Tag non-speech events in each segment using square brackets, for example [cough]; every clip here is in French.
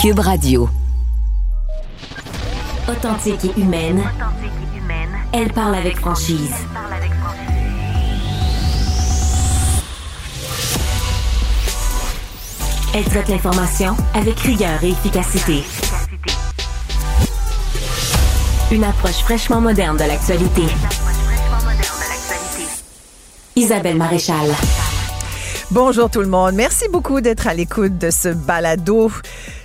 Cube Radio. Authentique et humaine. Elle parle avec franchise. Elle traite l'information avec rigueur et efficacité. Une approche fraîchement moderne de l'actualité. Isabelle Maréchal. Bonjour tout le monde. Merci beaucoup d'être à l'écoute de ce balado.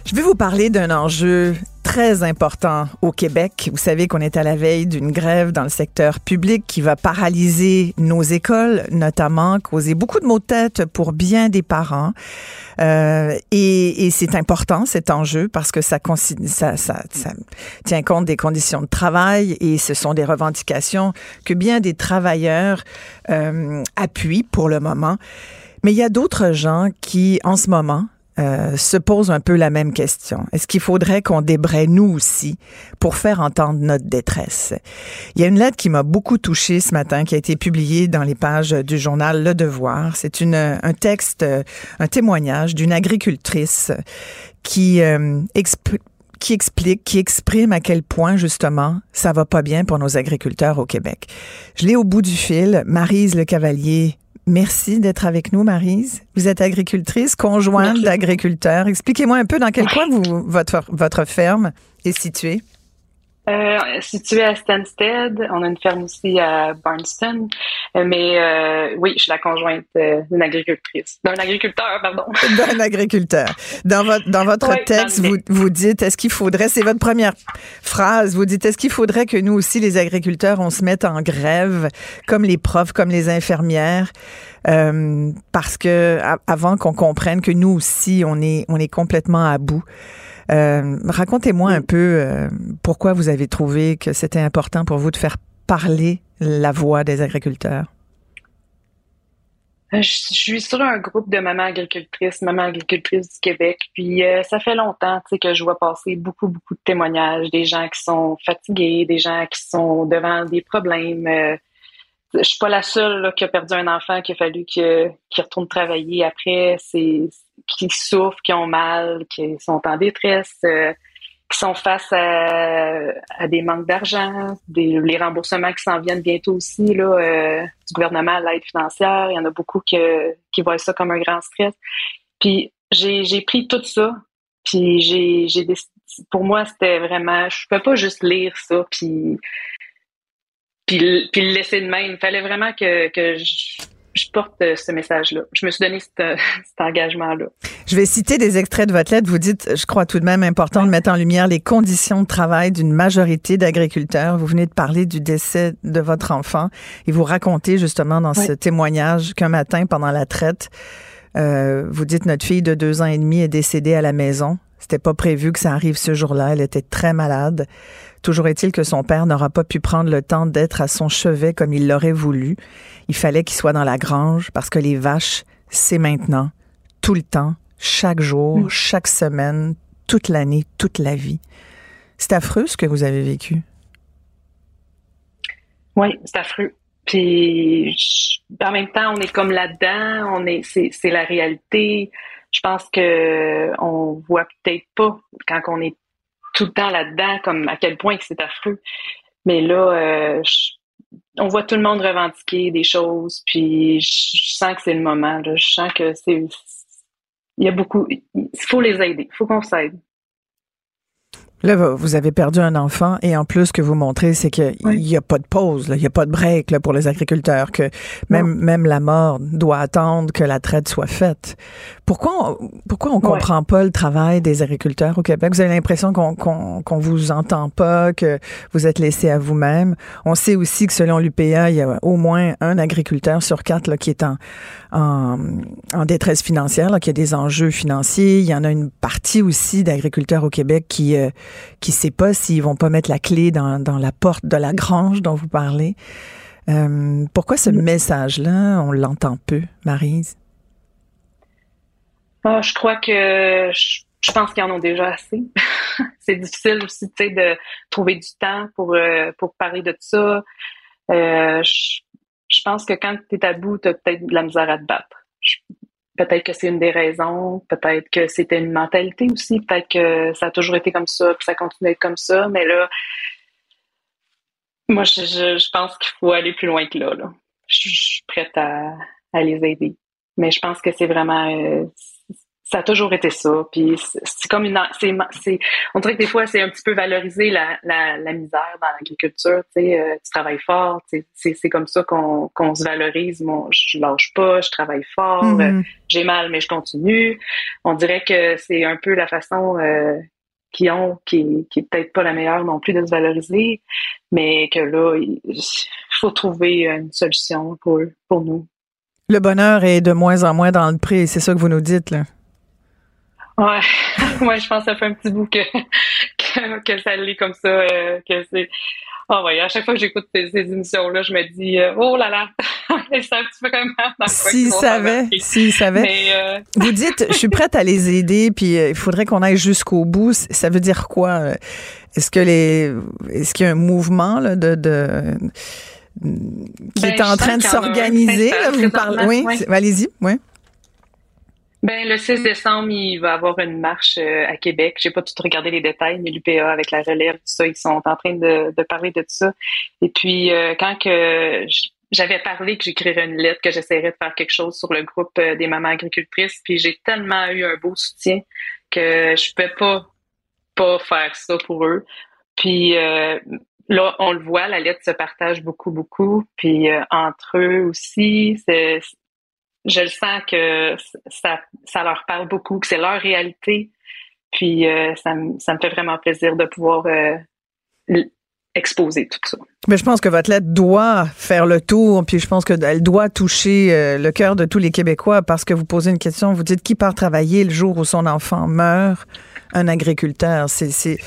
Je vais vous parler d'un enjeu très important au Québec. Vous savez qu'on est à la veille d'une grève dans le secteur public qui va paralyser nos écoles, notamment causer beaucoup de maux de tête pour bien des parents. Euh, et, et c'est important cet enjeu parce que ça, ça, ça, ça tient compte des conditions de travail et ce sont des revendications que bien des travailleurs euh, appuient pour le moment. Mais il y a d'autres gens qui, en ce moment, euh, se posent un peu la même question. Est-ce qu'il faudrait qu'on débraye nous aussi pour faire entendre notre détresse? Il y a une lettre qui m'a beaucoup touchée ce matin, qui a été publiée dans les pages du journal Le Devoir. C'est un texte, euh, un témoignage d'une agricultrice qui euh, qui explique, qui exprime à quel point justement ça va pas bien pour nos agriculteurs au Québec. Je l'ai au bout du fil. Marise Le Cavalier Merci d'être avec nous, Marise. Vous êtes agricultrice, conjointe d'agriculteurs. Expliquez-moi un peu dans quel coin vous, votre, votre ferme est située. Euh, située à Stansted. On a une ferme aussi à Barnston. Euh, mais euh, oui, je suis la conjointe euh, d'une agricultrice. D'un agriculteur, pardon. [laughs] D'un agriculteur. Dans votre, dans votre texte, vous, vous dites, est-ce qu'il faudrait, c'est votre première phrase, vous dites, est-ce qu'il faudrait que nous aussi, les agriculteurs, on se mette en grève, comme les profs, comme les infirmières? Euh, parce que avant qu'on comprenne que nous aussi, on est, on est complètement à bout? Euh, racontez-moi un peu euh, pourquoi vous avez trouvé que c'était important pour vous de faire parler la voix des agriculteurs. Euh, je, suis sur un groupe de mamans agricultrices, mamans agricultrices du Québec, puis ça fait longtemps que je vois passer beaucoup, beaucoup de témoignages, des gens qui sont fatigués, des gens qui sont devant des problèmes. je suis pas la seule qui a perdu un enfant, qui a fallu qu'il retourne travailler après. C'est qui souffrent, qui ont mal, qui sont en détresse, euh, qui sont face à, des manques d'argent, les remboursements qui s'en viennent bientôt aussi là, euh, du gouvernement, l'aide financière. Il y en a beaucoup qui voient ça comme un grand stress. Puis j'ai pris tout ça, puis j'ai pour moi c'était vraiment je peux pas juste lire ça puis puis, puis le laisser de même. Il fallait vraiment que, que je, je porte euh, ce message-là. Je me suis donné [laughs] cet, engagement-là. Je vais citer des extraits de votre lettre. Vous dites, je crois tout de même important de mettre en lumière les conditions de travail d'une majorité d'agriculteurs. Vous venez de parler du décès de votre enfant et vous racontez justement dans ce témoignage qu'un matin pendant la traite, euh, vous dites notre fille de deux ans et demi est décédée à la maison. C'était pas prévu que ça arrive ce jour-là. Elle était très malade. Toujours est-il que son père n'aura pas pu prendre le temps d'être à son chevet comme il l'aurait voulu. Il fallait qu'il soit dans la grange parce que les vaches, c'est maintenant, tout le temps, chaque jour, mm. chaque semaine, toute l'année, toute la vie. C'est affreux ce que vous avez vécu. Oui, c'est affreux. Puis en même temps, on est comme là-dedans, on est, c'est, la réalité. Je pense que on voit peut-être pas quand on est tout le temps là-dedans, comme à quel point c'est affreux. Mais là, euh, on voit tout le monde revendiquer des choses, puis je, sens que c'est le moment. Je sens que c'est. Il y a beaucoup. Il faut les aider. Il faut qu'on s'aide. Là, vous avez perdu un enfant et en plus, ce que vous montrez, c'est qu'il n'y a pas de pause, il n'y a pas de break là, pour les agriculteurs, que même, même la mort doit attendre que la traite soit faite. Pourquoi on, pourquoi on comprend pas le travail des agriculteurs au Québec? Vous avez l'impression qu'on qu'on vous entend pas, que vous êtes laissé à vous-même. On sait aussi que selon l'UPA, il y a au moins un agriculteur sur quatre là, qui est en, en, en détresse financière, là, qui a des enjeux financiers. Il y en a une partie aussi d'agriculteurs au Québec qui euh, qui sait pas s'ils vont pas mettre la clé dans, la porte de la grange dont vous parlez. Euh, pourquoi ce message-là, on l'entend peu, Marise? Ah, je crois que je, pense qu'ils en ont déjà assez. [laughs] c'est difficile aussi, de trouver du temps pour, euh, pour parler de ça. Euh, je, pense que quand tu es à bout, tu as peut-être de la misère à te battre. Peut-être que c'est une des raisons, peut-être que c'était une mentalité aussi, peut-être que ça a toujours été comme ça, puis ça continue d'être comme ça, mais là, moi, je, pense qu'il faut aller plus loin que là. là. Je, suis prête à, à, les aider. Mais je pense que c'est vraiment... Euh, ça a toujours été ça. Puis c'est comme une... C'est, on dirait que des fois, c'est un petit peu valoriser la, la, la misère dans l'agriculture. Tu sais, euh, tu travailles fort. C'est, c'est comme ça qu'on, qu'on se valorise. Moi, je lâche pas, je travaille fort. Mm-hmm. j'ai mal, mais je continue. On dirait que c'est un peu la façon euh, qui ont, qui, qui est peut-être pas la meilleure non plus de se valoriser, mais que là, il faut trouver une solution pour, pour nous. Le bonheur est de moins en moins dans le prix, c'est ça que vous nous dites, là. Ouais, [laughs] ouais, je pense que ça fait un petit bout que, [laughs] que, ça l'est comme ça, euh, que c'est. Oh ouais, à chaque fois que j'écoute ces, émissions-là, je me dis euh, oh là là, [laughs] ça un petit peu comme S'ils savaient, s'ils savaient. Euh, Vous dites, je suis prête à les aider, puis il faudrait qu'on aille jusqu'au bout. Ça veut dire quoi Est-ce que les, est-ce qu'il y a un mouvement là, de, de qui ben, est en train de s'organiser Vous parlez, oui, allez-y, oui. Ben, le 6 décembre, il va y avoir une marche euh, à Québec. J'ai pas tout regardé les détails, mais l'UPA avec la relève, tout ça, ils sont en train de, de parler de tout ça. Et puis, euh, quand que j'avais parlé que j'écrirais une lettre, que j'essaierais de faire quelque chose sur le groupe euh, des mamans agricultrices, puis j'ai tellement eu un beau soutien que je peux pas pas faire ça pour eux. Puis là, on le voit, la lettre se partage beaucoup, beaucoup. Puis entre eux aussi, c'est je le sens que ça, ça leur parle beaucoup, que c'est leur réalité. Puis euh, ça, me, ça me fait vraiment plaisir de pouvoir euh, exposer tout ça. Mais je pense que votre lettre doit faire le tour, puis je pense qu'elle doit toucher euh, le cœur de tous les Québécois parce que vous posez une question, vous dites qui part travailler le jour où son enfant meurt, un agriculteur. C'est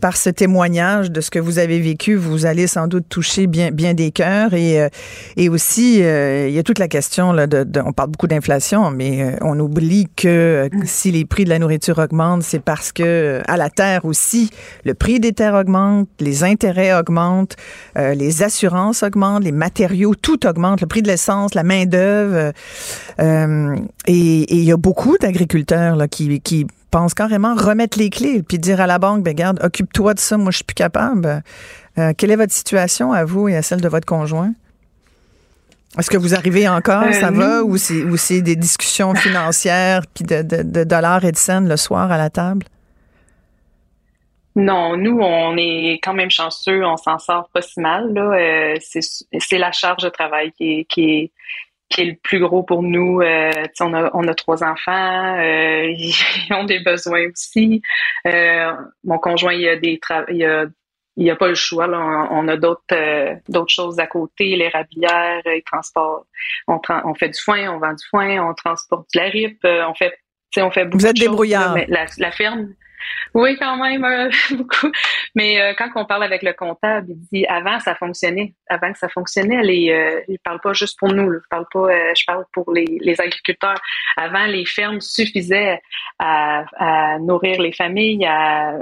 par ce témoignage de ce que vous avez vécu, vous allez sans doute toucher bien, bien des cœurs. Et, euh, et aussi, euh, il y a toute la question, là, de, on parle beaucoup d'inflation, mais euh, on oublie que si les prix de la nourriture augmentent, c'est parce que à la terre aussi, le prix des terres augmente, les intérêts augmentent, les assurances augmentent, les matériaux, tout augmente, le prix de l'essence, la main-d'œuvre. et il y a beaucoup d'agriculteurs là, qui, qui pense carrément remettre les clés puis dire à la banque, ben garde, occupe-toi de ça, moi je suis plus capable. Euh, quelle est votre situation à vous et à celle de votre conjoint? Est-ce que vous arrivez encore, euh, ça va, ou c'est, ou c'est des discussions [laughs] financières puis de, de, dollars et de cents le soir à la table? Non, nous, on est quand même chanceux, on s'en sort pas si mal. Là. Euh, c'est, c'est la charge de travail qui est, qui est, qui est le plus gros pour nous. Euh, on, a, on a trois enfants, euh, [laughs] ils ont des besoins aussi. Euh, mon conjoint, il a des il a, il a pas le choix. Là. On, a d'autres euh, d'autres choses à côté, les rabières, les transports. On, on fait du foin, on vend du foin, on transporte de la rip, on fait on fait beaucoup Vous êtes débrouillard. La, la ferme, oui, quand même, euh, [laughs] beaucoup. Mais euh, quand on parle avec le comptable, il dit avant ça fonctionnait, avant que ça fonctionnait, les, euh, il parle pas juste pour nous, je parle pas, euh, je parle pour les, les, agriculteurs. Avant, les fermes suffisaient à, à nourrir les familles, à,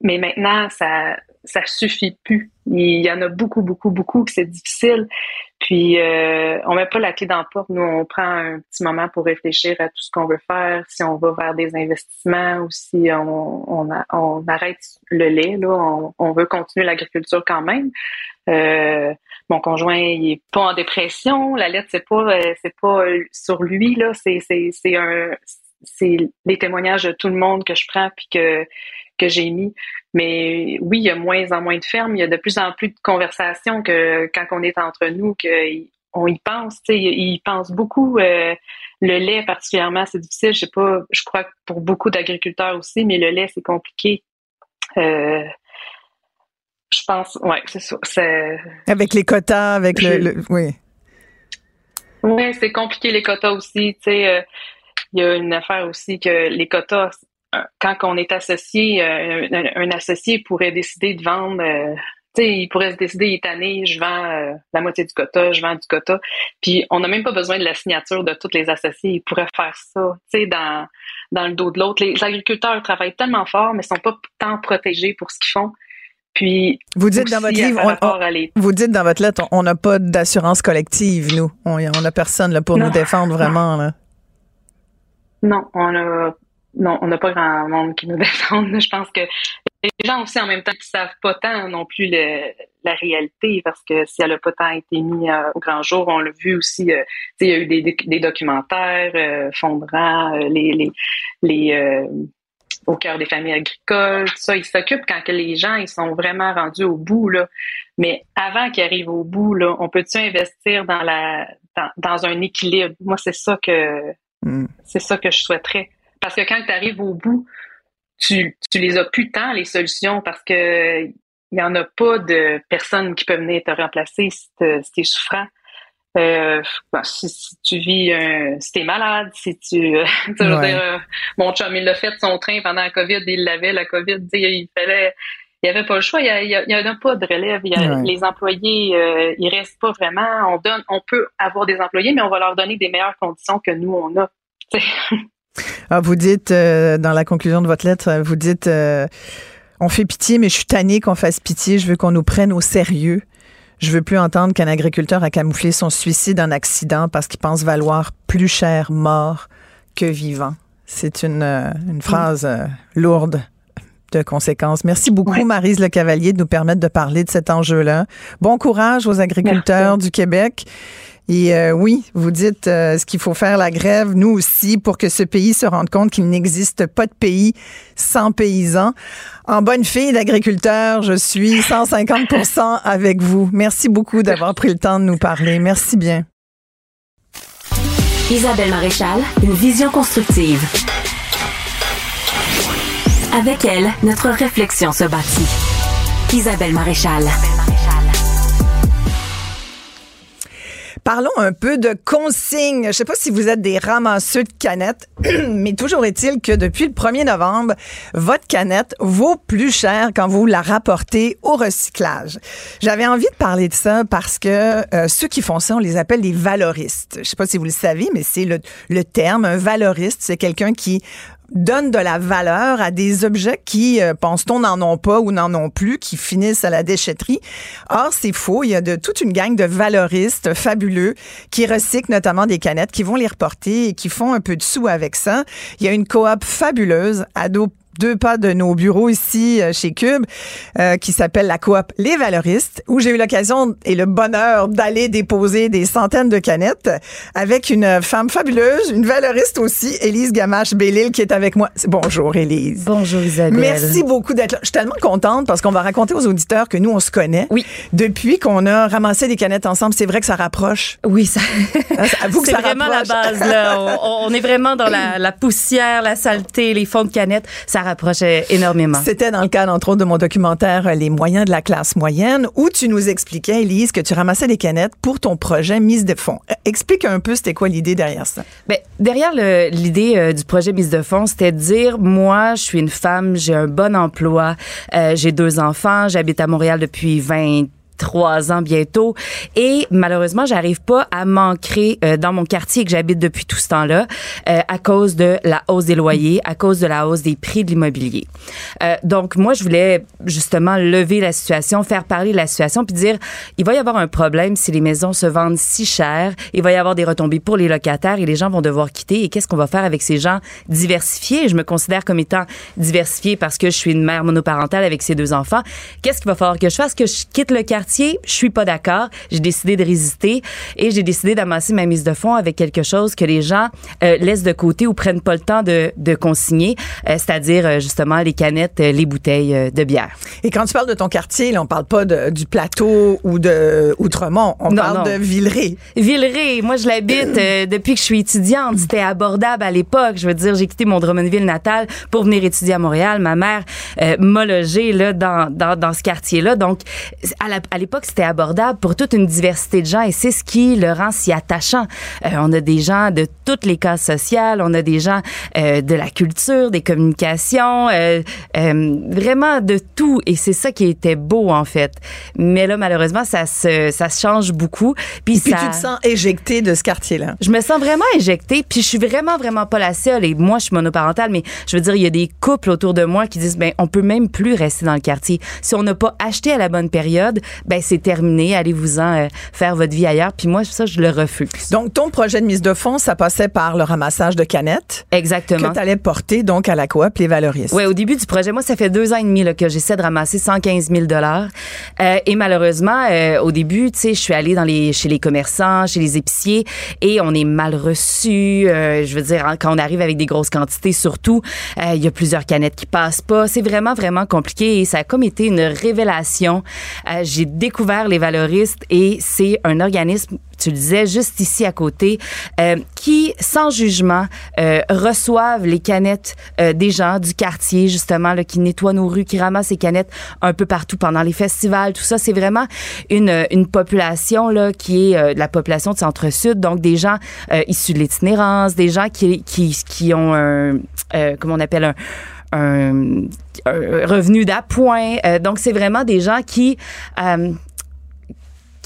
mais maintenant ça ça suffit plus. Il y en a beaucoup, beaucoup, beaucoup que c'est difficile. Puis euh, on met pas la clé dans la porte. Nous, on prend un petit moment pour réfléchir à tout ce qu'on veut faire, si on va vers des investissements ou si on, on, arrête le lait. Là, on, veut continuer l'agriculture quand même. Euh, mon conjoint, il est pas en dépression. La lettre, c'est pas, euh, c'est pas sur lui là. C'est, c'est, c'est un, c'est les témoignages de tout le monde que je prends puis que que j'ai mis. Mais oui, il y a moins en moins de fermes, il y a de plus en plus de conversations que quand on est entre nous, qu'on y pense. Ils pensent beaucoup. Euh, le lait particulièrement, c'est difficile. Je sais pas, je crois que pour beaucoup d'agriculteurs aussi, mais le lait, c'est compliqué. Euh, je pense, ouais, c'est ça. Avec les quotas, avec le, oui. Oui, c'est compliqué les quotas aussi. Tu sais, euh, il y a une affaire aussi que les quotas, quand on est associé, euh, un, associé pourrait décider de vendre, euh, tu sais, il pourrait se décider, il est je vends euh, la moitié du quota, je vends du quota. Puis on n'a même pas besoin de la signature de tous les associés. Ils pourraient faire ça, tu sais, dans, dans le dos de l'autre. Les agriculteurs travaillent tellement fort, mais sont pas tant protégés pour ce qu'ils font. Puis, vous dites dans votre livre, vous dites dans votre lettre, on n'a pas d'assurance collective, nous. On n'a personne là, pour nous défendre vraiment. Là. Non, on a non, on n'a pas grand monde qui nous [laughs] défendent. Je pense que les gens aussi en même temps qui savent pas tant non plus la réalité parce que si elle n'a pas tant été mise euh, au grand jour, on l'a vu aussi. Euh, il y a eu des, des documentaires, euh, Fondrant, euh, les les, les au cœur des familles agricoles, tout ça. Ils s'occupent quand que les gens ils sont vraiment rendus au bout là. Mais avant qu'ils arrivent au bout là, on peut-tu investir dans la dans un équilibre? Moi, c'est ça que mm. c'est ça que je souhaiterais. Parce que quand tu arrives au bout, tu, tu les as plus tant, les solutions, parce que il n'y en a pas de personnes qui peuvent venir te remplacer si tu es souffrant. Euh, si, tu vis, un, si t'es malade, si tu, [laughs] euh, mon chum, il l'a fait son train pendant la COVID, il l'avait, la COVID, il fallait, il n'y avait pas le choix, il n'y a, a, pas de relève. Les employés, euh, ils restent pas vraiment. On donne, on peut avoir des employés, mais on va leur donner des meilleures conditions que nous, on a. [laughs] Ah, vous dites, euh, dans la conclusion de votre lettre, vous dites, euh, on fait pitié, mais je suis tannée qu'on fasse pitié. Je veux qu'on nous prenne au sérieux. Je veux plus entendre qu'un agriculteur a camouflé son suicide en accident parce qu'il pense valoir plus cher mort que vivant. C'est une, euh, une phrase lourde de conséquences. Merci beaucoup, Marise Le Cavalier, de nous permettre de parler de cet enjeu-là. Bon courage aux agriculteurs du Québec. Et euh, oui, vous dites euh, ce qu'il faut faire la grève, nous aussi, pour que ce pays se rende compte qu'il n'existe pas de pays sans paysans? En bonne fille d'agriculteur, je suis 150% avec vous. Merci beaucoup d'avoir pris le temps de nous parler. Merci bien. Isabelle Maréchal, une vision constructive. Avec elle, notre réflexion se bâtit. Isabelle Maréchal. Parlons un peu de consignes. Je sais pas si vous êtes des ramasseux de canettes, [clears throat] mais toujours est-il que depuis le 1er novembre, votre canette vaut plus cher quand vous la rapportez au recyclage. J'avais envie de parler de ça parce que euh, ceux qui font ça, on les appelle des valoristes. Je sais pas si vous le savez, mais c'est le, le terme. Un valoriste, c'est quelqu'un qui donne de la valeur à des objets qui, euh, pense-t-on, n'en ont pas ou n'en ont plus, qui finissent à la déchetterie. Or, c'est faux. Il y a de toute une gang de valoristes fabuleux qui recyclent notamment des canettes, qui vont les reporter et qui font un peu de sous avec ça. Il y a une coop fabuleuse, Ado deux pas de nos bureaux ici euh, chez Cube, euh, qui s'appelle la coop Les Valoristes, où j'ai eu l'occasion et le bonheur d'aller déposer des centaines de canettes avec une femme fabuleuse, une valoriste aussi, Élise Gamache-Bellil, qui est avec moi. Bonjour, Élise. Bonjour, Isabelle. Merci beaucoup d'être là. Je suis tellement contente parce qu'on va raconter aux auditeurs que nous, on se connaît. Oui. Depuis qu'on a ramassé des canettes ensemble, c'est vrai que ça rapproche. Oui, ça. Ah, c'est vraiment la base, là. [laughs] on, est vraiment dans la, la, poussière, la saleté, les fonds de canettes. Ça rapprochait énormément. C'était dans le cadre, entre autres, de mon documentaire euh, Les moyens de la classe moyenne, où tu nous expliquais, Elise, que tu ramassais des canettes pour ton projet Mise de fonds. Euh, explique un peu, c'était quoi l'idée derrière ça? Bien, derrière l'idée euh, du projet Mise de fonds, c'était de dire, moi, je suis une femme, j'ai un bon emploi, j'ai deux enfants, j'habite à Montréal depuis 20 trois ans bientôt. Et malheureusement, j'arrive pas à m'ancrer euh, dans mon quartier que j'habite depuis tout ce temps-là euh, à cause de la hausse des loyers, à cause de la hausse des prix de l'immobilier. Euh, donc moi, je voulais justement lever la situation, faire parler de la situation, puis dire il va y avoir un problème si les maisons se vendent si cher, il va y avoir des retombées pour les locataires et les gens vont devoir quitter. Et qu'est-ce qu'on va faire avec ces gens diversifiés? Je me considère comme étant diversifiée parce que je suis une mère monoparentale avec ses deux enfants. Qu'est-ce qu'il va falloir que je fasse? Que je quitte le quartier je suis pas d'accord. J'ai décidé de résister et j'ai décidé d'amasser ma mise de fonds avec quelque chose que les gens euh, laissent de côté ou prennent pas le temps de, de consigner, euh, c'est-à-dire euh, justement les canettes, les bouteilles de bière. Et quand tu parles de ton quartier, là, on parle pas de, du plateau ou de Outremont, on parle de Villeray. Villeray, moi je l'habite depuis que je suis étudiante. C'était abordable à l'époque. Je veux dire, j'ai quitté mon Drummondville natal pour venir étudier à Montréal. Ma mère m'a logé là dans, dans, dans ce quartier-là. Donc à, la, à l'époque, c'était abordable pour toute une diversité de gens et c'est ce qui le rend si attachant. Euh, on a des gens de toutes les classes sociales, on a des gens euh, de la culture, des communications, euh, vraiment de tout et c'est ça qui était beau en fait. Mais là, malheureusement, ça se, ça se change beaucoup. Puis, ça... tu te sens éjectée de ce quartier-là. Je me sens vraiment éjectée puis je suis vraiment, vraiment pas la seule et moi, je suis monoparentale, mais je veux dire, il y a des couples autour de moi qui disent, ben, on peut même plus rester dans le quartier. Si on n'a pas acheté à la bonne période, ben c'est terminé, allez-vous-en euh, faire votre vie ailleurs. Puis moi, ça, je le refuse. Donc, ton projet de mise de fonds, ça passait par le ramassage de canettes. Exactement. Que tu allais porter donc à la coop Les Valoristes. Oui, au début du projet, moi, ça fait deux ans et demi là, que j'essaie de ramasser 115 000 dollars. Euh, et malheureusement, euh, au début, tu sais, je suis allée dans les, chez les commerçants, chez les épiciers, et on est mal reçu. Euh, je veux dire, hein, quand on arrive avec des grosses quantités, surtout, euh, il y a plusieurs canettes qui passent pas. C'est vraiment, vraiment compliqué et ça a comme été une révélation. Euh, J'ai découvert les valoristes et c'est un organisme tu le disais, juste ici à côté, euh, qui, sans jugement, euh, reçoivent les canettes euh, des gens du quartier, justement, là, qui nettoient nos rues, qui ramassent les canettes un peu partout pendant les festivals. Tout ça, c'est vraiment une, une population là, qui est euh, la population de Centre-Sud, donc des gens euh, issus de l'itinérance, des gens qui, qui, qui ont un, comment on appelle un un, un revenu d'appoint. Euh, donc, c'est vraiment des gens qui euh,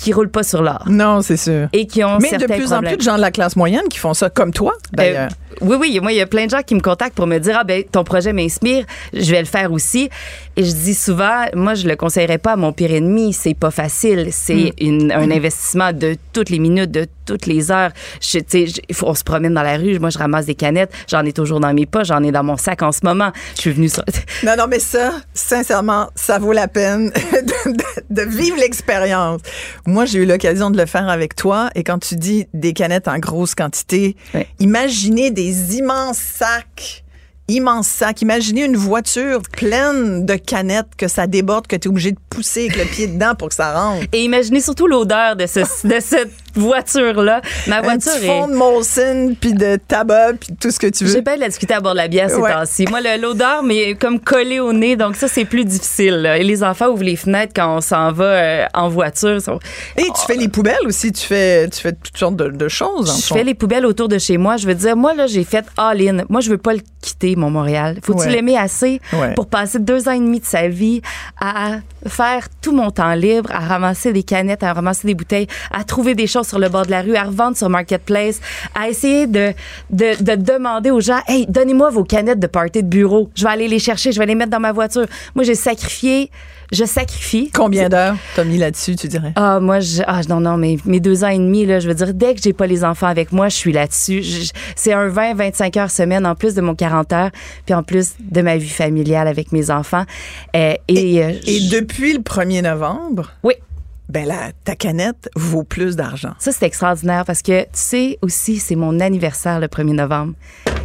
qui roulent pas sur l'or Non, c'est sûr. et qui ont Mais de plus en plus de gens de la classe moyenne qui font ça, comme toi, d'ailleurs. Euh, oui, oui, moi, il y a plein de gens qui me contactent pour me dire Ah, ben, ton projet m'inspire, je vais le faire aussi. Et je dis souvent, moi, je le conseillerais pas à mon pire ennemi. C'est pas facile. C'est une- un investissement de toutes les minutes, de toutes les heures. Je, je- on se promène dans la rue. Moi, je ramasse des canettes. J'en ai toujours dans mes poches. J'en ai dans mon sac en ce moment. Je suis venue sur. [laughs] Non, non, mais ça, sincèrement, ça vaut la peine [laughs] de, de- de vivre l'expérience. Moi, j'ai eu l'occasion de le faire avec toi. Et quand tu dis des canettes en grosse quantité, imaginez des immenses sacs. Immenses sacs. Imaginez une voiture pleine de canettes que ça déborde, que tu es obligé de pousser avec le pied dedans pour que ça rentre. Et imaginez surtout l'odeur de, ce, de cette voiture-là. Ma voiture est. fond de Molson, puis de tabac, puis tout ce que tu veux. J'ai pas de la difficulté à boire de la bière ces Ouais. temps-ci. Moi, le- l'odeur, mais comme collée au nez, donc ça, c'est plus difficile. là. Et les enfants ouvrent les fenêtres quand on s'en va euh, en voiture. Et tu fais les poubelles aussi, tu fais, tu fais toutes sortes de, de choses. en Je fond. fais les poubelles autour de chez moi. Je veux dire, moi, là, j'ai fait all-in. Moi, je veux pas le quitter, mon Montréal. Faut-tu Ouais. l'aimer assez Ouais. pour passer deux ans et demi de sa vie à faire tout mon temps libre, à ramasser des canettes, à ramasser des bouteilles, à trouver des choses sur le bord de la rue, à revendre sur Marketplace, à essayer de, de, de demander aux gens, hey, donnez-moi vos canettes de party de bureau. Je vais aller les chercher, je vais les mettre dans ma voiture. Moi, j'ai sacrifié, je sacrifie. Combien d'heures t'as mis là-dessus, tu dirais? Ah, moi, je, ah, non, non, mais mes deux ans et demi, là, je veux dire, dès que j'ai pas les enfants avec moi, je suis là-dessus. C'est un 20, 25 heures semaine, en plus de mon 40 heures, puis en plus de ma vie familiale avec mes enfants. Euh, et, euh, Et je- depuis le 1er novembre, Oui. ben la, ta canette vaut plus d'argent. Ça, c'est extraordinaire parce que, tu sais, aussi, c'est mon anniversaire le 1er novembre.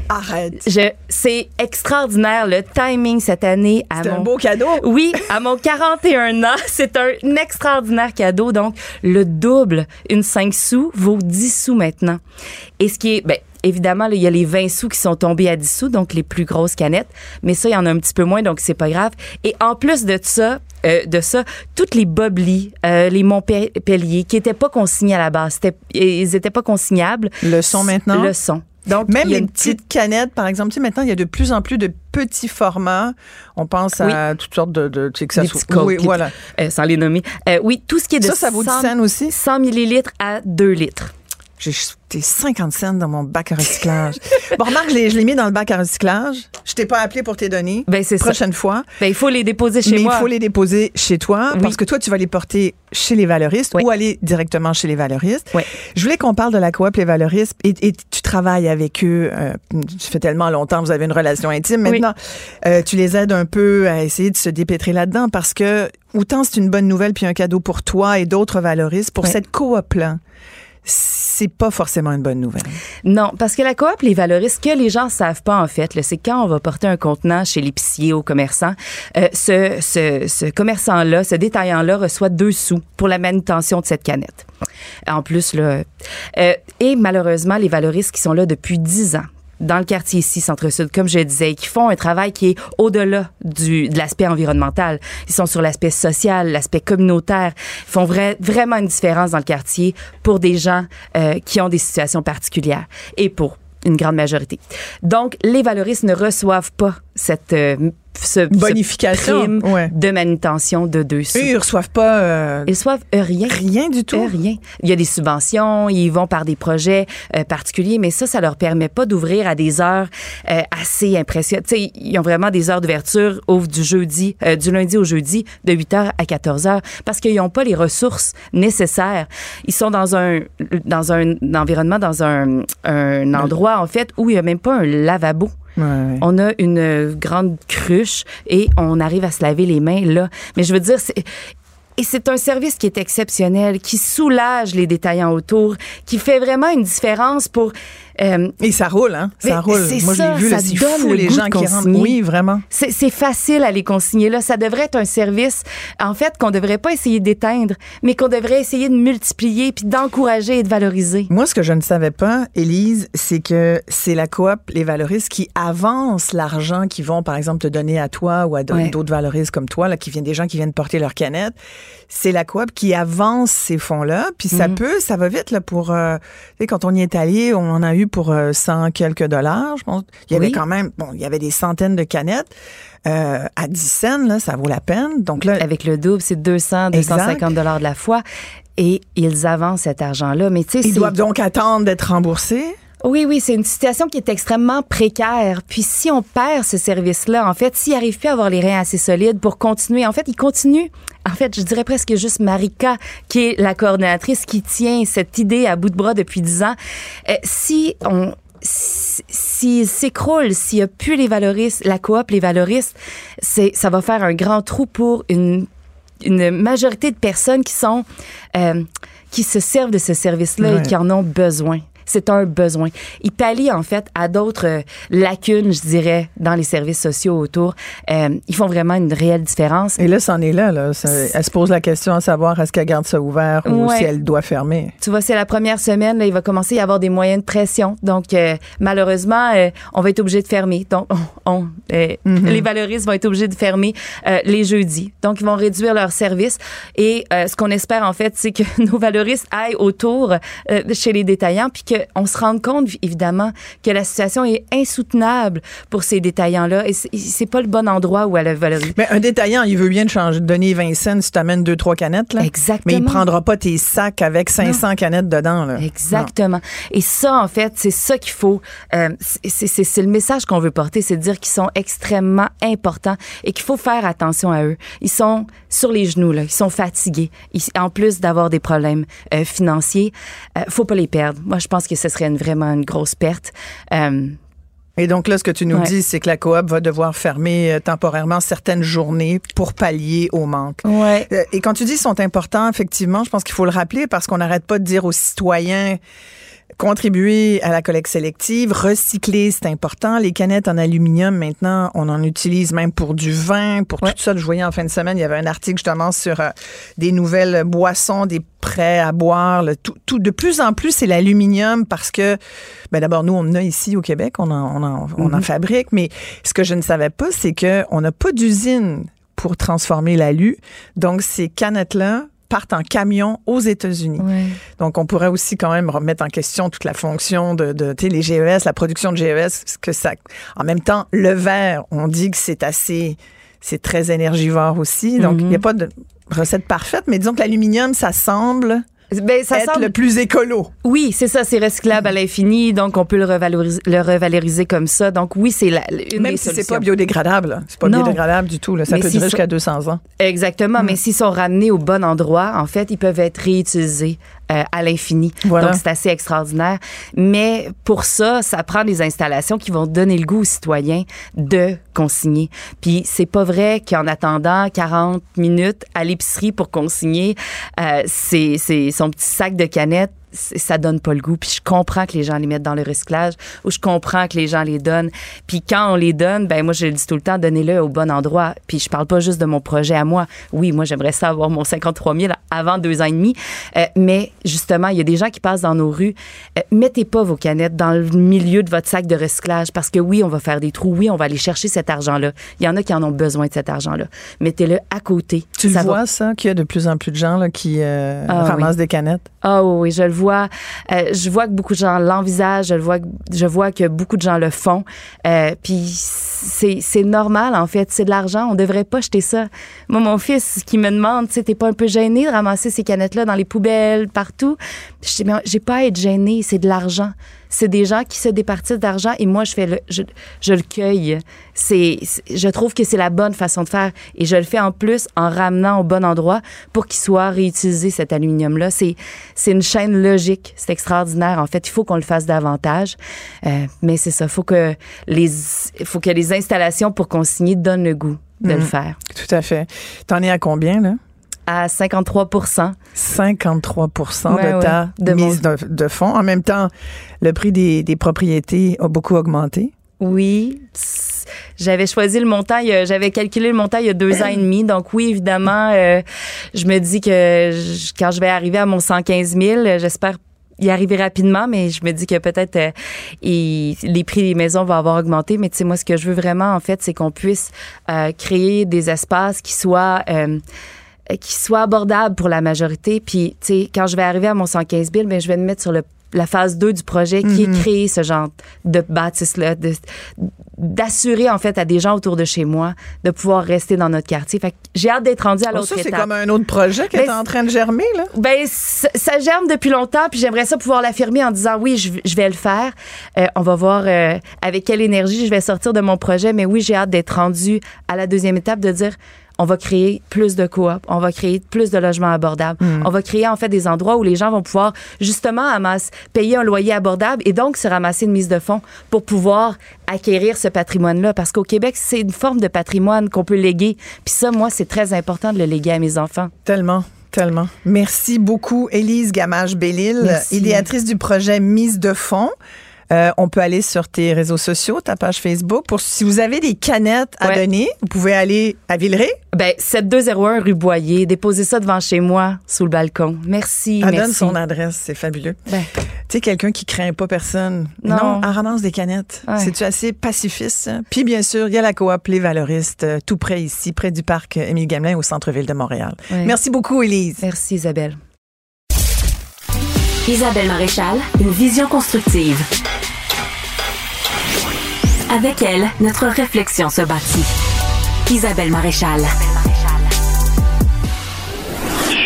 Arrête. Je, c'est extraordinaire le timing cette année à C'est mon un beau cadeau. Oui, à mon 41 ans, [laughs] c'est un extraordinaire cadeau. Donc, le double, une 5 sous, vaut 10 sous maintenant. Et ce qui est, ben, évidemment, là, il y a les 20 sous qui sont tombés à 10 sous, donc les plus grosses canettes. Mais ça, il y en a un petit peu moins, donc c'est pas grave. Et en plus de ça, euh, de ça, toutes les Bobli, euh, les Montpellier, qui étaient pas consignés à la base, c'était- ils étaient pas consignables. Le son maintenant? Le son. Donc, Même les une petites canettes, par exemple, tu sais, maintenant, il y a de plus en plus de petits formats. On pense à toutes sortes de... de tu sais, que ça soit- coques, Oui, voilà. euh, sans les nommer. Euh, oui, tout ce qui est de Ça, ça vaut 10 100 cents aussi? 100 millilitres à 2 litres. J'ai jeté 50 cents dans mon bac à recyclage. bon, remarque, je l'ai, mis dans le bac à recyclage. Je t'ai pas appelé pour tes données. Ben, c'est ça. Prochaine fois. Ben, il faut les déposer chez mais moi. il faut les déposer chez toi Oui. parce que toi, tu vas les porter chez les valoristes Oui. ou aller directement chez les valoristes. Oui. Je voulais qu'on parle de la coop Les Valoristes et, et tu travailles avec eux. Euh, ça fait tellement longtemps, vous avez une relation intime. Maintenant, euh, tu les aides un peu à essayer de se dépêtrer là-dedans parce que autant c'est une bonne nouvelle puis un cadeau pour toi et d'autres valoristes, pour cette coop-là, c'est pas forcément une bonne nouvelle. Non, parce que la coop les valorise. Ce que les gens savent pas, en fait, c'est quand on va porter un contenant chez l'épicier au commerçant, euh, ce, ce, ce commerçant-là, ce détaillant-là reçoit deux sous pour la manutention de cette canette. En plus, là, euh, et malheureusement, les valoristes qui sont là depuis dix ans, dans le quartier ici, Centre-Sud, comme je disais, qui font un travail qui est au-delà du, de l'aspect environnemental. Ils sont sur l'aspect social, l'aspect communautaire. Ils font vrai, vraiment une différence dans le quartier pour des gens euh, qui ont des situations particulières et pour une grande majorité. Donc, les valoristes ne reçoivent pas cette euh, ce, Bonification, ce prime ouais. de manutention de deux sous. Ils reçoivent pas euh, Ils reçoivent euh, rien. rien du tout. Rien. Il y a des subventions, ils vont par des projets euh, particuliers, mais ça, ça leur permet pas d'ouvrir à des heures euh, assez impressionnantes. Tu sais, ils ont vraiment des heures d'ouverture, ouvrent du jeudi, euh, du lundi au jeudi, de 8h à 14h, parce qu'ils n'ont pas les ressources nécessaires. Ils sont dans un, dans un environnement, dans un, un endroit, en fait, où il n'y a même pas un lavabo. On a une euh, grande cruche et on arrive à se laver les mains là. Mais je veux dire, c'est. Et c'est un service qui est exceptionnel, qui soulage les détaillants autour, qui fait vraiment une différence pour. Euh, Et ça roule, hein? Ça roule. Moi, je ça, l'ai vu, ça c'est fou, le les gens qui rentrent. Oui, vraiment. c'est facile à les consigner là. Ça devrait être un service, en fait, qu'on devrait pas essayer d'éteindre, mais qu'on devrait essayer de multiplier puis d'encourager et de valoriser. Moi, ce que je ne savais pas, Élise, c'est que c'est la coop, les valoristes, qui avancent l'argent qu'ils vont, par exemple, te donner à toi ou à d- Ouais. d'autres valoristes comme toi, là, qui viennent des gens qui viennent porter leur canette. C'est la coop qui avance ces fonds-là. Puis ça Mhm. peut, ça va vite, là, pour, euh, tu sais, quand on y est allé, on en a eu pour euh, 100 quelques dollars, je pense. Il y avait quand même, bon, il y avait des centaines de canettes. Euh, à 10 cents, là, ça vaut la peine. Donc là, Avec le double, c'est 200, 250 dollars de la fois. Et ils avancent cet argent-là. Mais tu sais, ils doivent donc attendre d'être remboursés. Oui, oui, c'est une situation qui est extrêmement précaire. Puis si on perd ce service-là, en fait, s'ils n'arrivent plus à avoir les reins assez solides pour continuer, en fait, ils continuent. En fait, je dirais presque juste Marika, qui est la coordinatrice qui tient cette idée à bout de bras depuis dix ans. Euh, si on si- s'ils s'écroulent, s'il n'y a plus les valoristes, la coop, les valoristes, c'est, ça va faire un grand trou pour une une majorité de personnes qui sont euh, qui se servent de ce service-là Ouais. et qui en ont besoin. C'est un besoin. Il pallie en fait à d'autres euh, lacunes, je dirais, dans les services sociaux autour. Euh, ils font vraiment une réelle différence. Et là, c'en est là. là. Ça- elle se pose la question à savoir est-ce qu'elle garde ça ouvert ou si elle doit fermer? Tu vois, c'est la première semaine, là, il va commencer à y avoir des moyens de pression. Donc, euh, malheureusement, euh, on va être obligé de fermer. Donc, on, on, euh, les valoristes vont être obligés de fermer les jeudis. Donc, ils vont réduire leurs services. Et ce qu'on espère, en fait, c'est que [laughs] nos valoristes aillent autour chez les détaillants, puis qu'on se rende compte, évidemment, que la situation est insoutenable pour ces détaillants-là. Et c'est- pas le bon endroit où elle valorise. Mais un détaillant, il veut bien te changer, donner 20 cents si tu amènes deux, trois canettes. Là. Exactement. Mais il prendra pas tes sacs avec 500 canettes dedans. Là. Exactement. Et ça, en fait, c'est ça qu'il faut. euh, c'est le message qu'on veut porter, c'est de dire qu'ils sont extrêmement importants et qu'il faut faire attention à eux. Ils sont sur les genoux, là. Ils sont fatigués. Ils- en plus d'avoir des problèmes euh, financiers, euh, faut pas les perdre. Moi, je pense que ce serait une, vraiment une grosse perte. Euh, Et donc là, ce que tu nous Ouais. dis, c'est que la coop va devoir fermer euh, temporairement certaines journées pour pallier au manque. ouais. Euh, Et quand tu dis sont importants, effectivement, je pense qu'il faut le rappeler parce qu'on n'arrête pas de dire aux citoyens contribuer à la collecte sélective, recycler, c'est important. Les canettes en aluminium, maintenant, on en utilise même pour du vin, pour tout ça. Je voyais en fin de semaine, il y avait un article justement sur euh, des nouvelles boissons, des prêts à boire. le tout, tout- de plus en plus, c'est l'aluminium parce que, ben d'abord, nous, on en a ici au Québec, on en, on en, on en fabrique, mais ce que je ne savais pas, c'est qu'on n'a pas d'usine pour transformer l'alu. Donc, ces canettes-là partent en camion aux États-Unis. Ouais. Donc, on pourrait aussi quand même remettre en question toute la fonction de, de tu sais, les GES, la production de GES, parce que ça, en même temps, le verre, on dit que c'est assez, c'est très énergivore aussi. Donc, il n'y a pas de recette parfaite, mais disons que l'aluminium, ça semble Ben, ça être semble le plus écolo. Oui, c'est ça, c'est recyclable à l'infini, donc on peut le revaloriser, le revaloriser comme ça. Donc oui, c'est la, une Même des si c'est pas biodégradable. C'est pas Non. biodégradable du tout. là. Ça Mais peut si durer jusqu'à 200 ans. Exactement, Mm. mais s'ils sont ramenés au bon endroit, en fait, ils peuvent être réutilisés euh, à l'infini. Voilà. Donc c'est assez extraordinaire. Mais pour ça, ça prend des installations qui vont donner le goût aux citoyens de consigner. Puis c'est pas vrai qu'en attendant 40 minutes à l'épicerie pour consigner euh, c'est c'est son petit sac de canettes ça donne pas le goût. Puis je comprends que les gens les mettent dans le recyclage ou je comprends que les gens les donnent. Puis quand on les donne, ben moi je le dis tout le temps, donnez-le au bon endroit. Puis je parle pas juste de mon projet à moi. Oui, moi j'aimerais ça avoir mon 53 000 avant deux ans et demi. Euh, mais justement, il y a des gens qui passent dans nos rues. Euh, mettez pas vos canettes dans le milieu de votre sac de recyclage parce que oui, on va faire des trous. Oui, on va aller chercher cet argent-là. Il y en a qui en ont besoin de cet argent-là. Mettez-le à côté. Tu Ça le va vois, ça, qu'il y a de plus en plus de gens là, qui euh, Ah, ramassent oui. des canettes? Ah oui, oui, je le Euh, je vois que beaucoup de gens l'envisagent. Je vois. que- Je vois que beaucoup de gens le font. Euh, Puis c'est normal en fait, c'est de l'argent, on devrait pas jeter ça. Moi mon fils qui me demande, tu sais, pas un peu gêné de ramasser ces canettes là dans les poubelles partout? Je dis mais j'ai pas à être gêné, c'est de l'argent c'est des gens qui se départissent d'argent et moi je fais le, je, je le cueille. C'est, je trouve que c'est la bonne façon de faire et je le fais en plus en ramenant au bon endroit pour qu'il soit réutilisé cet aluminium là. C'est c'est une chaîne logique, c'est extraordinaire. En fait, il faut qu'on le fasse davantage, euh, mais c'est ça. Faut que les faut que les installations pour consigner donnent le goût de le mmh. faire. Tout à fait. T'en es à combien là? À 53 53 de ta mise de, fonds. En même temps, le prix des, des propriétés a beaucoup augmenté. Oui. J'avais choisi le montant, j'avais calculé le montant il y a deux ans et demi. Donc oui, évidemment, euh, je me dis que quand je vais arriver à mon 115 000, j'espère y arriver rapidement, mais je me dis que peut-être euh, les prix des maisons vont avoir augmenté. Mais tu sais, moi, ce que je veux vraiment, en fait, c'est qu'on puisse euh, créer des espaces qui soient qui soit abordable pour la majorité. Puis, tu sais, quand je vais arriver à mon 115 000, ben, je vais me mettre sur le la phase 2 du projet qui est mhm. créer ce genre de bâtisse-là, d'assurer en fait à des gens autour de chez moi de pouvoir rester dans notre quartier. Fait j'ai hâte d'être rendu à oh, l'autre étape. Ça, c'est comme un autre projet qui ben, est en train de germer, là? Ben, ça, germe depuis longtemps, puis j'aimerais ça pouvoir l'affirmer en disant oui, je, vais le faire. Euh, on va voir euh, avec quelle énergie je vais sortir de mon projet, mais oui, j'ai hâte d'être rendu à la deuxième étape, de dire on va créer plus de coop, on va créer plus de logements abordables, mm. on va créer en fait des endroits où les gens vont pouvoir justement amasse, payer un loyer abordable et donc se ramasser une mise de fonds pour pouvoir acquérir ce patrimoine-là. Parce qu'au Québec, c'est une forme de patrimoine qu'on peut léguer. Puis ça, moi, c'est très important de le léguer à mes enfants. Tellement. Tellement. Merci beaucoup, Élise Gamache-Bellil, idéatrice du projet Mise de fonds. Euh, on peut aller sur tes réseaux sociaux, ta page Facebook. Pour si vous avez des canettes à donner, vous pouvez aller à Villeray. Ben 7201 rue Boyer, déposer ça devant chez moi sous le balcon. Merci. Elle donne son adresse, c'est fabuleux. Ben. Tu sais quelqu'un qui craint pas personne. Non, elle ramasse des canettes. C'est-tu assez pacifiste? Puis bien sûr, il y a la coop Les Valoristes euh, tout près ici, près du parc Émile Gamelin au centre-ville de Montréal. Merci beaucoup Élise. Merci Isabelle. Isabelle Maréchal, une vision constructive. Avec elle, notre réflexion se bâtit. Isabelle Maréchal.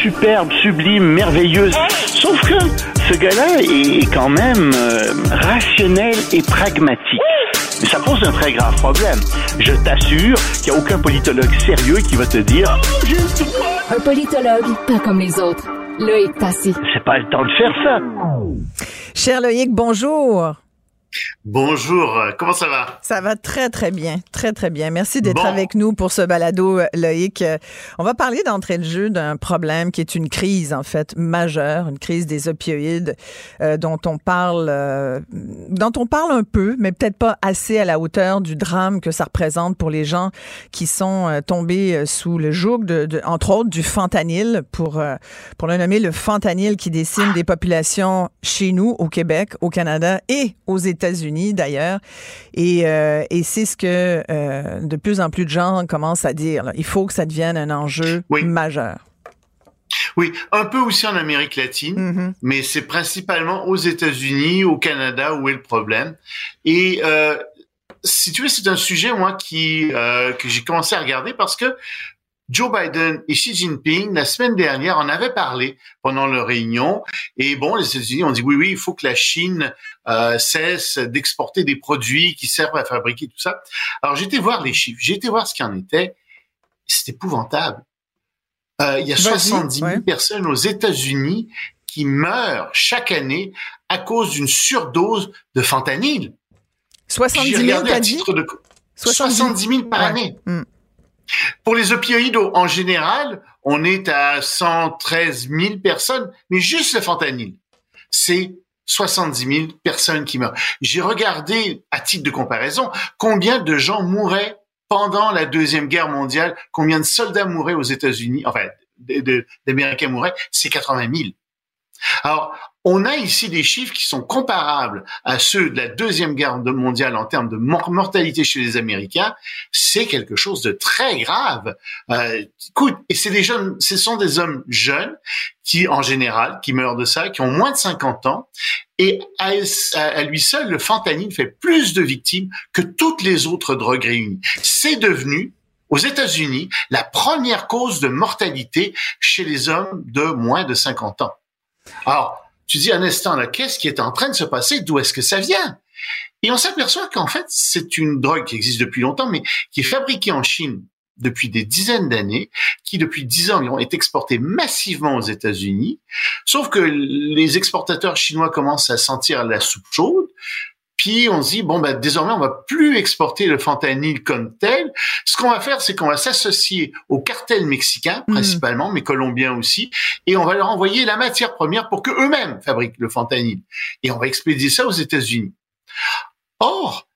Superbe, sublime, merveilleuse. Sauf que ce gars-là est quand même euh, rationnel et pragmatique. Mais ça pose un très grave problème. Je t'assure qu'il n'y a aucun politologue sérieux qui va te dire Un politologue, pas comme les autres. Loïc Tassi. C'est pas le temps de faire ça. Cher Loïc, bonjour. Bonjour, euh, comment ça va? Ça va très, très bien, très, très bien. Merci d'être avec nous pour ce balado, euh, Loïc. Euh, on va parler d'entrée de jeu d'un problème qui est une crise, en fait, majeure, une crise des opioïdes dont on parle, dont on parle un peu, mais peut-être pas assez à la hauteur du drame que ça représente pour les gens qui sont tombés sous le joug de, de, entre autres, du fentanyl, pour, pour le nommer le fentanyl qui décime des populations chez nous, au Québec, au Canada et aux États États-Unis d'ailleurs. Et, euh, et c'est ce que euh, de plus en plus de gens commencent à dire. Il faut que ça devienne un enjeu majeur. Oui, un peu aussi en Amérique latine, mm-hmm. mais c'est principalement aux États-Unis, au Canada où est le problème. Et euh, si tu veux, c'est un sujet moi qui que j'ai commencé à regarder parce que Joe Biden et Xi Jinping, la semaine dernière, en avaient parlé pendant leur réunion. Et bon, les États-Unis ont dit oui, oui, il faut que la Chine euh, cesse d'exporter des produits qui servent à fabriquer tout ça. Alors, été voir les chiffres, j'ai été voir ce qu'il en était. C'est épouvantable. Euh, il y a 70 000 personnes aux États-Unis qui meurent chaque année à cause d'une surdose de fentanyl. 70 000, à titre de... 70 000 par année. Hmm. Pour les opioïdes, en général, on est à 113 000 personnes, mais juste le fentanyl, c'est 70 000 personnes qui meurent. J'ai regardé, à titre de comparaison, combien de gens mouraient pendant la Deuxième Guerre mondiale, combien de soldats mouraient aux États-Unis, enfin, d'Américains mouraient, c'est 80 000. Alors, on a ici des chiffres qui sont comparables à ceux de la deuxième guerre mondiale en termes de mortalité chez les Américains. C'est quelque chose de très grave. Euh, écoute, et c'est des jeunes, ce sont des hommes jeunes qui, en général, qui meurent de ça, qui ont moins de 50 ans. Et à, lui seul, le fentanyl fait plus de victimes que toutes les autres drogues réunies. C'est devenu aux États-Unis la première cause de mortalité chez les hommes de moins de 50 ans. Alors, tu dis un instant là, qu'est-ce qui est en train de se passer? D'où est-ce que ça vient? Et on s'aperçoit qu'en fait, c'est une drogue qui existe depuis longtemps, mais qui est fabriquée en Chine depuis des dizaines d'années, qui depuis dix ans environ est exportée massivement aux États-Unis. Sauf que les exportateurs chinois commencent à sentir la soupe chaude. Puis on se dit bon ben désormais on va plus exporter le fentanyl comme tel. Ce qu'on va faire c'est qu'on va s'associer au cartel mexicain mhm. principalement, mais colombiens aussi, et on va leur envoyer la matière première pour que eux-mêmes fabriquent le fentanyl. Et on va expédier ça aux États-Unis. Or,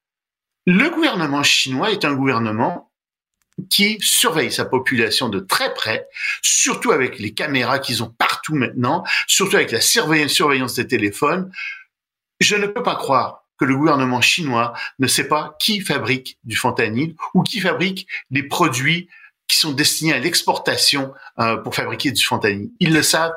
le gouvernement chinois est un gouvernement qui surveille sa population de très près, surtout avec les caméras qu'ils ont partout maintenant, surtout avec la surveillance des téléphones. Je ne peux pas croire que le gouvernement chinois ne sait pas qui fabrique du fentanyl ou qui fabrique les produits qui sont destinés à l'exportation euh, pour fabriquer du fentanyl. Ils le savent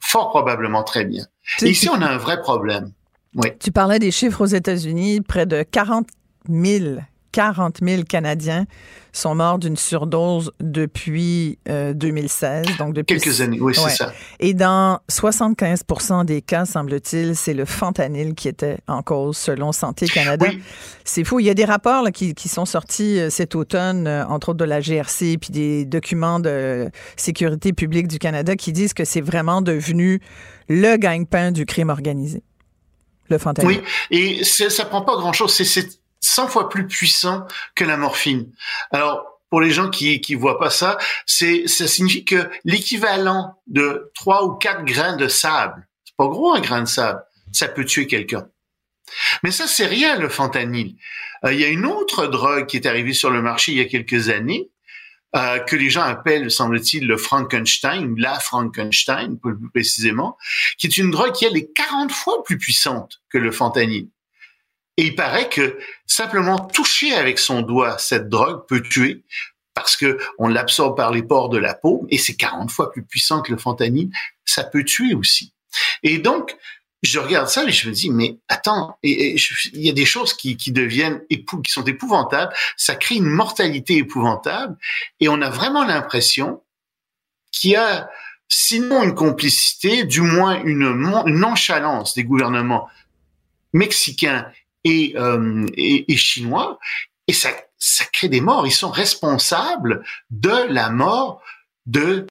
fort probablement très bien. Et ici, on a un vrai problème. Oui. Tu parlais des chiffres aux États-Unis, près de 40 000 40 000 Canadiens sont morts d'une surdose depuis 2016. Euh, donc depuis quelques années, oui, c'est ça. Et dans 75% des cas, semble-t-il, c'est le fentanyl qui était en cause, selon Santé Canada. C'est fou. Il y a des rapports qui, sont sortis euh, cet automne, euh, entre autres de la GRC, puis des documents de sécurité publique du Canada qui disent que c'est vraiment devenu le gagne-pain du crime organisé. Le fentanyl. Oui, et ça prend pas grand-chose. C'est 100 fois plus puissant que la morphine. Alors, pour les gens qui qui voient pas ça, c'est ça signifie que l'équivalent de trois ou quatre grains de sable, c'est pas gros un grain de sable, ça peut tuer quelqu'un. Mais ça c'est rien le fentanyl. Euh, il y a une autre drogue qui est arrivée sur le marché il y a quelques années euh, que les gens appellent, semble-t-il, le Frankenstein, la Frankenstein, plus précisément, qui est une drogue qui elle est 40 fois plus puissante que le fentanyl. Et il paraît que simplement toucher avec son doigt cette drogue peut tuer parce que on l'absorbe par les pores de la peau et c'est 40 fois plus puissant que le fentanyl, ça peut tuer aussi. Et donc, je regarde ça et je me dis, mais attends, il y a des choses qui, deviennent qui sont épouvantables. Ça crée une mortalité épouvantable et on a vraiment l'impression qu'il y a sinon une complicité, du moins une, une nonchalance des gouvernements mexicains euh, et, et, chinois, et ça, ça crée des morts. Ils sont responsables de la mort de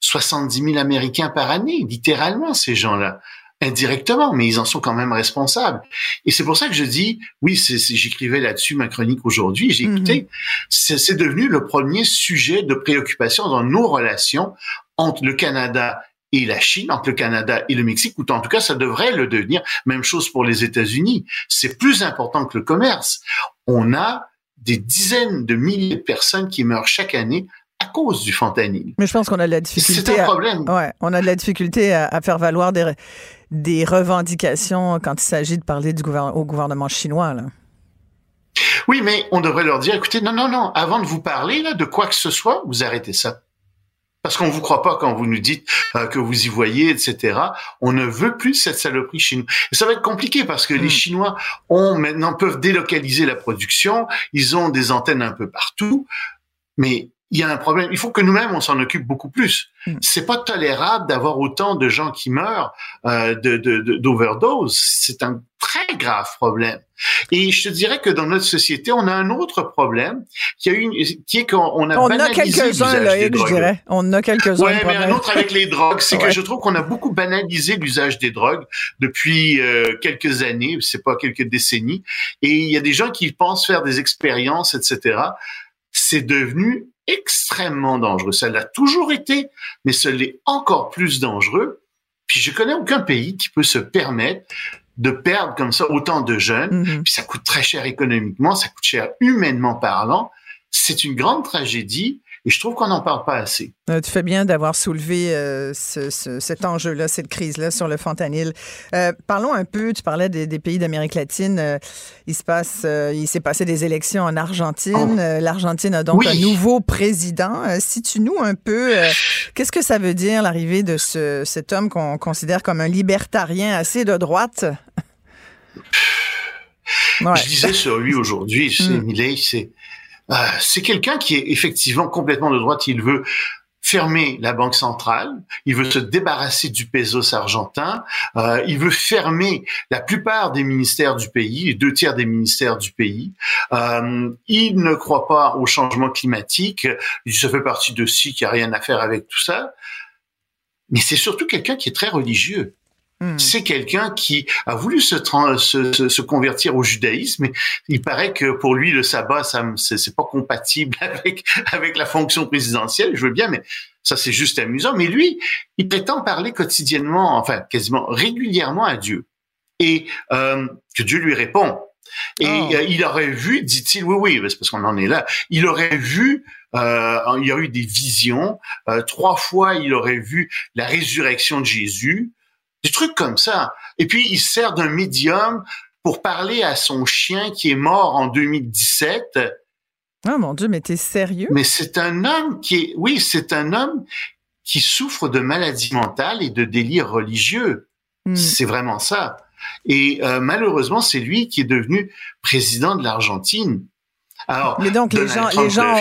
70 000 Américains par année, littéralement, ces gens-là indirectement, mais ils en sont quand même responsables. Et c'est pour ça que je dis, oui, j'écrivais là-dessus ma chronique aujourd'hui, j'ai mhm. écouté, c'est devenu le premier sujet de préoccupation dans nos relations entre le Canada et la Chine, entre le Canada et le Mexique, ou en tout cas, ça devrait le devenir. Même chose pour les États-Unis. C'est plus important que le commerce. On a des dizaines de milliers de personnes qui meurent chaque année à cause du fentanyl. Mais je pense qu'on a de la difficulté. C'est un problème. ouais, on a de la difficulté à, faire valoir des, des revendications quand il s'agit de parler du gouvernement, au gouvernement chinois. Là. Oui, mais on devrait leur dire, écoutez, non, non, non, avant de vous parler là, de quoi que ce soit, vous arrêtez ça. Parce qu'on vous croit pas quand vous nous dites euh, que vous y voyez, etc. On ne veut plus cette saloperie chez nous. Et ça va être compliqué parce que les hmm. Chinois ont maintenant peuvent délocaliser la production. Ils ont des antennes un peu partout. Mais il y a un problème. Il faut que nous-mêmes on s'en occupe beaucoup plus. Mm. C'est pas tolérable d'avoir autant de gens qui meurent euh, de d'overdose. C'est un très grave problème. Et je te dirais que dans notre société, on a un autre problème qui a une, qui est qu'on a on a quelques-uns là, je dirais. On a quelques-uns. Ouais, mais un autre avec les drogues, c'est que je trouve qu'on a beaucoup banalisé l'usage des drogues depuis euh, quelques années, c'est pas quelques décennies. Et il y a des gens qui pensent faire des expériences, etc. C'est devenu extrêmement dangereux. Ça l'a toujours été, mais ce l'est encore plus dangereux. Puis je connais aucun pays qui peut se permettre de perdre comme ça autant de jeunes. Mm-hmm. Puis ça coûte très cher économiquement, ça coûte cher humainement parlant. C'est une grande tragédie Et je trouve qu'on n'en parle pas assez. Euh, tu fais bien d'avoir soulevé euh, ce, cet enjeu-là, cette crise-là sur le fentanyl. Euh, parlons un peu, tu parlais des, pays d'Amérique latine. il se passe, il s'est passé des élections en Argentine. Oh. L'Argentine a donc un nouveau président. si tu nous un peu, qu'est-ce que ça veut dire l'arrivée de ce, cet homme qu'on considère comme un libertarien assez de droite? Je disais sur lui aujourd'hui, c'est mm. c'est euh, c'est quelqu'un qui est effectivement complètement de droite. Il veut fermer la banque centrale, il veut se débarrasser du pesos argentin, euh, il veut fermer la plupart des ministères du pays, deux tiers des ministères du pays. Euh, il ne croit pas au changement climatique, il se fait partie de ci qui a rien à faire avec tout ça. Mais c'est surtout quelqu'un qui est très religieux. Hmm. C'est quelqu'un qui a voulu se, se, se, convertir au judaïsme. Mais il paraît que pour lui, le sabbat, ça, c'est pas compatible [laughs] avec avec la fonction présidentielle. Je veux bien, mais ça c'est juste amusant. Mais lui, il prétend parler quotidiennement, enfin quasiment régulièrement à Dieu, et euh, que Dieu lui répond. Et oh. euh, il aurait vu, dit-il, oui, oui, c'est parce qu'on en est là. Il aurait vu euh, il y a eu des visions. Euh, trois fois, il aurait vu la résurrection de Jésus des trucs comme ça. Et puis, il sert d'un médium pour parler à son chien qui est mort en 2017. Ah mon Dieu, mais t'es sérieux? Mais c'est un homme qui est, oui, c'est un homme qui souffre de maladie mentale et de délire religieux. Hmm. C'est vraiment ça. Et euh, malheureusement, c'est lui qui est devenu président de l'Argentine. Alors, mais donc les gens, les gens,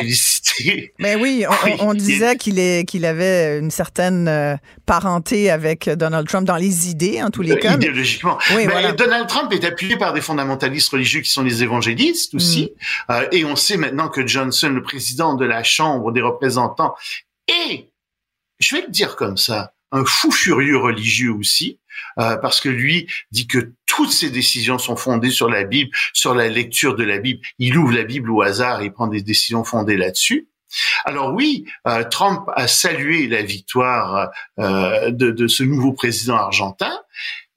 mais oui, on, [laughs] disait qu'il est, qu'il avait une certaine euh, parenté avec Donald Trump dans les idées, en tous les cas. Idéologiquement. Oui, mais Donald Trump est appuyé par des fondamentalistes religieux qui sont les évangélistes aussi, mm. euh, et on sait maintenant que Johnson, le président de la Chambre des représentants, est, je vais le dire comme ça, un fou furieux religieux aussi, euh, parce que lui dit que toutes ses décisions sont fondées sur la Bible, sur la lecture de la Bible. Il ouvre la Bible au hasard et prend des décisions fondées là-dessus. Alors oui, euh, Trump a salué la victoire euh, de, ce nouveau président argentin,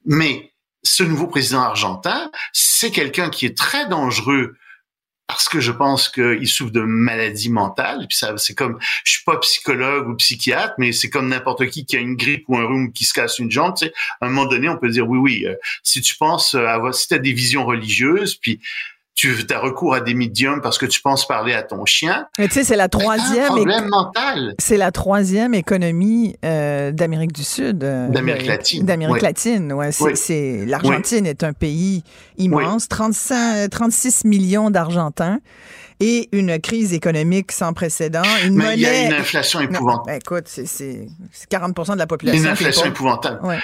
mais ce nouveau président argentin, c'est quelqu'un qui est très dangereux parce que je pense qu'il souffre de maladie mentale. Et puis ça, c'est comme, je suis pas psychologue ou psychiatre, mais c'est comme n'importe qui qui a une grippe ou un rhume qui se casse une jambe. Tu sais, à un moment donné, on peut dire oui, oui. Euh, si tu penses avoir, si as des visions religieuses, puis tu as recours à des médiums parce que tu penses parler à ton chien. tu sais, c'est la troisième. problème mental. C'est la troisième économie euh, d'Amérique du Sud. Euh, D'Amérique latine. D'Amérique latine, ouais. C'est, l'Argentine est un pays immense, 35, 36 millions d'Argentins et une crise économique sans précédent. Une Mais il y a une inflation épouvantable. Ben, écoute, c'est 40% de la population. Une inflation épouvantable. Ouais.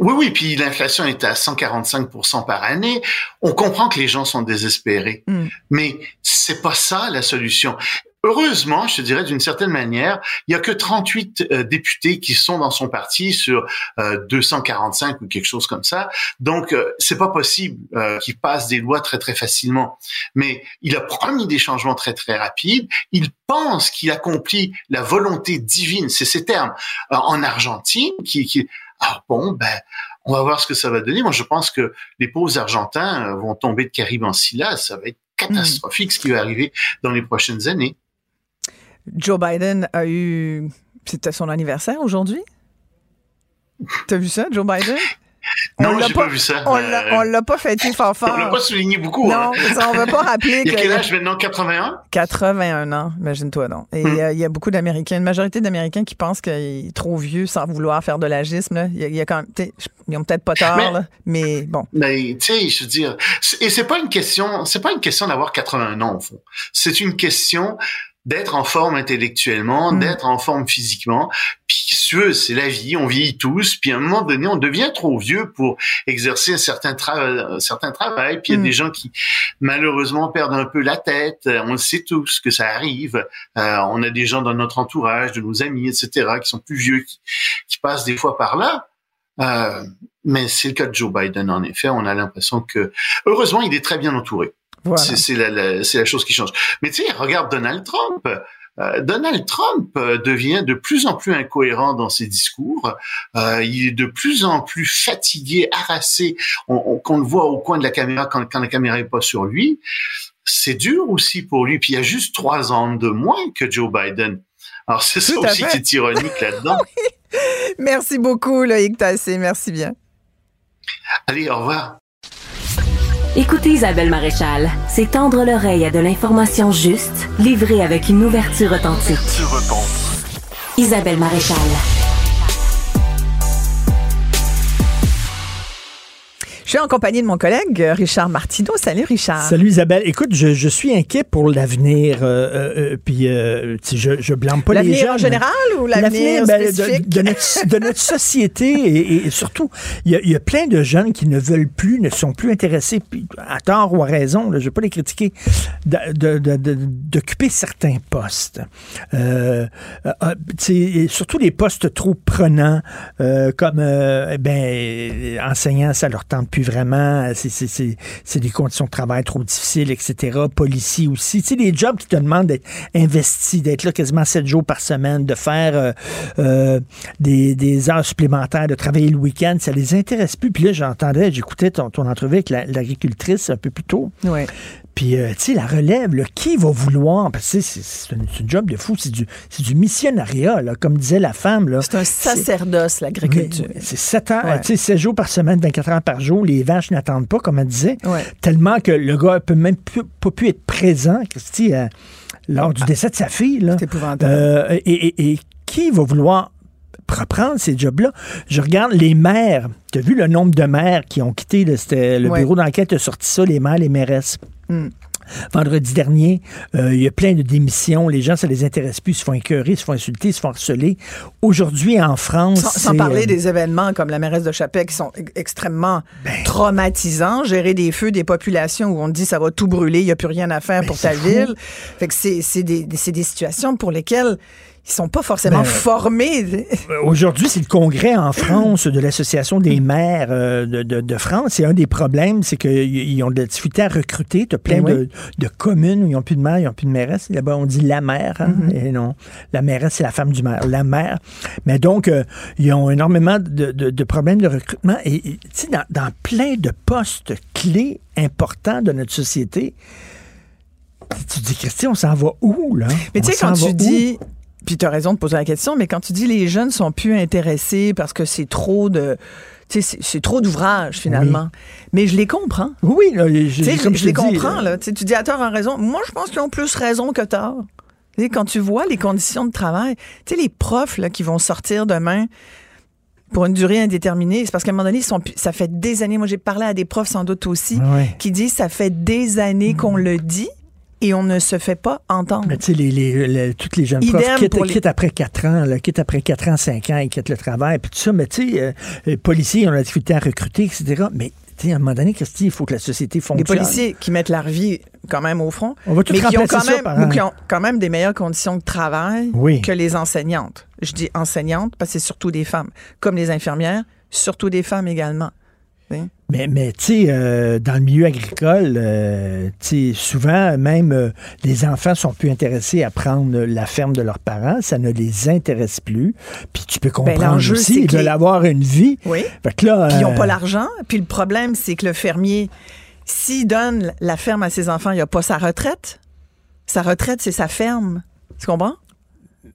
Oui, oui, puis l'inflation est à 145% par année. On comprend que les gens sont désespérés, mm. mais c'est pas ça la solution. Heureusement, je te dirais d'une certaine manière, il y a que 38 euh, députés qui sont dans son parti sur 245 euh, ou quelque chose comme ça. Donc euh, c'est pas possible qu'il passe des lois très très facilement. Mais il a promis des changements très très rapides. Il pense qu'il accomplit la volonté divine, c'est ces termes en Argentine qui, qui ah bon, ben, on va voir ce que ça va donner. Moi, je pense que les pauvres Argentins euh, vont tomber de Caribe en Silla. Ça va être catastrophique ce qui va arriver dans les prochaines années. Joe Biden a eu... C'était son anniversaire aujourd'hui? T'as vu ça, Joe Biden? Non, j'ai pas, pas, vu ça. On l'a, l'a pas fêté fort fort. On l'a pas souligné beaucoup. Non, hein. on veut pas rappeler [laughs] il y a quel âge maintenant? 81? 81 ans, imagine-toi donc. Et hmm. il y, a beaucoup d'Américains, une majorité d'Américains qui pensent qu'il est trop vieux sans vouloir faire de l'agisme. Il y, a, quand même, ils ont peut-être pas tort, mais, là, mais bon. Mais tu sais, je veux dire, et c'est pas une question, c'est pas une question d'avoir 81 ans au fond. C'est une question d'être en forme intellectuellement, mm. d'être en forme physiquement. Puis c'est la vie, on vieillit tous, puis à un moment donné, on devient trop vieux pour exercer un certain, tra certain travail. Puis il y a mm. des gens qui malheureusement perdent un peu la tête. On le sait tous que ça arrive. Euh, on a des gens dans notre entourage, de nos amis, etc., qui sont plus vieux, qui, qui passent des fois par là. Euh, mais c'est le cas de Joe Biden, en effet. On a l'impression que, heureusement, il est très bien entouré. C'est la, la, chose qui change. Mais tu sais, regarde Donald Trump. Euh, Donald Trump euh, devient de plus en plus incohérent dans ses discours. Euh, il est de plus en plus fatigué, harassé. On, qu'on le voit au coin de la caméra quand, quand la caméra est pas sur lui. C'est dur aussi pour lui. Puis il y a juste trois ans de moins que Joe Biden. Alors c'est ça aussi qui est ironique là-dedans. [laughs] Merci beaucoup, Loïc Tassé. Merci bien. Allez, au revoir. Écoutez Isabelle Maréchal, c'est tendre l'oreille à de l'information juste, livrée avec une ouverture authentique. Isabelle Maréchal. Je suis en compagnie de mon collègue euh, Richard Martineau. Salut Richard. Salut Isabelle. Écoute, je, je suis inquiet pour l'avenir. Euh, euh, euh puis euh, je, je blâme pas les gens. en général ou l'avenir ben, de, de, notre, de notre société et, et surtout, il y, a, y, a plein de jeunes qui ne veulent plus, ne sont plus intéressés, puis à tort ou à raison, je ne vais pas les critiquer, d'occuper certains postes. Euh, surtout les postes trop prenants, comme ben enseignants, ça leur tente plus vraiment, c'est des conditions de travail trop difficiles, etc. Policiers aussi. Tu sais, des jobs qui te demandent d'être investi, d'être là quasiment sept jours par semaine, de faire euh, euh, des, heures supplémentaires, de travailler le week-end, ça les intéresse plus. Puis là, j'entendais, j'écoutais ton, ton entrevue avec l'agricultrice un peu plus tôt. Ouais. Puis, euh, tu sais, la relève, qui va vouloir? Parce que c'est un, job de fou, c'est du, du missionnariat, là, comme disait la femme. C'est un sacerdoce, l'agriculture. c'est 7 ans, tu sais, 7 jours par semaine, 24 heures par jour. Les vaches n'attendent pas, comme elle disait. Tellement que le gars peut même pas pu être présent, Christy, euh, lors du ah. décès de sa fille. C'est épouvantable. Euh, et, qui va vouloir reprendre ces jobs-là. Je regarde les maires. Tu as vu le nombre de maires qui ont quitté le, bureau d'enquête a sorti ça, les maires, les mairesses. Hmm. Vendredi dernier, euh, il y a plein de démissions. Les gens, ça les intéresse plus. Ils se font écœurer, ils se font insulter, ils se font harceler. Aujourd'hui, en France. Sans, parler euh, des événements comme la mairesse de Chapelle qui sont extrêmement ben, traumatisants. Gérer des feux, des populations où on dit ça va tout brûler, il n'y a plus rien à faire ben, pour ta ville. Fait que c'est des, des situations pour lesquelles ils sont pas forcément ben, formés. Euh, aujourd'hui, c'est le congrès en France de l'Association des maires euh, de, France. Et un des problèmes, c'est qu'ils ont de la difficulté à recruter. Tu as plein ben de, communes où ils n'ont plus de maire, ils n'ont plus de mairesse. Là-bas, on dit la maire. Hein, mm-hmm. Et non, la mairesse, c'est la femme du maire. La maire. Mais donc, euh, ils ont énormément de, problèmes de recrutement. Et tu sais, dans, dans plein de postes clés importants de notre société, tu dis, Christian, on s'en va où, là? Mais tu sais, quand tu dis puis tu as raison de poser la question, mais quand tu dis les jeunes sont plus intéressés parce que c'est trop de c'est trop d'ouvrage finalement. Mais je les comprends. Oui, je, les comprends. Là. Tu dis à tort en raison. Moi, je pense qu'ils ont plus raison que tort. quand tu vois les conditions de travail, tu sais, les profs là, qui vont sortir demain pour une durée indéterminée, c'est parce qu'à un moment donné, sont, ça fait des années, moi j'ai parlé à des profs sans doute aussi, qui disent ça fait des années qu'on le dit, et on ne se fait pas entendre. Mais tu sais, les, les, toutes les jeunes profs quittent, après 4 ans, là, quittent après 4 ans, 5 ans, ils quittent le travail, puis tout ça. Mais tu sais, euh, les policiers ont la difficulté à recruter, etc. Mais à un moment donné, Christy, il faut que la société fonctionne. Les policiers qui mettent leur vie quand même au front, On va tout mais qui ont, quand même, qui ont quand même des meilleures conditions de travail que les enseignantes. Je dis enseignantes parce que c'est surtout des femmes, comme les infirmières, surtout des femmes également. Mais, mais tu sais, euh, dans le milieu agricole, euh, tu sais, souvent, même euh, les enfants sont plus intéressés à prendre la ferme de leurs parents. Ça ne les intéresse plus. Puis tu peux ben, comprendre aussi, de l'avoir une vie. Oui. Fait là, Puis ils n'ont pas l'argent. Puis le problème, c'est que le fermier, s'il donne la ferme à ses enfants, il n'a pas sa retraite. Sa retraite, c'est sa ferme. Tu comprends?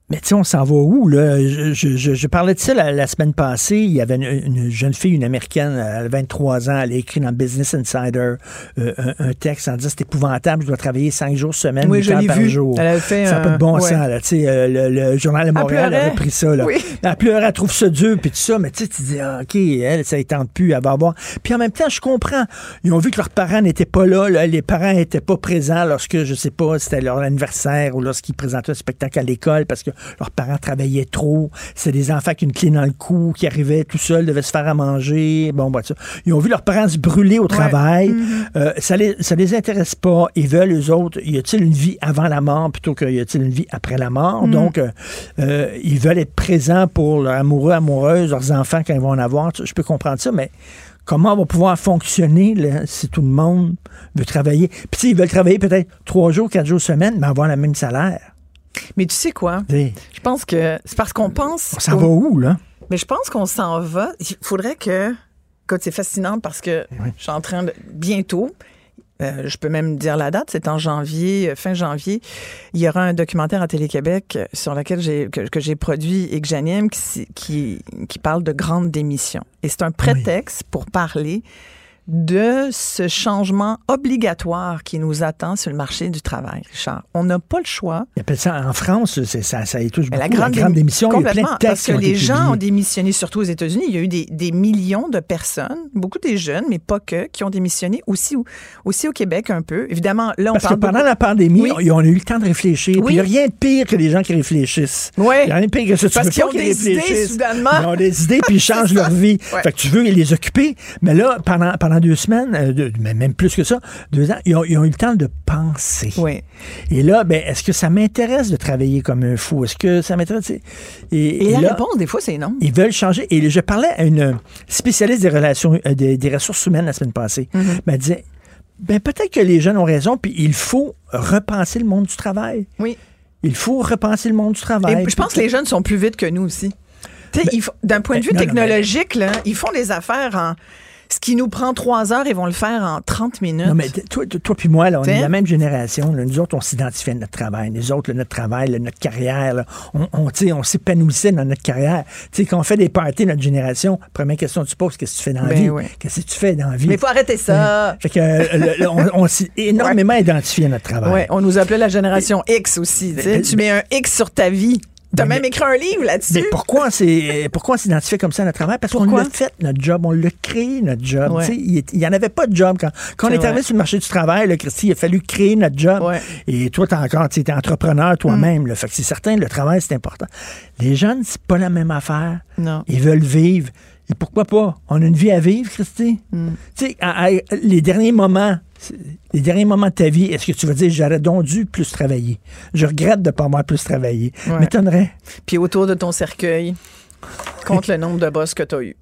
Mais tu sais, on s'en va où, là? Je, je, je, parlais de ça la, semaine passée. Il y avait une, jeune fille, une Américaine, elle a 23 ans, elle a écrit dans Business Insider euh, un, texte en disant c'est épouvantable, je dois travailler 5 jours semaine, oui, 8 heures par jour. Elle a fait ça n'a pas de bon sens, là. Tu sais, euh, le, Journal de Montréal a repris ça, là. Oui. Elle pleure, elle trouve ça dur, puis tout ça, mais tu sais, tu dis, ah, OK, elle, ça ne tente plus, elle va avoir. Puis en même temps, je comprends. Ils ont vu que leurs parents n'étaient pas là, là. les parents n'étaient pas présents lorsque, je sais pas, c'était leur anniversaire ou lorsqu'ils présentaient un spectacle à l'école parce que leurs parents travaillaient trop. C'est des enfants qui ont une clé dans le cou, qui arrivaient tout seuls, devaient se faire à manger. Bon, bah, ça. Ils ont vu leurs parents se brûler au travail. Mm-hmm. Euh, ça les, ça les intéresse pas. Ils veulent, eux autres, y a-t-il une vie avant la mort plutôt qu'il y a-t-il une vie après la mort? Mm-hmm. Donc, euh, euh, ils veulent être présents pour leurs amoureux, amoureuses, leurs enfants quand ils vont en avoir. Je peux comprendre ça, mais comment on va pouvoir fonctionner si tout le monde veut travailler? Puis ils veulent travailler peut-être trois jours, quatre jours semaine, mais avoir le même salaire. Mais tu sais quoi? Je pense que c'est parce qu'on pense. On s'en va où, là? Mais je pense qu'on s'en va. Il faudrait que. Écoute, c'est fascinant parce que je suis en train de. Bientôt, euh, je peux même dire la date, c'est en janvier, fin janvier. Il y aura un documentaire à Télé-Québec sur lequel j'ai que, j'ai produit et que j'anime qui, qui, qui parle de grandes démissions. Et c'est un prétexte pour parler de ce changement obligatoire qui nous attend sur le marché du travail, Richard. On n'a pas le choix. Il appelle ça en France, ça, ça y touche beaucoup. La grande, la grande démission, il y a plein de Parce que les gens ont démissionné, surtout aux États-Unis. Il y a eu des, des, millions de personnes, beaucoup des jeunes, mais pas que, qui ont démissionné aussi, aussi au Québec un peu. Évidemment, là, on Parce parle que pendant la pandémie, on, a eu le temps de réfléchir. Puis il n'y a rien de pire que les gens qui réfléchissent. Oui. Il n'y a rien de pire que. Tu Parce qu'ils ont des idées, soudainement. Ils ont des idées, puis ils [laughs] changent leur vie. Fait que tu veux les occuper. Mais là, pendant, pendant deux semaines, euh, même plus que ça, deux ans, ils ont, eu le temps de penser. Oui. Et là, ben, est-ce que ça m'intéresse de travailler comme un fou? Est-ce que ça m'intéresse? Et, la réponse, des fois, c'est non. Ils veulent changer. Et je parlais à une spécialiste des relations, euh, des, ressources humaines la semaine passée. Mm-hmm. Elle disait, ben, peut-être que les jeunes ont raison, puis il faut repenser le monde du travail. Oui. Il faut repenser le monde du travail. Et je pense que les jeunes sont plus vite que nous aussi. Ben, d'un point de vue technologique, là, ils font les affaires en ce qui nous prend trois heures, ils vont le faire en 30 minutes. Non, mais toi, toi, puis moi, là, on est la même génération. Nous autres, on s'identifie à notre travail. Nous autres, notre travail, notre carrière, on, on, on s'épanouissait dans notre carrière. sais, quand on fait des parties, notre génération, première question que tu poses, qu'est-ce que tu fais dans la ben vie? Qu'est-ce que tu fais dans la vie? Mais il faut arrêter ça. Fait que, euh, on, s'est [laughs] énormément identifié à notre travail. Ouais, on nous appelait la génération X aussi. tu mets un X sur ta vie. T'as même écrit un livre là-dessus. Mais pourquoi c'est pourquoi on s'identifie comme ça à notre travail? Parce qu'on l'a fait, notre job. On l'a créé, notre job. Il n'y en avait pas de job. Quand, quand on est, arrivé sur le marché du travail, le Christy, il a fallu créer notre job. Et toi, t'es encore, tu es entrepreneur toi-même. Mm. Fait que c'est certain, le travail, c'est important. Les jeunes, c'est pas la même affaire. Non. Ils veulent vivre. Et pourquoi pas? On a une vie à vivre, Christy. Mm. Tu sais, les derniers moments, les derniers moments de ta vie, est-ce que tu vas dire j'aurais donc dû plus travailler? Je regrette de ne pas avoir plus travaillé. M'étonnerait. Puis autour de ton cercueil, compte le nombre de boss que tu as eu.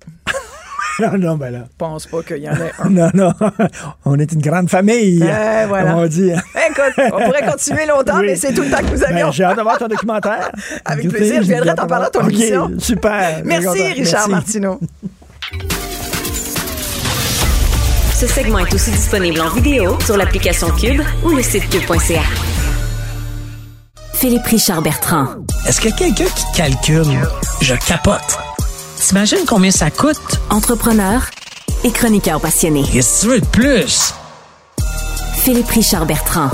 [laughs] non, non, ben là. Je pense pas qu'il y en ait un. [laughs] non, non. [laughs] On est une grande famille. Eh, voilà. on dit. Écoute, on pourrait continuer longtemps, mais c'est tout le temps que nous ben, avions. J'ai hâte de voir ton documentaire. Avec plaisir. Je viendrai t'en parler à ton émission. Super. Merci, Richard Martineau. Ce segment est aussi disponible en vidéo sur l'application Cube ou le site cube.ca. Philippe Richard Bertrand. Est-ce que quelqu'un qui calcule, je capote. T'imagines combien ça coûte? Entrepreneur et chroniqueur passionné. Qu'est-ce que tu veux de plus? Philippe Richard Bertrand.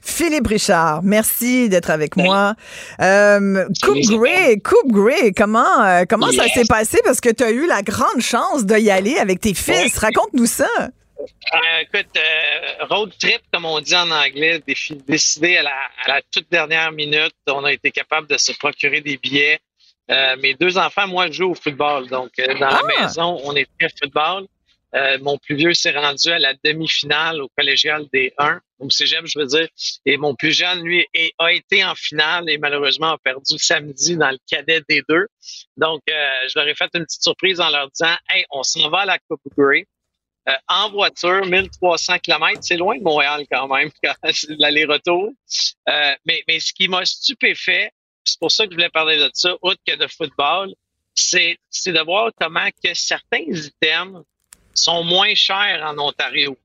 Philippe Richard, merci d'être avec moi. Euh, Coupe Grey, Coupe Grey, comment, euh, comment ça s'est passé? Parce que tu as eu la grande chance d'y aller avec tes fils. Raconte-nous ça. Euh, écoute, road trip, comme on dit en anglais, décidé à la, toute dernière minute. On a été capable de se procurer des billets. Mes deux enfants, moi, jouent au football. Donc, dans la ah! maison, on est très football. Euh, mon plus vieux s'est rendu à la demi-finale au collégial des 1, au cégep, je veux dire. Et mon plus jeune, lui, a été en finale et malheureusement a perdu samedi dans le cadet des deux. Donc, euh, je leur ai fait une petite surprise en leur disant, hey, on s'en va à la Coupe Grey. Euh, en voiture, 1300 km, c'est loin de Montréal quand même, [laughs] l'aller-retour. mais, mais ce qui m'a stupéfait, c'est pour ça que je voulais parler de ça, autre que de football, c'est de voir comment que certains items sont moins chers en Ontario.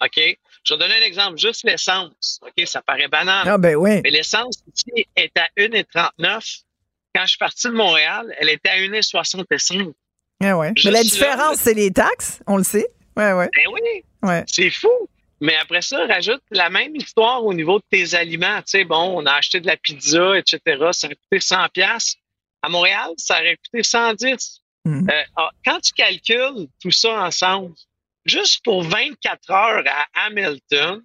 OK? Je vais donner un exemple, juste l'essence. OK? Ça paraît banal. Ah, ben oui. Mais l'essence ici est à 1,39. Quand je suis parti de Montréal, elle était à 1,65. Ah ouais. Mais la différence, c'est les taxes, on le sait. Ouais, ouais. Ben oui. Ouais. C'est fou. Mais après ça, rajoute la même histoire au niveau de tes aliments. Tu sais, bon, on a acheté de la pizza, etc. Ça a coûté 100 pièces. À Montréal, ça aurait coûté 110. Mm. Euh, ah, quand tu calcules tout ça ensemble, juste pour 24 heures à Hamilton,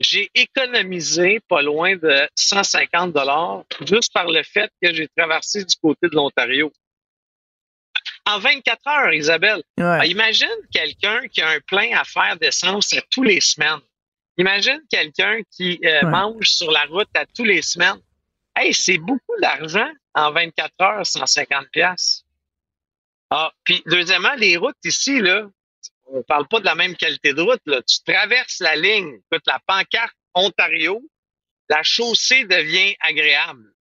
j'ai économisé pas loin de 150 dollars juste par le fait que j'ai traversé du côté de l'Ontario. En 24 heures, Isabelle. Ah, imagine quelqu'un qui a un plein à faire d'essence à tous les semaines. Imagine quelqu'un qui euh, mange sur la route à tous les semaines. Hey, c'est beaucoup d'argent en 24 heures, 150 pièces. Ah, puis deuxièmement, les routes ici, là, on parle pas de la même qualité de route. Là. Tu traverses la ligne, écoute, la pancarte Ontario, la chaussée devient agréable.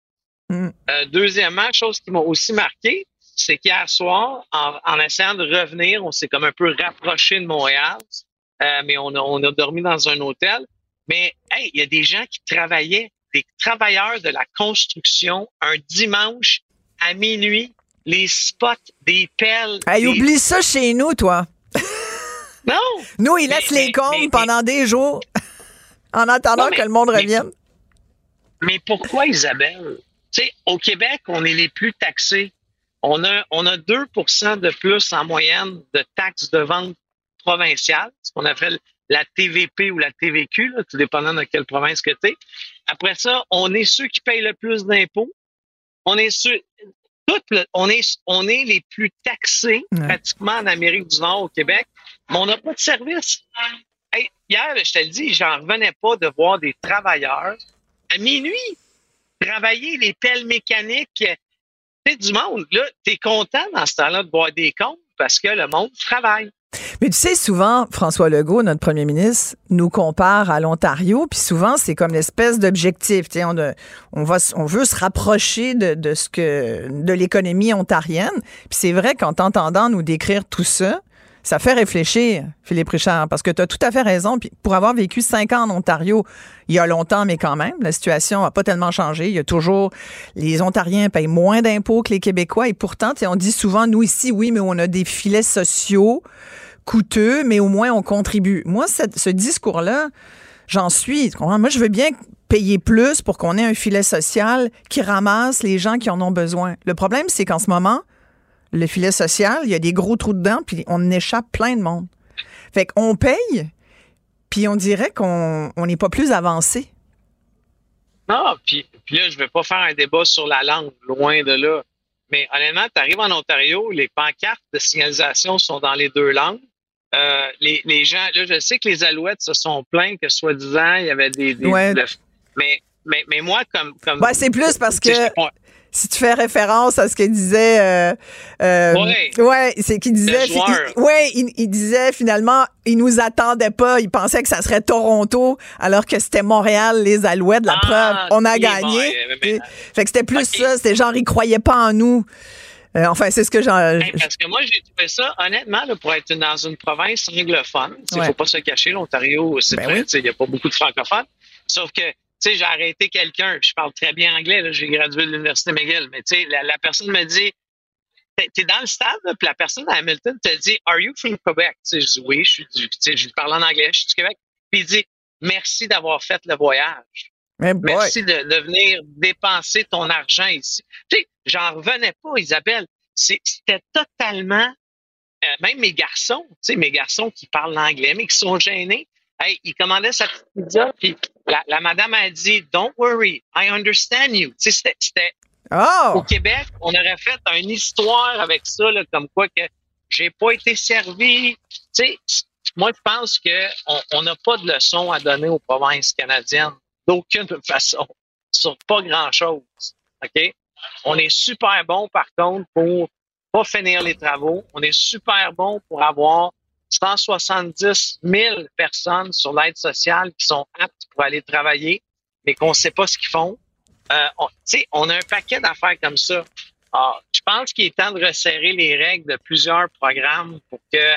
Mm. Euh, deuxièmement, chose qui m'a aussi marqué, c'est qu'hier soir, en, en, essayant de revenir, on s'est comme un peu rapproché de Montréal. euh, mais on a, on a dormi dans un hôtel. Mais hey, il y a des gens qui travaillaient, des travailleurs de la construction, un dimanche à minuit, les spots, des pelles. Hey, des- oublie ça chez nous, toi. [laughs] Non! Nous, ils laissent Mais- les comptes mais- pendant des jours [laughs] en attendant Non, mais- que le monde revienne. Mais pourquoi, Isabelle? Tu sais, au Québec, on est les plus taxés. On a, on a 2% de plus en moyenne de taxes de vente provinciales, ce qu'on appelle la TVP ou la TVQ, là, tout dépendant de quelle province que tu es. Après ça, on est ceux qui payent le plus d'impôts. On est ceux, tout le- on est, on est les plus taxés Ouais. pratiquement en Amérique du Nord, au Québec, mais on n'a pas de service. Hey, hier, je te le dis, j'en revenais pas de voir des travailleurs à minuit travailler les pelles mécaniques. Du monde, là, t'es content dans ce temps-là de voir des comptes parce que le monde travaille. Mais tu sais, souvent, François Legault, notre premier ministre, nous compare à l'Ontario, puis souvent, c'est comme l'espèce d'objectif. On, on, on veut se rapprocher de, de de l'économie ontarienne. Puis c'est vrai qu'en t'entendant nous décrire tout ça, ça fait réfléchir, Philippe Richard, parce que tu as tout à fait raison. Puis pour avoir vécu cinq ans en Ontario, il y a longtemps, mais quand même, la situation n'a pas tellement changé. Il y a toujours, les Ontariens payent moins d'impôts que les Québécois. Et pourtant, on dit souvent, nous ici, oui, mais on a des filets sociaux coûteux, mais au moins on contribue. Moi, ce discours-là, j'en suis. Moi, je veux bien payer plus pour qu'on ait un filet social qui ramasse les gens qui en ont besoin. Le problème, c'est qu'en ce moment, le filet social, il y a des gros trous dedans, puis on échappe plein de monde. Fait qu'on paye, puis on dirait qu'on on n'est pas plus avancé. Non, puis, puis là, je vais pas faire un débat sur la langue, loin de là. Mais honnêtement, tu arrives en Ontario, les pancartes de signalisation sont dans les deux langues. Euh, les, les gens, là, je sais que les Alouettes se sont plaints que soi-disant, il y avait des. des- Ouais. mais, mais, mais moi, comme. comme c'est plus parce que- Si tu fais référence à ce que disait, euh, euh, Ouais. ouais, c'est qu'il disait, il- ouais, il, il disait finalement, il nous attendait pas, il pensait que ça serait Toronto, alors que c'était Montréal, les Alouettes, la Ah, preuve, on a gagné. bon, mais- fait que c'était plus ça, c'était genre, il croyait pas en nous. Euh, enfin, c'est ce que j'en. Hey, parce que moi, j'ai trouvé ça, honnêtement, là, pour être dans une province anglophone, il ne faut pas se cacher, l'Ontario, c'est Ben vrai, oui. il n'y a pas beaucoup de francophones. Sauf que, sais, j'ai arrêté quelqu'un, je parle très bien anglais, j'ai gradué de l'Université McGill, mais tu sais, la, la personne me dit, t'es dans le stade, puis la personne à Hamilton te dit, Are you from Quebec? Tu sais, je dis oui, je suis du, tu sais, je lui parle en anglais, je suis du Québec. Puis il dit, Merci d'avoir fait le voyage. Merci de, de venir dépenser ton argent ici. Tu sais, j'en revenais pas, Isabelle. C'était totalement, euh, même mes garçons, tu sais, mes garçons qui parlent l'anglais, mais qui sont gênés. Hey, ils commandaient sa petite pizza, puis la, la madame a dit, Don't worry, I understand you. Tu sais, c'était- Oh! au Québec, on aurait fait une histoire avec ça, là, comme quoi que j'ai pas été servi. Tu sais, moi, je pense que on- on n'a pas de leçon à donner aux provinces canadiennes d'aucune façon [laughs] sur pas grand-chose. OK? On est super bon, par contre, pour pas finir les travaux. On est super bon pour avoir 170 000 personnes sur l'aide sociale qui sont aptes pour aller travailler, mais qu'on ne sait pas ce qu'ils font. Euh, on, on a un paquet d'affaires comme ça. Ah, je pense qu'il est temps de resserrer les règles de plusieurs programmes pour que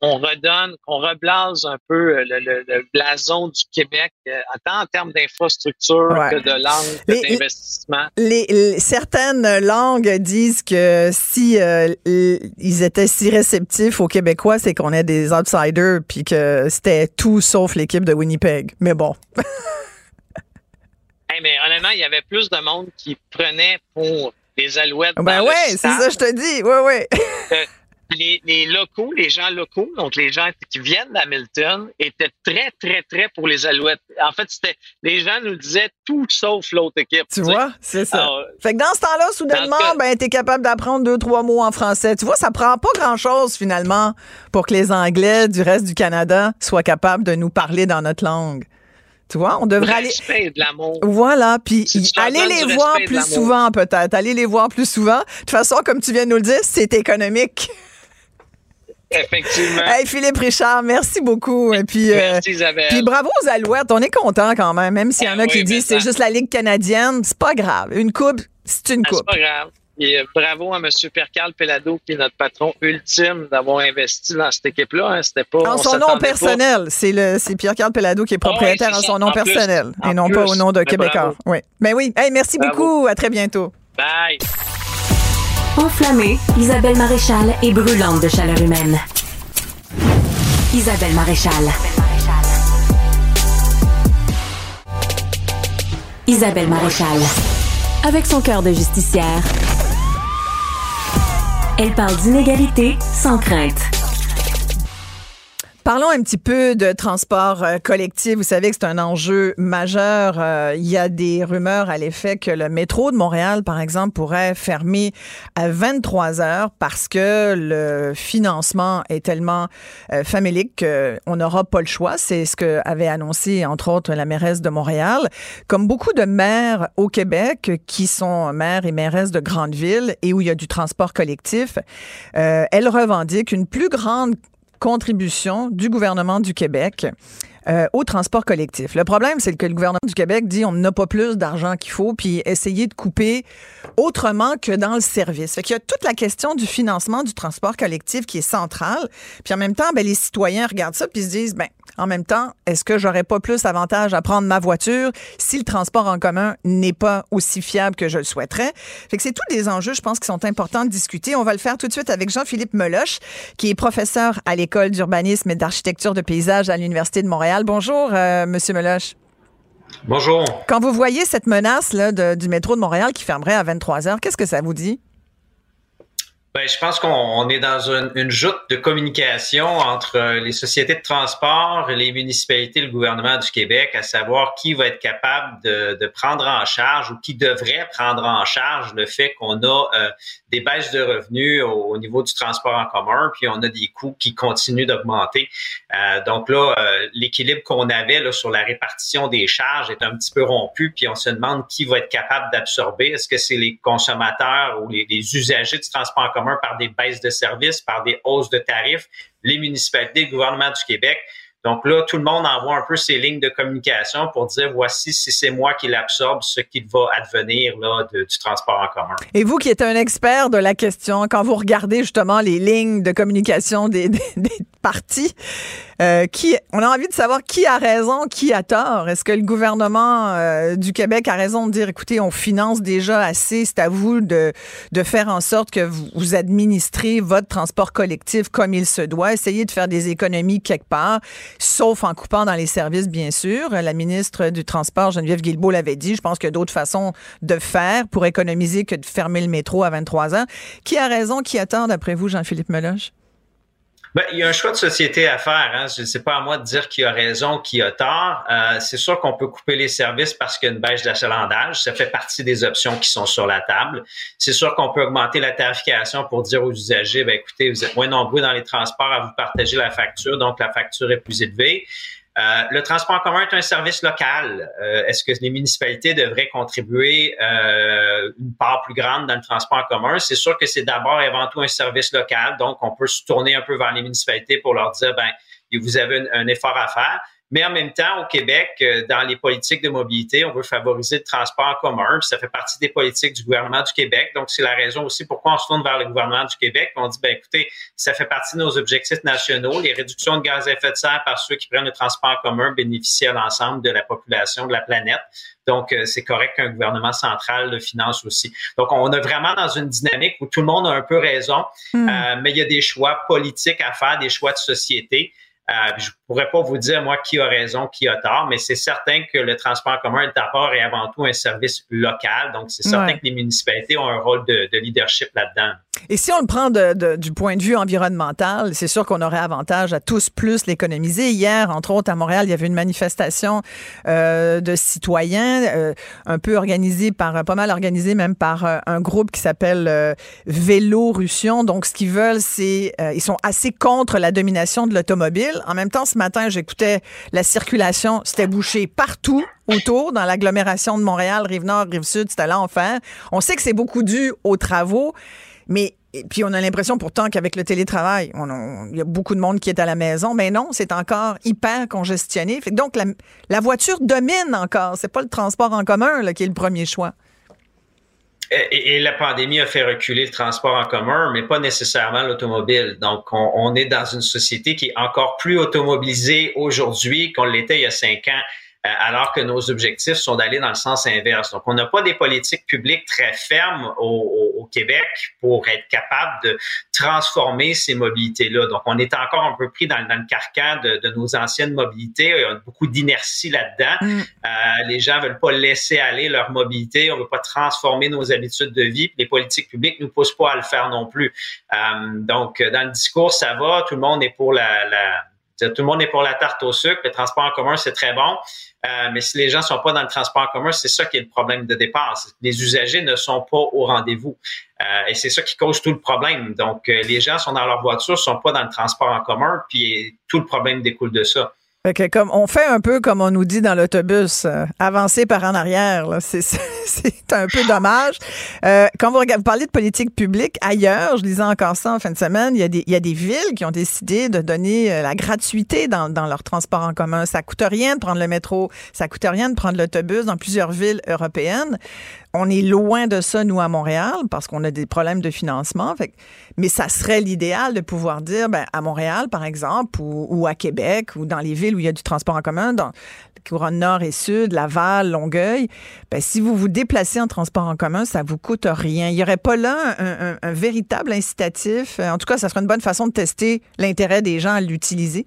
on redonne, qu'on reblase un peu euh, le, le- le blason du Québec, euh, tant en termes d'infrastructure Ouais. que de langue, que d'investissement. Les, les- certaines langues disent que si euh, ils étaient si réceptifs aux Québécois, c'est qu'on est des outsiders, puis que c'était tout sauf l'équipe de Winnipeg. Mais bon. [laughs] Hey, mais honnêtement, il y avait plus de monde qui prenait pour les Alouettes. Ben ouais, le c'est ça, je te dis. Ouais, ouais. Les, les locaux, les gens locaux, donc les gens qui viennent d'Hamilton, étaient très, très, très pour les Alouettes. En fait, c'était les gens nous disaient tout sauf l'autre équipe. Tu vois, c'est ça. Alors, Fait que dans ce temps-là, soudainement, ben, t'es capable d'apprendre deux, trois mots en français. Tu vois, ça prend pas grand-chose, finalement, pour que les Anglais du reste du Canada soient capables de nous parler dans notre langue. Tu vois, on devrait aller... respect de l'amour. Voilà, puis Si donnes les voir plus souvent, peut-être. Allez les voir plus souvent. De toute façon, comme tu viens de nous le dire, c'est économique. Effectivement. Hey, Philippe Richard, merci beaucoup. Et puis, euh, Merci, Isabelle. puis bravo aux Alouettes. On est content quand même, même s'il y en a Ah qui oui, disent c'est juste la Ligue canadienne. C'est pas grave. Une coupe, c'est une Ah, c'est coupe. pas grave. Et euh, bravo à M. Percal Pelado, qui est notre patron ultime, d'avoir investi dans cette équipe-là. Hein. C'était pas. En son nom personnel. C'est le, c'est Pierre-Carl Pelado qui est ah propriétaire en son nom personnel et non pas au nom de Québécois. Oui. Mais ben oui. Hey, merci beaucoup. À très bientôt. Bye. Enflammée, Isabelle Maréchal est brûlante de chaleur humaine. Isabelle Maréchal. Isabelle Maréchal. Avec son cœur de justicière, elle parle d'inégalité sans crainte. Parlons un petit peu de transport euh, collectif. Vous savez que c'est un enjeu majeur. Euh, il y a des rumeurs à l'effet que le métro de Montréal, par exemple, pourrait fermer à 23 heures parce que le financement est tellement euh, famélique qu'on n'aura pas le choix. C'est ce que avait annoncé, entre autres, la mairesse de Montréal. Comme beaucoup de maires au Québec qui sont maires et mairesses de grandes villes et où il y a du transport collectif, elle revendique une plus grande contribution du gouvernement du Québec euh, au transport collectif. Le problème, c'est que le gouvernement du Québec dit on n'a pas plus d'argent qu'il faut, puis essayer de couper autrement que dans le service. Fait qu'il y a toute la question du financement du transport collectif qui est centrale. Puis en même temps, ben, les citoyens regardent ça puis se disent, ben, en même temps, est-ce que j'aurais pas plus avantage à prendre ma voiture si le transport en commun n'est pas aussi fiable que je le souhaiterais? Fait que c'est tous des enjeux, je pense, qui sont importants de discuter. On va le faire tout de suite avec Jean-Philippe Meloche, qui est professeur à l'École d'urbanisme et d'architecture de paysage à l'Université de Montréal. Bonjour, euh, Monsieur Meloche. Bonjour. Quand vous voyez cette menace là, du métro de Montréal qui fermerait à 23 heures, qu'est-ce que ça vous dit? Ben, je pense qu'on est dans une, une, joute de communication entre euh, les sociétés de transport, les municipalités, le gouvernement du Québec, à savoir qui va être capable de, de prendre en charge ou qui devrait prendre en charge le fait qu'on a euh, des baisses de revenus au, niveau du transport en commun, puis on a des coûts qui continuent d'augmenter. Euh, donc là, l'équilibre qu'on avait là, sur la répartition des charges est un petit peu rompu, puis on se demande qui va être capable d'absorber. Est-ce que c'est les consommateurs ou les, les usagers du transport en commun par des baisses de services, par des hausses de tarifs, les municipalités, le gouvernement du Québec. Donc là, tout le monde envoie un peu ses lignes de communication pour dire voici si c'est moi qui l'absorbe, ce qui va advenir là, du transport en commun. Et vous qui êtes un expert de la question, quand vous regardez justement les lignes de communication des, [laughs] partis, euh, qui, on a envie de savoir qui a raison, qui a tort. Est-ce que le gouvernement euh, du Québec a raison de dire, écoutez, on finance déjà assez, c'est à vous de, de faire en sorte que vous, vous administrez votre transport collectif comme il se doit, essayez de faire des économies quelque part, sauf en coupant dans les services, bien sûr. La ministre du Transport, Geneviève Guilbeault, l'avait dit. Je pense qu'il y a d'autres façons de faire pour économiser que de fermer le métro à 23 heures. Qui a raison, qui a tort, d'après vous, Jean-Philippe Meloche? Ben, il y a un choix de société à faire. Hein. Je sais pas à moi de dire qui a raison, qui a tort. Euh, c'est sûr qu'on peut couper les services parce qu'il y a une baisse d'achalandage. Ça fait partie des options qui sont sur la table. C'est sûr qu'on peut augmenter la tarification pour dire aux usagers, ben, écoutez, vous êtes moins nombreux dans les transports à vous partager la facture, donc la facture est plus élevée. Euh, le transport en commun est un service local. Euh, est-ce que les municipalités devraient contribuer euh, une part plus grande dans le transport en commun? C'est sûr que c'est d'abord et avant tout un service local, donc on peut se tourner un peu vers les municipalités pour leur dire, ben, vous avez un effort à faire. Mais en même temps, au Québec, euh, dans les politiques de mobilité, on veut favoriser le transport en commun. ça fait partie des politiques du gouvernement du Québec. Donc, c'est la raison aussi pourquoi on se tourne vers le gouvernement du Québec. On dit, ben écoutez, ça fait partie de nos objectifs nationaux. Les réductions de gaz à effet de serre par ceux qui prennent le transport en commun bénéficient à l'ensemble de la population de la planète. Donc, euh, c'est correct qu'un gouvernement central le finance aussi. Donc, on est vraiment dans une dynamique où tout le monde a un peu raison, hmm. euh, mais il y a des choix politiques à faire, des choix de société. Euh, je pourrais pas vous dire, moi, qui a raison, qui a tort, mais c'est certain que le transport en commun est d'abord et avant tout un service local. Donc, c'est certain que les municipalités ont un rôle de, de leadership là-dedans. Et si on le prend de, du point de vue environnemental, c'est sûr qu'on aurait avantage à tous plus l'économiser. Hier, entre autres, à Montréal, il y avait une manifestation euh, de citoyens, euh, un peu organisée par, pas mal organisée même par euh, un groupe qui s'appelle euh, Vélo Russion. Donc, ce qu'ils veulent, c'est, ils sont assez contre la domination de l'automobile. En même temps, ce matin, j'écoutais la circulation, c'était bouché partout autour, dans l'agglomération de Montréal, Rive-Nord, Rive-Sud, c'était l'enfer. On sait que c'est beaucoup dû aux travaux. Mais puis on a l'impression pourtant qu'avec le télétravail, il y a beaucoup de monde qui est à la maison, mais non, c'est encore hyper congestionné. donc la, voiture domine encore. C'est pas le transport en commun qui est le premier choix. Et, la pandémie a fait reculer le transport en commun, mais pas nécessairement l'automobile. Donc, on, on, est dans une société qui est encore plus automobilisée aujourd'hui qu'on l'était il y a cinq ans. Euh, alors que nos objectifs sont d'aller dans le sens inverse. Donc, on n'a pas des politiques publiques très fermes au, au, Québec pour être capable de transformer ces mobilités-là. Donc, on est encore un peu pris dans, dans le carcan de, de, nos anciennes mobilités. Il y a beaucoup d'inertie là-dedans. Mm. Euh, les gens veulent pas laisser aller leur mobilité. On veut pas transformer nos habitudes de vie. Les politiques publiques nous poussent pas à le faire non plus. Euh, donc, dans le discours, ça va. Tout le monde est pour la, la tout le monde est pour la tarte au sucre. Le transport en commun, c'est très bon. Euh, mais si les gens sont pas dans le transport en commun, c'est ça qui est le problème de départ. Les usagers ne sont pas au rendez-vous. Euh, et c'est ça qui cause tout le problème. Donc, euh, les gens sont dans leur voiture, sont pas dans le transport en commun, puis tout le problème découle de ça comme on fait un peu comme on nous dit dans l'autobus, euh, avancer par en arrière. [laughs] C'est un peu dommage. Euh, quand vous, regardez, vous parlez de politique publique ailleurs, je lisais encore ça en fin de semaine, il y a des, il y a des villes qui ont décidé de donner euh, la gratuité dans, dans leur transport en commun. Ça coûte rien de prendre le métro, ça coûte rien de prendre l'autobus dans plusieurs villes européennes on est loin de ça, nous, à Montréal, parce qu'on a des problèmes de financement. mais ça serait l'idéal de pouvoir dire, ben, à Montréal, par exemple, ou, à Québec, ou dans les villes où il y a du transport en commun, dans couronne nord et sud, Laval, Longueuil, ben, si vous vous déplacez en transport en commun, ça vous coûte rien. Il n'y aurait pas là un, un véritable incitatif. En tout cas, ça serait une bonne façon de tester l'intérêt des gens à l'utiliser.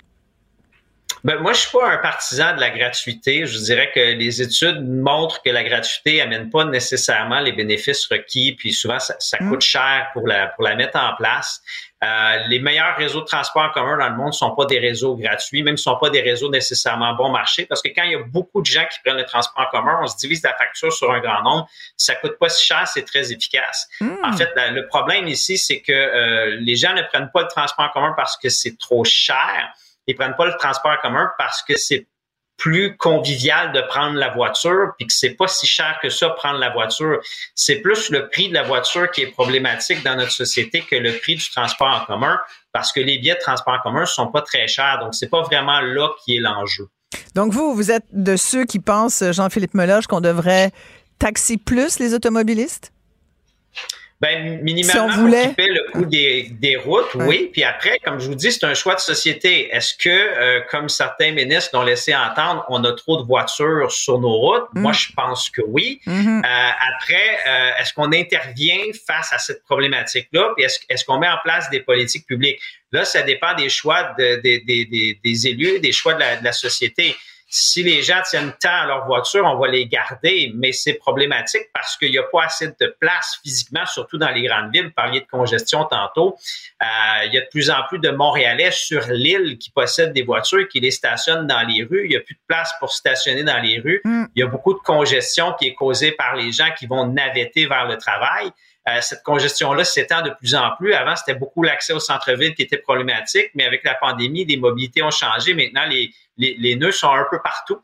Ben, moi, je suis pas un partisan de la gratuité. Je dirais que les études montrent que la gratuité amène pas nécessairement les bénéfices requis, puis souvent ça, mm. coûte cher pour la pour la mettre en place. Euh, les meilleurs réseaux de transport en commun dans le monde ne sont pas des réseaux gratuits, même ne sont pas des réseaux nécessairement bon marché, parce que quand il y a beaucoup de gens qui prennent le transport en commun, on se divise la facture sur un grand nombre, ça coûte pas si cher, c'est très efficace. Mm. En fait, le problème ici, c'est que euh, les gens ne prennent pas le transport en commun parce que c'est trop cher ils prennent pas le transport en commun parce que c'est plus convivial de prendre la voiture, puis que c'est pas si cher que ça prendre la voiture. C'est plus le prix de la voiture qui est problématique dans notre société que le prix du transport en commun, parce que les billets de transport en commun sont pas très chers. Donc c'est pas vraiment là qui est l'enjeu. Donc vous, vous êtes de ceux qui pensent, Jean-Philippe Meloche, qu'on devrait taxer plus les automobilistes? Ben, minimalement, si on voulait... le coût des, des routes, oui. Puis après, comme je vous dis, c'est un choix de société. Est-ce que, euh, comme certains ministres l'ont laissé entendre, on a trop de voitures sur nos routes? Mm. Moi, je pense que oui. Mm-hmm. Euh, après, euh, est-ce qu'on intervient face à cette problématique-là? Puis est-ce, est-ce qu'on met en place des politiques publiques? Là, ça dépend des choix de, des, des, des élus, des choix de la, de la société si les gens tiennent tant à leur voiture, on va les garder, mais c'est problématique parce qu'il n'y a pas assez de place physiquement, surtout dans les grandes villes. Vous parliez de congestion tantôt. Euh, il y a de plus en plus de Montréalais sur l'île qui possèdent des voitures, qui les stationnent dans les rues. Il n'y a plus de place pour stationner dans les rues. Mm. Il y a beaucoup de congestion qui est causée par les gens qui vont navetter vers le travail. Euh, cette congestion-là s'étend de plus en plus. Avant, c'était beaucoup l'accès au centre-ville qui était problématique, mais avec la pandémie, les mobilités ont changé. Maintenant, les, les, nœuds sont un peu partout.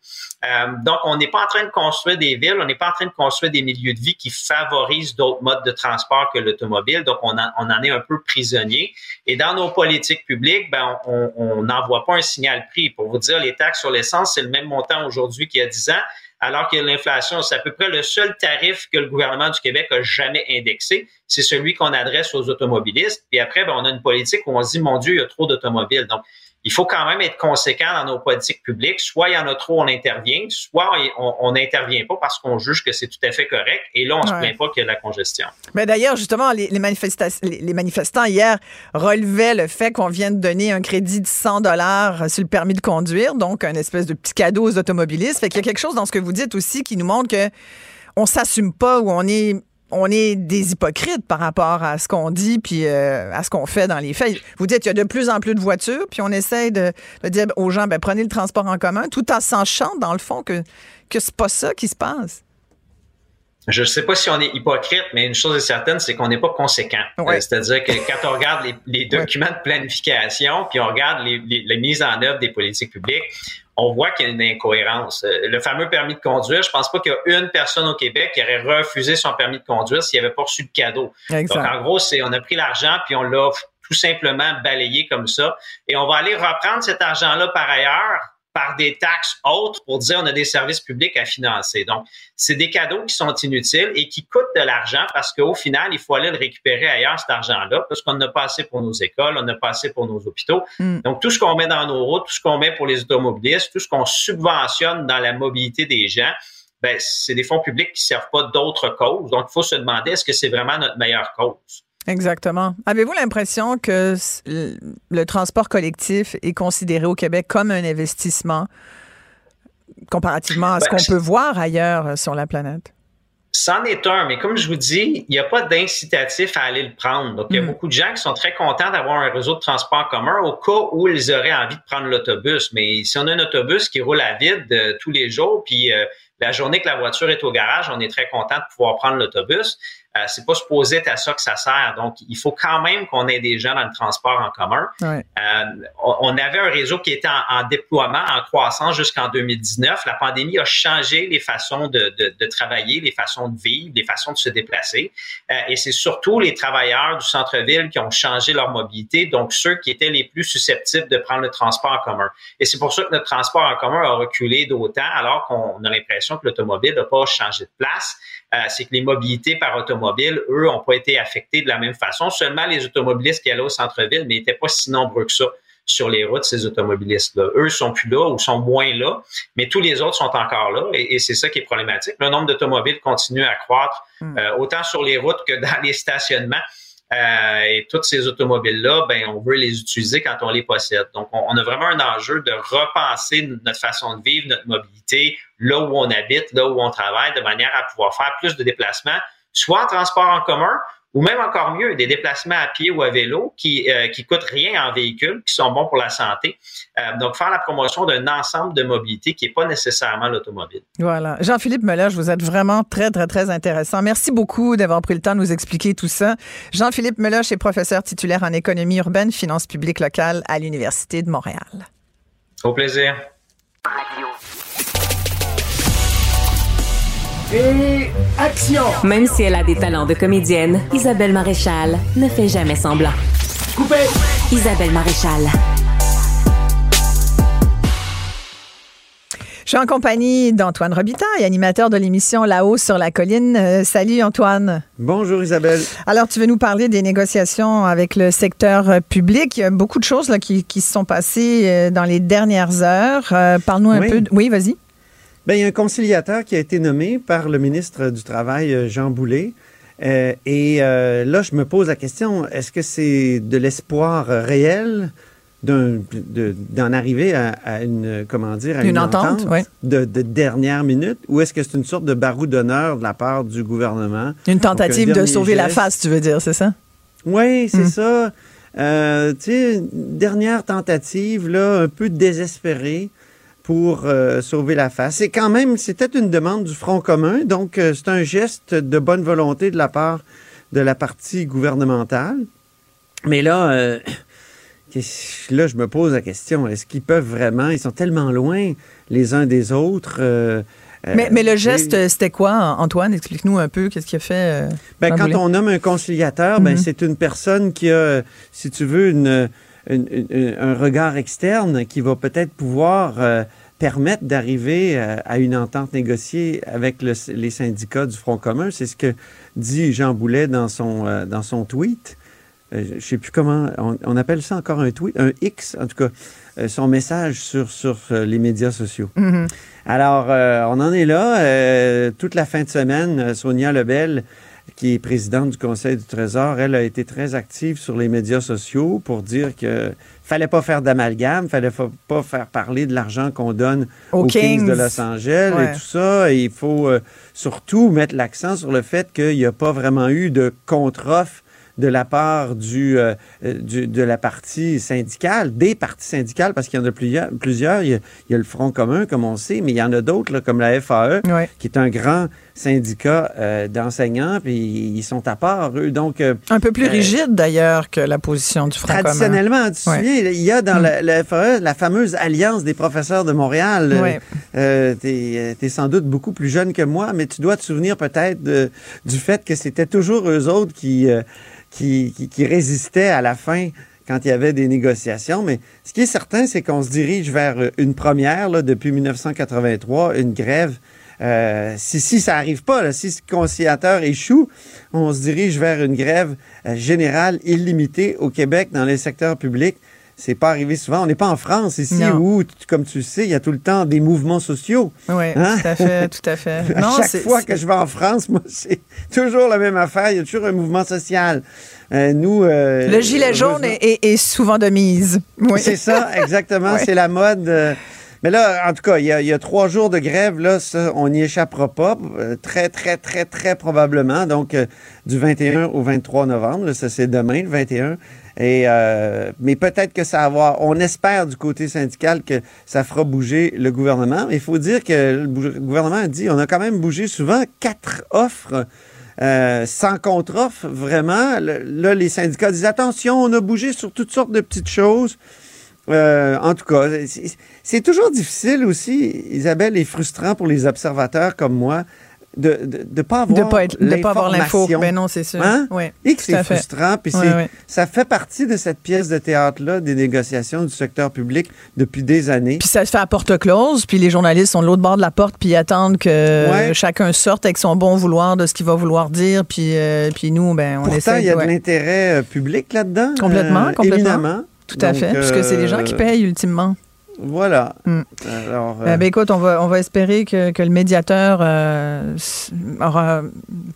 Euh, donc, on n'est pas en train de construire des villes, on n'est pas en train de construire des milieux de vie qui favorisent d'autres modes de transport que l'automobile. Donc, on, on, en est un peu prisonnier. Et dans nos politiques publiques, ben, on n'envoie pas un signal prix. Pour vous dire, les taxes sur l'essence, c'est le même montant aujourd'hui qu'il y a 10 ans alors que l'inflation, c'est à peu près le seul tarif que le gouvernement du Québec a jamais indexé. C'est celui qu'on adresse aux automobilistes. Puis après, ben, on a une politique où on se dit, mon Dieu, il y a trop d'automobiles. Donc, il faut quand même être conséquent dans nos politiques publiques. Soit il y en a trop, on intervient, soit on n'intervient pas parce qu'on juge que c'est tout à fait correct. Et là, on ne se plaint pas qu'il y a de la congestion. Mais d'ailleurs, justement, les, les, les, manifestants hier relevaient le fait qu'on vient de donner un crédit de 100 dollars sur le permis de conduire, donc un espèce de petit cadeau aux automobilistes. Fait qu'il y a quelque chose dans ce que vous dites aussi qui nous montre que on s'assume pas ou on est on est des hypocrites par rapport à ce qu'on dit puis euh, à ce qu'on fait dans les faits. Vous dites qu'il y a de plus en plus de voitures, puis on essaie de, dire aux gens, ben, prenez le transport en commun, tout en sachant, dans le fond, que, que c'est pas ça qui se passe. Je ne sais pas si on est hypocrite, mais une chose est certaine, c'est qu'on n'est pas conséquent. Euh, c'est-à-dire que quand on regarde les, documents de planification, puis on regarde les, les, mises en œuvre des politiques publiques, on voit qu'il y a une incohérence. Euh, le fameux permis de conduire, je pense pas qu'il y a une personne au Québec qui aurait refusé son permis de conduire s'il avait pas reçu de cadeau. Donc, en gros, c'est on a pris l'argent puis on l'a tout simplement balayé comme ça. Et on va aller reprendre cet argent-là par ailleurs par des taxes autres pour dire on a des services publics à financer. Donc, c'est des cadeaux qui sont inutiles et qui coûtent de l'argent parce qu'au final, il faut aller le récupérer ailleurs, cet argent-là, parce qu'on n'a pas assez pour nos écoles, on n'a pas assez pour nos hôpitaux. Mm. Donc, tout ce qu'on met dans nos routes, tout ce qu'on met pour les automobilistes, tout ce qu'on subventionne dans la mobilité des gens, ben, c'est des fonds publics qui servent pas d'autres causes. Donc, il faut se demander est-ce que c'est vraiment notre meilleure cause? Exactement. Avez-vous l'impression que le transport collectif est considéré au Québec comme un investissement comparativement à ce ben, qu'on peut voir ailleurs sur la planète? C'en est un, mais comme je vous dis, il n'y a pas d'incitatif à aller le prendre. Donc, il y a mm. beaucoup de gens qui sont très contents d'avoir un réseau de transport commun au cas où ils auraient envie de prendre l'autobus. Mais si on a un autobus qui roule à vide euh, tous les jours, puis euh, la journée que la voiture est au garage, on est très content de pouvoir prendre l'autobus. Euh, c'est pas supposé être à ça que ça sert. Donc, il faut quand même qu'on ait des gens dans le transport en commun. Euh, on avait un réseau qui était en, déploiement, en croissance jusqu'en 2019. La pandémie a changé les façons de, de, de, travailler, les façons de vivre, les façons de se déplacer. Euh, et c'est surtout les travailleurs du centre-ville qui ont changé leur mobilité, donc ceux qui étaient les plus susceptibles de prendre le transport en commun. Et c'est pour ça que notre transport en commun a reculé d'autant, alors qu'on a l'impression que l'automobile n'a pas changé de place. Euh, c'est que les mobilités par automobile, eux, n'ont pas été affectés de la même façon. Seulement les automobilistes qui allaient au centre-ville, mais n'étaient pas si nombreux que ça sur les routes, ces automobilistes-là. Eux sont plus là ou sont moins là, mais tous les autres sont encore là et, c'est ça qui est problématique. Le nombre d'automobiles continue à croître, hmm. euh, autant sur les routes que dans [laughs] les stationnements. Euh, et toutes ces automobiles-là, ben, on veut les utiliser quand on les possède. Donc, on, a vraiment un enjeu de repenser notre façon de vivre, notre mobilité, là où on habite, là où on travaille, de manière à pouvoir faire plus de déplacements, soit en transport en commun ou même encore mieux, des déplacements à pied ou à vélo qui euh, qui coûtent rien en véhicule, qui sont bons pour la santé. Euh, donc, faire la promotion d'un ensemble de mobilité qui n'est pas nécessairement l'automobile. Voilà. Jean-Philippe je vous êtes vraiment très, très, très intéressant. Merci beaucoup d'avoir pris le temps de nous expliquer tout ça. Jean-Philippe Meloche est professeur titulaire en économie urbaine, finances publiques locales à l'Université de Montréal. Au plaisir. Et action! Même si elle a des talents de comédienne, Isabelle Maréchal ne fait jamais semblant. Coupé! Isabelle Maréchal. Je suis en compagnie d'Antoine Robitaille, animateur de l'émission Là-haut sur la colline. Euh, salut Antoine. Bonjour Isabelle. Alors, tu veux nous parler des négociations avec le secteur euh, public. Il y a beaucoup de choses là, qui, qui se sont passées euh, dans les dernières heures. Parle-nous un peu. Oui, vas-y. Bien, il y a un conciliateur qui a été nommé par le ministre du Travail, euh, Jean Boulet. Euh, et euh, là, je me pose la question, est-ce que c'est de l'espoir réel d'en arriver à, une, comment dire, à une, entente, de, dernière minute, ou est-ce que c'est une sorte de barou d'honneur de la part du gouvernement? Une tentative de sauver la face, tu veux dire, c'est ça? Oui, c'est hmm. ça. tu sais, dernière tentative, là, un peu désespérée pour euh, sauver la face. C'est quand même, c'était une demande du Front commun, donc euh, c'est un geste de bonne volonté de la part de la partie gouvernementale. Mais là, euh, là, je me pose la question, est-ce qu'ils peuvent vraiment, ils sont tellement loin les uns des autres. mais, mais, le geste, c'était quoi, Antoine? Explique-nous un peu, qu'est-ce qu'il a fait? ben, quand on nomme un conciliateur, ben, mhm. c'est une personne qui a, si tu veux, une un regard externe qui va peut-être pouvoir euh, permettre d'arriver euh, à une entente négociée avec les syndicats du Front commun. C'est ce que dit Jean Boulet dans son, euh, dans son tweet. je ne sais plus comment, on, appelle ça encore un tweet, un X, en tout cas, son message sur, sur les médias sociaux. Mm-hmm. Alors, on en est là. toute la fin de semaine, Sonia Lebel qui est présidente du Conseil du Trésor, elle a été très active sur les médias sociaux pour dire que fallait pas faire d'amalgame, fallait pas faire parler de l'argent qu'on donne aux, Kings. de Los Angeles et tout ça. il faut euh, surtout mettre l'accent sur le fait qu'il n'y a pas vraiment eu de contre-offre de la part du, euh, du, de la partie syndicale, des partis syndicales, parce qu'il y en a plusieurs. plusieurs. Il, y a, le Front commun, comme on sait, mais il y en a d'autres, comme la FAE, qui est un grand syndicat euh, d'enseignants, puis ils sont à part, eux. Donc, euh, un peu plus rigide, d'ailleurs, que la position du Front. Traditionnellement, tu te souviens, il y a dans mm. la, FAE la fameuse Alliance des professeurs de Montréal. tu es, sans doute beaucoup plus jeune que moi, mais tu dois te souvenir peut-être du fait que c'était toujours eux autres qui qui, qui, résistait à la fin quand il y avait des négociations. Mais ce qui est certain, c'est qu'on se dirige vers une première là, depuis 1983, une grève. Euh, si, si ça n'arrive pas, là, si ce conciliateur échoue, on se dirige vers une grève euh, générale illimitée au Québec dans les secteurs publics. C'est pas arrivé souvent. On n'est pas en France ici Non. où, comme tu le sais, il y a tout le temps des mouvements sociaux. Oui, Hein? tout à fait, tout à fait. [laughs] À Non, chaque fois que je vais en France, moi, [laughs] c'est toujours la même affaire. Il y a toujours un mouvement social. Euh, nous, euh, Le gilet jaune est, souvent de mise. Oui. c'est ça, [laughs] exactement. C'est la mode. euh. Mais là, en tout cas, il y, a, trois jours de grève. Là, ça, on n'y échappera pas. euh, très, très, très, très probablement. Donc, euh, du 21 au 23 novembre. là, ça, c'est demain, le 21. Et, euh, mais peut-être que ça va avoir. On espère du côté syndical que ça fera bouger le gouvernement. Mais il faut dire que le gouvernement a dit on a quand même bougé souvent quatre offres. sans contre-offre, vraiment. Là, les syndicats disent attention, on a bougé sur toutes sortes de petites choses. Euh, en tout cas, c'est- toujours difficile aussi, Isabelle, et frustrant pour les observateurs comme moi de ne de, de pas avoir De pas être- de pas avoir l'info. Ben non, c'est sûr. Hein? Oui, Et que c'est frustrant. Puis ça fait partie de cette pièce de théâtre-là des négociations du secteur public depuis des années. Puis ça se fait à porte close, puis les journalistes sont de l'autre bord de la porte, puis ils attendent que Ouais. chacun sorte avec son bon vouloir de ce qu'il va vouloir dire, puis, euh, puis nous, ben, on Pourtant, essaie. il y a ouais. de l'intérêt euh, public là-dedans. Complètement, euh, complètement. Éminemment. Tout à fait, puisque c'est les gens qui euh, payent ultimement. Voilà. Mm. Alors, Euh, euh, ben, écoute, on va, on va espérer que, que le médiateur euh, aura,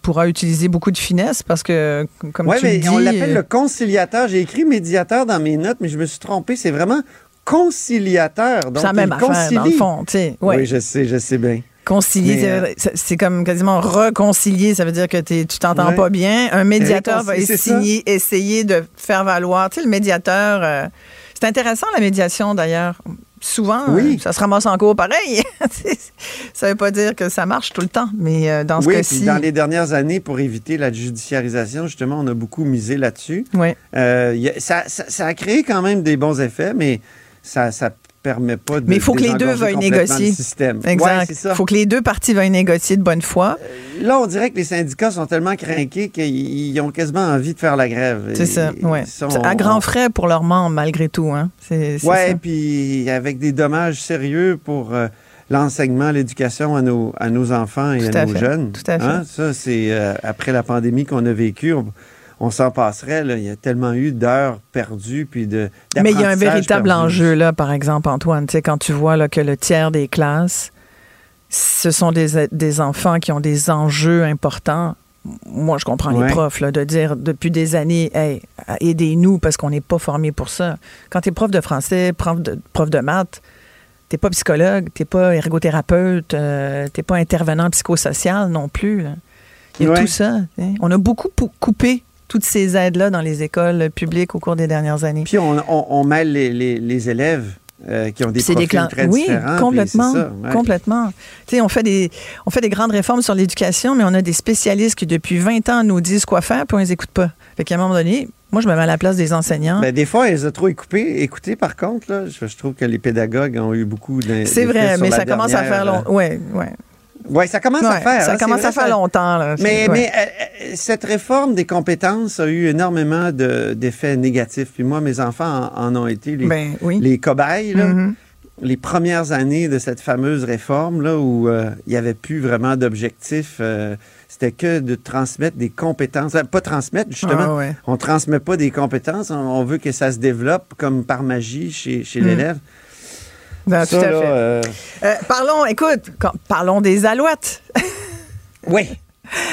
pourra utiliser beaucoup de finesse parce que, comme Oui, tu mais dis... on l'appelle euh, le conciliateur. J'ai écrit médiateur dans mes notes, mais je me suis trompé. C'est vraiment conciliateur. Donc, la même il affaire, dans le fond. tu sais, ouais. Oui, je sais, je sais bien. Concilier, euh, c'est- comme quasiment réconcilier. Ça veut dire que tu t'entends Ouais. pas bien. Un médiateur va ça. essayer, essayer de faire valoir. Tu sais, le médiateur, euh, c'est intéressant la médiation d'ailleurs. Souvent, Oui. euh, ça se ramasse en cours pareil. [laughs] ça veut pas dire que ça marche tout le temps, mais dans ce oui, cas-ci, dans les dernières années, pour éviter la judiciarisation, justement, on a beaucoup misé là-dessus. a- ça, ça- ça a créé quand même des bons effets, mais ça ne permet pas de Mais il faut que les deux veuillent négocier. le Exact. Il faut que les deux parties veuillent négocier de bonne foi. Là, on dirait que les syndicats sont tellement craqués qu'ils ils ont quasiment envie de faire la grève. C'est ça, sont- À grands frais pour leurs membres, malgré tout. Hein. Ça. puis avec des dommages sérieux pour euh, l'enseignement, l'éducation à nos, à nos enfants et Tout à, à nos fait, jeunes. tout à fait. Hein, Ça, c'est euh, après la pandémie qu'on a vécu. On, on s'en passerait. là. Il y a tellement eu d'heures perdues puis de. Mais il y a un véritable perdu. enjeu, là, par exemple, Antoine. Tu sais, quand tu vois là, que le tiers des classes, ce sont des, des enfants qui ont des enjeux importants. Moi, je comprends Ouais. les profs là, de dire depuis des années, hey, aidez-nous parce qu'on n'est pas formé pour ça. Quand tu es prof de français, prof de, prof de maths, t'es pas psychologue, t'es pas ergothérapeute, euh, t'es pas intervenant psychosocial non plus. là. Il y a Ouais. tout ça. hein. On a beaucoup coupé toutes ces aides-là dans les écoles publiques au cours des dernières années. Puis on, on- on mêle les, les- les élèves euh, qui ont des profils très oui, différents. complètement, ça, ouais. complètement. Tu sais, on fait des on fait des grandes réformes sur l'éducation, mais on a des spécialistes qui depuis 20 ans nous disent quoi faire, puis on les écoute pas. Fait qu'à un moment donné, moi je me mets à la place des enseignants. Ben, des fois, ils ont trop écouté, écouté, par contre. Là, je, je trouve que les pédagogues ont eu beaucoup c'est vrai, mais ça commence à faire long. Ouais, ouais. Oui, ça commence à faire. Ça hein, commence à faire ça- longtemps. Là. Mais, ouais. mais euh, euh, cette réforme des compétences a eu énormément de- d'effets négatifs. Puis moi, mes enfants en, en ont été les, Ben, oui. les cobayes. là. Mhm. Les premières années de cette fameuse réforme, là, où euh, il n'y avait plus vraiment d'objectif, euh, c'était que de transmettre des compétences. Pas transmettre, justement. Ah, ouais. On ne transmet pas des compétences, on, on veut que ça se développe comme par magie chez, chez Mm. l'élève. Ben, tout à là, fait. euh, Euh, parlons, écoute, quand- parlons des alouettes. [laughs] Oui.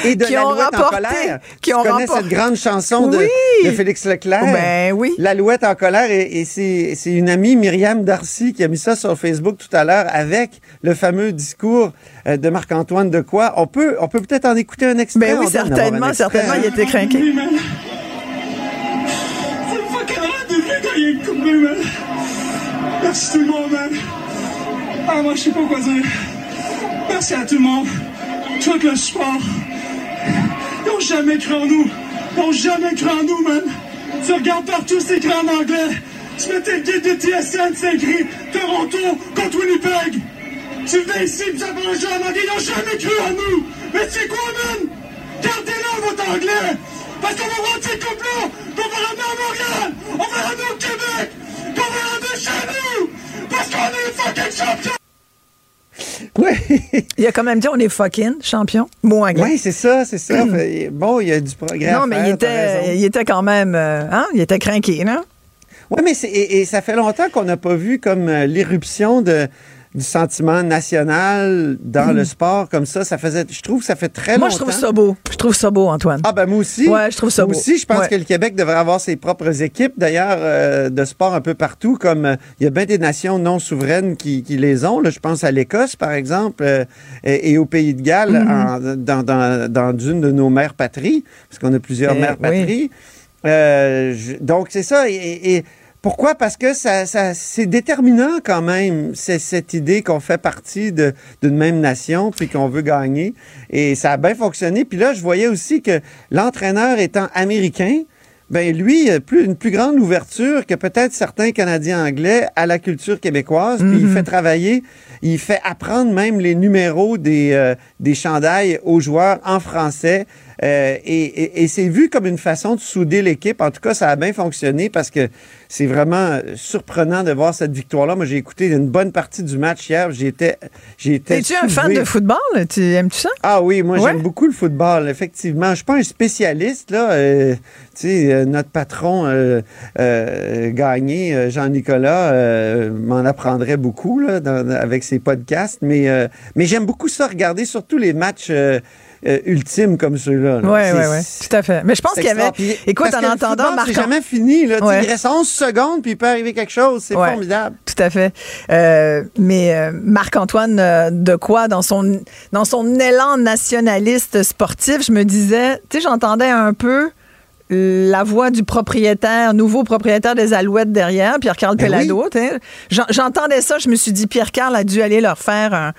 Et de Qui ont l'Alouette en colère. qui tu ont connais remporté- cette grande chanson de, Oui. de Félix Leclerc? Ben oui. L'Alouette en colère. Et, et c'est une amie, Myriam Darcy, qui a mis ça sur Facebook tout à l'heure avec le fameux discours euh, de Marc-Antoine de quoi. On peut on peut peut-être en écouter un extrait. Ben oui, certainement, extrait, certainement, hein? il était craqué. Merci tout le monde, man. Ah, moi, je sais pas quoi dire. Merci à tout le monde. Tout le support. Ils ont jamais cru en nous. Ils ont jamais cru en nous, man. Tu regardes partout, c'est écrit en anglais. Tu mets tes guides de TSN, c'est écrit Toronto contre Winnipeg. Tu viens ici, pis ça jeu en anglais. Ils ont jamais cru en nous. Mais tu sais quoi, man? Gardez-le, votre anglais. Parce qu'on va rentrer comme là, qu'on va ramener à Montréal, on va ramener au Québec, qu'on va ramener chez nous, parce qu'on est fucking champions. Oui. il a quand même dit on est fucking champion. Anglais. Oui, c'est ça, c'est ça. bon, il y a du progrès. Non, mais il, était, il était quand même. Euh, hein? Il était craqué, non? Oui, mais et, et, ça fait longtemps qu'on n'a pas vu comme euh, l'éruption de du sentiment national dans le sport comme ça. Ça faisait, je trouve que ça fait très longtemps. Moi, je trouve ça beau. Je trouve ça beau, Antoine. Ah, ben moi aussi. Ouais, je trouve ça moi beau. aussi, je pense Ouais. que le Québec devrait avoir ses propres équipes, d'ailleurs, euh, de sport un peu partout, comme euh, il y a bien des nations non souveraines qui, qui les ont. Là, je pense à l'Écosse, par exemple, euh, et, et au Pays de Galles, Mhm. en- dans, dans, dans une de nos mères patries, parce qu'on a plusieurs Eh, mères oui. patries. Je- donc, c'est ça. Et, et pourquoi? Parce que ça, ça, c'est déterminant quand même, c'est cette idée qu'on fait partie de- d'une même nation puis qu'on veut gagner. Et ça a bien fonctionné. Puis là, je voyais aussi que l'entraîneur étant américain, ben lui, a plus, une plus grande ouverture que peut-être certains Canadiens anglais à la culture québécoise. Puis il fait travailler, il fait apprendre même les numéros des, euh, des chandails aux joueurs en français. Euh, et et- et c'est vu comme une façon de souder l'équipe. En tout cas, ça a bien fonctionné parce que c'est vraiment surprenant de voir cette victoire-là. Moi, j'ai écouté une bonne partie du match hier. J'étais. Es-tu un fan de football? Tu aimes-tu ça? Ah oui, moi Ouais? j'aime beaucoup le football, effectivement. Je suis pas un spécialiste, là. Euh, tu sais, euh, notre patron euh, euh, gagné, euh, Jean-Nicolas, euh, m'en apprendrait beaucoup là, dans- avec ses podcasts. Mais, euh, mais j'aime beaucoup ça, regarder surtout les matchs euh, ultimes comme ceux-là. là. Oui, oui, oui. Tout à fait. Mais je pense qu'il y avait. Écoute, Parce en entendant Marc. C'est jamais fini. Là. Ouais. Il reste 11 secondes, puis il peut arriver quelque chose. C'est Ouais. formidable. Tout à fait. Euh, mais euh, Marc-Antoine euh, de quoi dans son dans son élan nationaliste sportif, je me disais, tu sais, j'entendais un peu la voix du propriétaire, nouveau propriétaire des Alouettes derrière, Pierre-Carl Ben. J'en- J'entendais ça, je me suis dit, Pierre-Carl a dû aller leur faire un,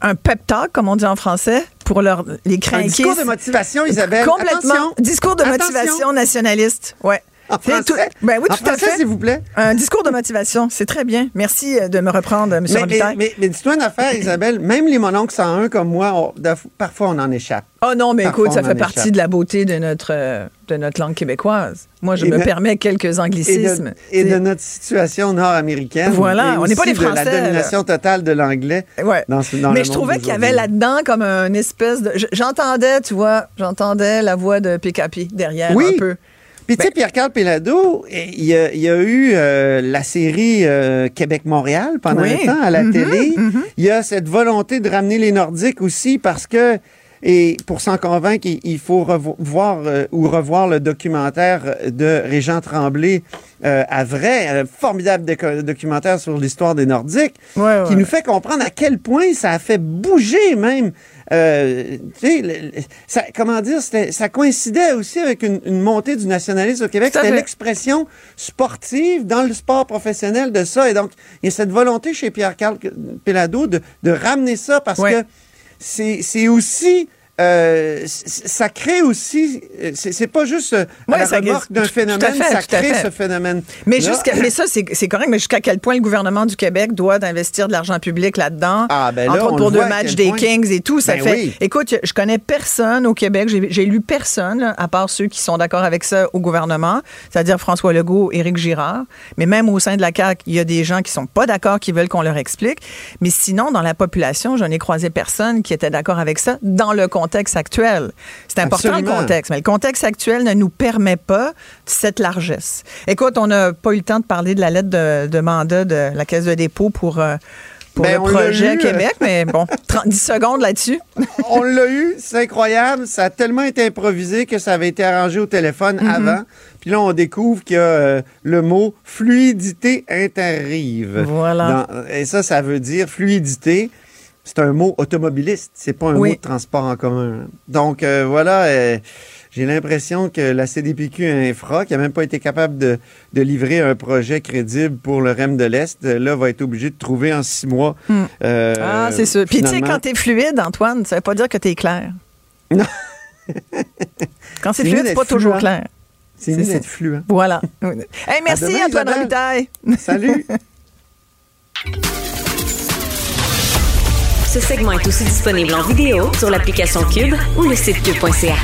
un pep talk, comme on dit en français, pour leur, les Un craquer. discours de motivation, Isabelle. Complètement. Attention. Discours de Attention. motivation nationaliste. Ouais. C'est tout- ben oui, En tout à français, fait. s'il vous plaît. Un discours de motivation, c'est très bien. Merci euh, de me reprendre, M. Mais, mais, Robitaille. mais, mais dis-toi une affaire, Isabelle, même les mononcles 101 comme moi, on- parfois on en échappe. Oh non, mais Parfois, écoute, ça fait partie échappe. de la beauté de notre, euh, de notre langue québécoise. Moi, je Et me de- permets quelques Et anglicismes. de, et de notre situation nord-américaine. Voilà, et on n'est pas des de Français, la domination totale de l'anglais. Ouais. Dans ce, dans mais le je monde trouvais qu'il y avait là-dedans comme une espèce de. je- J'entendais, tu vois, j'entendais la voix de PKP derrière Oui. un peu. Puis Ben tu sais, Pierre-Carl Pellado, il y a, il y a eu euh, la série euh, Québec-Montréal pendant Oui. un temps à la Mhm, télé. mhm. Il y a cette volonté de ramener les Nordiques aussi parce que, et pour s'en convaincre, il, faut revo- voir euh, ou revoir le documentaire de Régent Tremblay euh, à vrai, un formidable documentaire sur l'histoire des Nordiques, Ouais, qui nous fait comprendre à quel point ça a fait bouger même. euh, le- le- ça, comment dire, ça coïncidait aussi avec une, une montée du nationalisme au Québec. C'était l'expression sportive dans le sport professionnel de ça. Et donc, il y a cette volonté chez Pierre-Carl Pellado de, de ramener ça parce Ouais. que c'est aussi. Euh, ça crée aussi, c'est pas juste euh, Ouais, la ça- remorque d'un phénomène, fait, ça crée ce phénomène. Mais, jusqu'à, mais ça, c'est, correct, mais jusqu'à quel point le gouvernement du Québec doit investir de l'argent public là-dedans? Ah, ben là, entre autres pour deux matchs des point. Kings et tout. Ça Ben fait. oui. Écoute, je- connais personne au Québec, j'ai, j'ai lu personne, là, à part ceux qui sont d'accord avec ça au gouvernement, c'est-à-dire François Legault, Éric Girard. Mais même au sein de la CAQ, il y a des gens qui sont pas d'accord, qui veulent qu'on leur explique. Mais sinon, dans la population, je n'ai croisé personne qui était d'accord avec ça dans le contexte actuel. C'est important Absolument. le contexte, mais le contexte actuel ne nous permet pas cette largesse. Écoute, on n'a pas eu le temps de parler de la lettre de, de mandat de la Caisse de dépôt pour, euh, pour Ben, le projet. Québec, mais bon, [laughs] 30, 10 secondes là-dessus. on l'a eu, c'est incroyable. Ça a tellement été improvisé que ça avait été arrangé au téléphone Mhm. avant. Puis là, on découvre qu'il y a euh, le mot fluidité interrive. Voilà. Dans- et ça, ça veut dire fluidité. C'est un mot automobiliste, c'est pas un Oui. mot de transport en commun. Donc euh, voilà, euh, j'ai l'impression que la CDPQ Infra, qui a même pas été capable de, de livrer un projet crédible pour le REM de l'Est, là va être obligé de trouver en six mois. Hmm. euh, ah, c'est sûr. Puis tu sais, quand t'es fluide, Antoine, ça veut pas dire que t'es clair. [laughs] Non. Quand c'est fluide, c'est pas toujours clair. C'est mieux d'être fluent. Voilà. [laughs] hey, merci, À Antoine. Robitaille. Salut. [laughs] Ce segment est aussi disponible en vidéo sur l'application Cube ou le site cube.ca.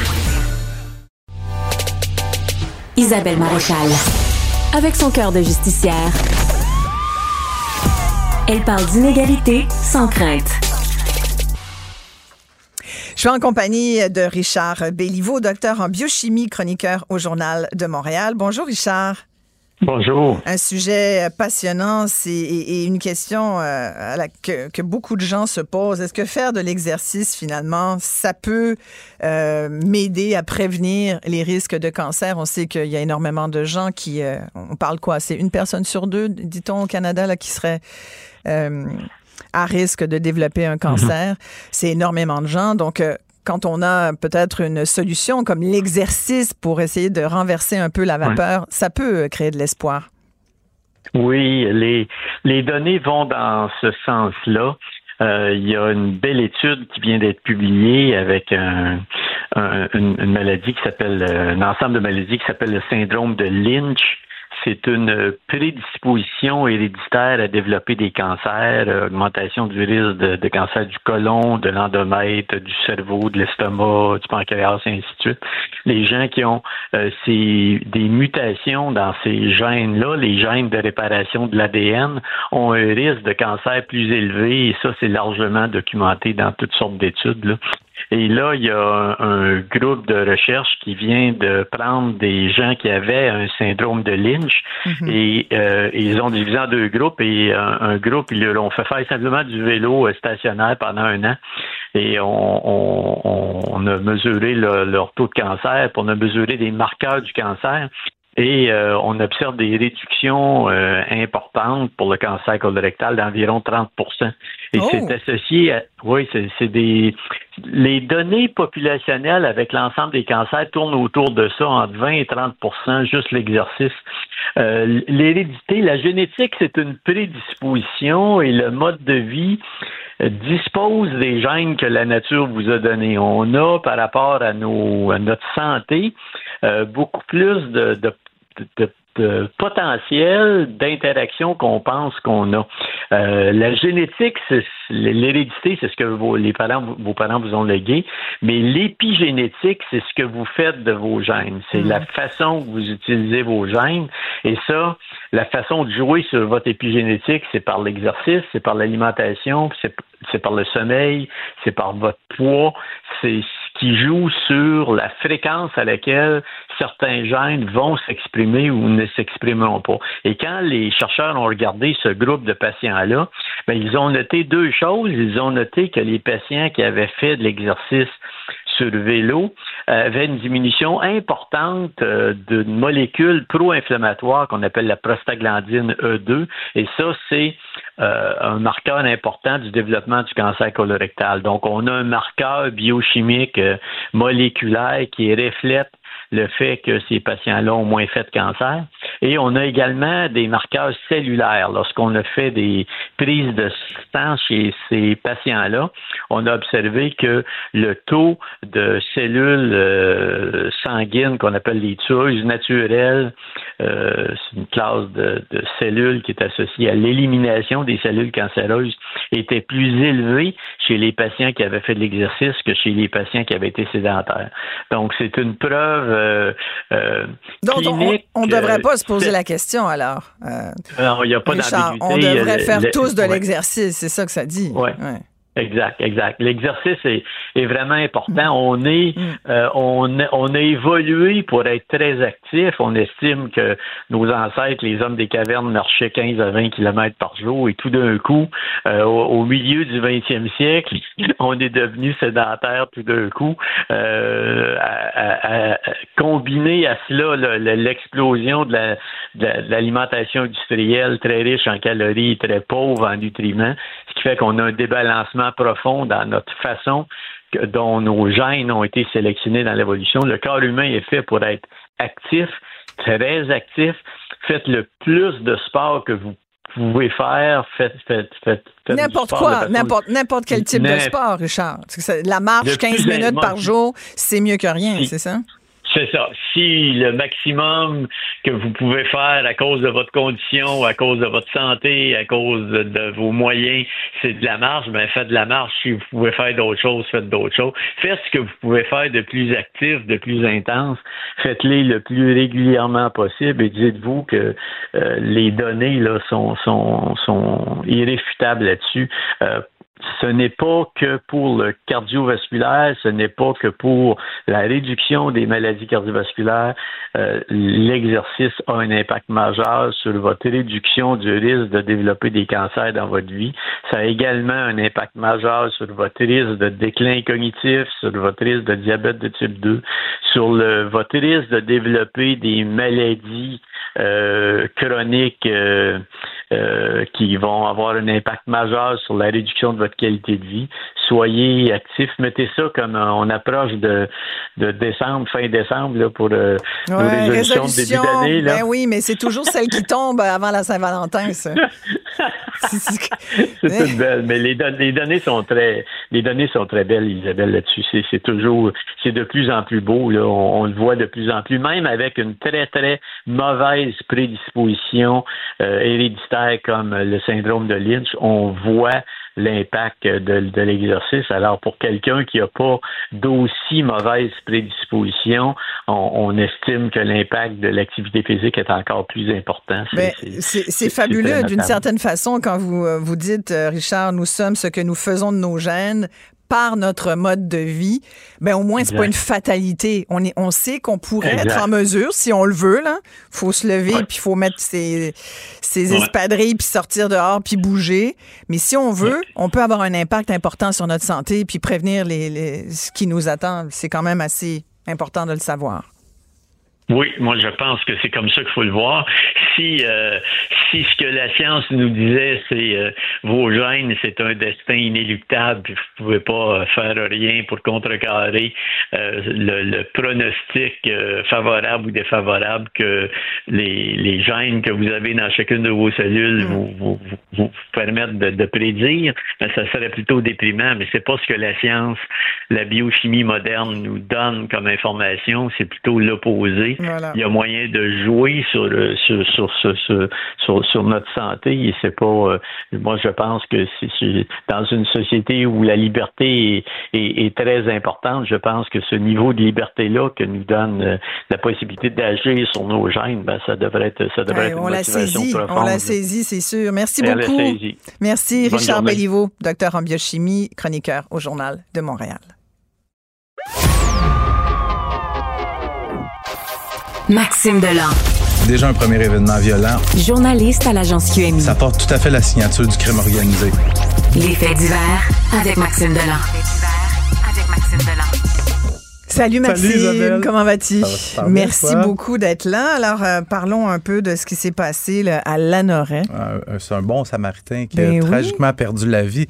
Isabelle Maréchal. Avec son cœur de justicière, elle parle d'inégalité sans crainte. Je suis en compagnie de Richard Béliveau, docteur en biochimie, chroniqueur au Journal de Montréal. Bonjour Richard. Bonjour. Un sujet passionnant et, une question euh, que, beaucoup de gens se posent. Est-ce que faire de l'exercice, finalement, ça peut euh, m'aider à prévenir les risques de cancer? On sait qu'il y a énormément de gens qui... Euh, on parle quoi? C'est une personne sur deux, dit-on, au Canada, là, qui serait à risque de développer un cancer. Mm-hmm. C'est énormément de gens. Donc, quand on a peut-être une solution comme l'exercice pour essayer de renverser un peu la vapeur, ça peut créer de l'espoir. Oui, les, les données vont dans ce sens-là. Euh, il y a une belle étude qui vient d'être publiée avec un, une, maladie qui s'appelle, un ensemble de maladies qui s'appelle le syndrome de Lynch c'est une prédisposition héréditaire à développer des cancers, euh, augmentation du risque de, cancer du côlon, de l'endomètre, du cerveau, de l'estomac, du pancréas, et ainsi de suite. Les gens qui ont euh, ces, des mutations dans ces gènes-là, les gènes de réparation de l'ADN, ont un risque de cancer plus élevé et ça, c'est largement documenté dans toutes sortes d'études. Et là, il y a un, groupe de recherche qui vient de prendre des gens qui avaient un syndrome de Lynch. Mhm. et euh, ils ont divisé en deux groupes et un, groupe, ils leur ont fait faire simplement du vélo stationnaire pendant un an. Et on, a mesuré leur taux de cancer, puis on a mesuré des marqueurs du cancer et euh, on observe des réductions euh, importantes pour le cancer colorectal d'environ 30% Et c'est oh! associé à, oui, c'est des, les données populationnelles avec l'ensemble des cancers tournent autour de ça, entre 20 et 30% juste l'exercice. Euh, L'hérédité, la génétique, c'est une prédisposition et le mode de vie dispose des gènes que la nature vous a donnés. On a, par rapport à, nos, à notre santé, euh, beaucoup plus de, de de, potentiel d'interaction qu'on pense qu'on a. Euh, la génétique, l'hérédité, c'est ce que vos, les parents, vos parents vous ont légué, mais l'épigénétique, c'est ce que vous faites de vos gènes. C'est la mm. façon que vous utilisez vos gènes. Et ça, la façon de jouer sur votre épigénétique, c'est par l'exercice, c'est par l'alimentation, c'est par le sommeil, c'est par votre poids, c'est qui joue sur la fréquence à laquelle certains gènes vont s'exprimer ou ne s'exprimeront pas. Et quand les chercheurs ont regardé ce groupe de patients-là, ben, ils ont noté deux choses. Ils ont noté que les patients qui avaient fait de l'exercice sur vélo euh, avait une diminution importante euh, d'une molécule pro-inflammatoire qu'on appelle la prostaglandine E2. Et ça, c'est euh, un marqueur important du développement du cancer colorectal. Donc, on a un marqueur biochimique moléculaire qui reflète le fait que ces patients-là ont moins fait de cancer. Et on a également des marqueurs cellulaires. Lorsqu'on a fait des prises de sang chez ces patients-là, on a observé que le taux de cellules euh, sanguines qu'on appelle les tueuses naturelles, euh, c'est une classe de, de, cellules qui est associée à l'élimination des cellules cancéreuses, était plus élevé chez les patients qui avaient fait de l'exercice que chez les patients qui avaient été sédentaires. Donc, c'est une preuve euh, euh, Donc, on ne devrait pas se poser la question alors. non, il n'y a pas d'ambiguïté. On devrait faire tous de l'exercice, c'est ça que ça dit. Ouais. Exact, exact. L'exercice est, est, vraiment important. On est, mm. euh, on, on a évolué pour être très actif. On estime que nos ancêtres, les hommes des cavernes, marchaient 15 à 20 kilomètres par jour et tout d'un coup, euh, au, milieu du 20e siècle, [laughs] on est devenu sédentaire tout d'un coup. Euh, à, à, combiné à cela l'explosion de l'alimentation industrielle très riche en calories, très pauvre en nutriments, ce qui fait qu'on a un débalancement profond dans notre façon dont nos gènes ont été sélectionnés dans l'évolution. Le corps humain est fait pour être actif, très actif. Faites le plus de sport que vous pouvez faire. Faites, faites, faites, N'importe quoi, n'importe, n'importe quel type de sport, Richard. La marche 15 minutes par jour, c'est mieux que rien, c'est ça? C'est ça. Si le maximum que vous pouvez faire à cause de votre condition, à cause de votre santé, à cause de, vos moyens, c'est de la marche, ben faites de la marche. Si vous pouvez faire d'autres choses, faites d'autres choses. Faites ce que vous pouvez faire de plus actif, de plus intense. Faites-les le plus régulièrement possible et dites-vous que euh, les données là sont sont, sont irréfutables là-dessus. Euh, ce n'est pas que pour le cardiovasculaire, ce n'est pas que pour la réduction des maladies cardiovasculaires. Euh, l'exercice a un impact majeur sur votre réduction du risque de développer des cancers dans votre vie. Ça a également un impact majeur sur votre risque de déclin cognitif, sur votre risque de diabète de type 2, sur le, votre risque de développer des maladies euh, chroniques euh, euh, qui vont avoir un impact majeur sur la réduction de votre qualité de vie. Soyez actifs. Mettez ça comme on approche de, de décembre, fin décembre, là, pour euh, ouais, résolutions de début d'année. Ben oui, mais c'est toujours celle qui tombe avant la Saint-Valentin, ça. [laughs] c'est toute belle, mais les, les, données sont très, les données sont très belles, Isabelle, là-dessus. C'est toujours, c'est de plus en plus beau. Là. On, le voit de plus en plus, même avec une très très mauvaise prédisposition euh, héréditaire comme le syndrome de Lynch. On voit l'impact de, l'exercice. Alors, pour quelqu'un qui n'a pas d'aussi mauvaise prédisposition, on, estime que l'impact de l'activité physique est encore plus important. C'est fabuleux d'une certaine façon quand vous, euh, vous dites, euh, Richard, nous sommes ce que nous faisons de nos gènes par notre mode de vie, ben au moins c'est pas une fatalité. On est, on sait qu'on pourrait être en mesure, si on le veut là, faut se lever puis il faut mettre ses, ses espadrilles puis sortir dehors puis bouger. Mais si on veut, on peut avoir un impact important sur notre santé puis prévenir les, les ce qui nous attend. C'est quand même assez important de le savoir. Oui, moi je pense que c'est comme ça qu'il faut le voir. Si euh, si ce que la science nous disait, c'est euh, vos gènes, c'est un destin inéluctable, puis vous pouvez pas euh, faire rien pour contrecarrer le, le, pronostic favorable ou défavorable que les, les gènes que vous avez dans chacune de vos cellules mm. vous, vous, vous, permettent de, de prédire, ben, ça serait plutôt déprimant. Mais c'est pas ce que la science, la biochimie moderne nous donne comme information, c'est plutôt l'opposé. Il y a moyen de jouer sur sur sur, sur, sur, notre santé et c'est pas euh, moi je pense que c'est dans une société où la liberté est, très importante, je pense que ce niveau de liberté là que nous donne euh, la possibilité d'agir sur nos gènes, ben, ça devrait être ça devrait être on l'a saisi, On l'a saisi, c'est sûr. Merci beaucoup. Merci Richard Belliveau, docteur en biochimie, chroniqueur au journal de Montréal. Maxime Delan. Déjà un premier événement violent. Journaliste à l'agence QMI. Ça porte tout à fait la signature du crime organisé. Les faits divers avec Maxime Delan. avec Maxime Salut Maxime, comment vas-tu? Merci beaucoup d'être là. Alors, euh, parlons un peu de ce qui s'est passé à Lanoret. Euh, c'est un bon Samaritain qui a ben tragiquement perdu la vie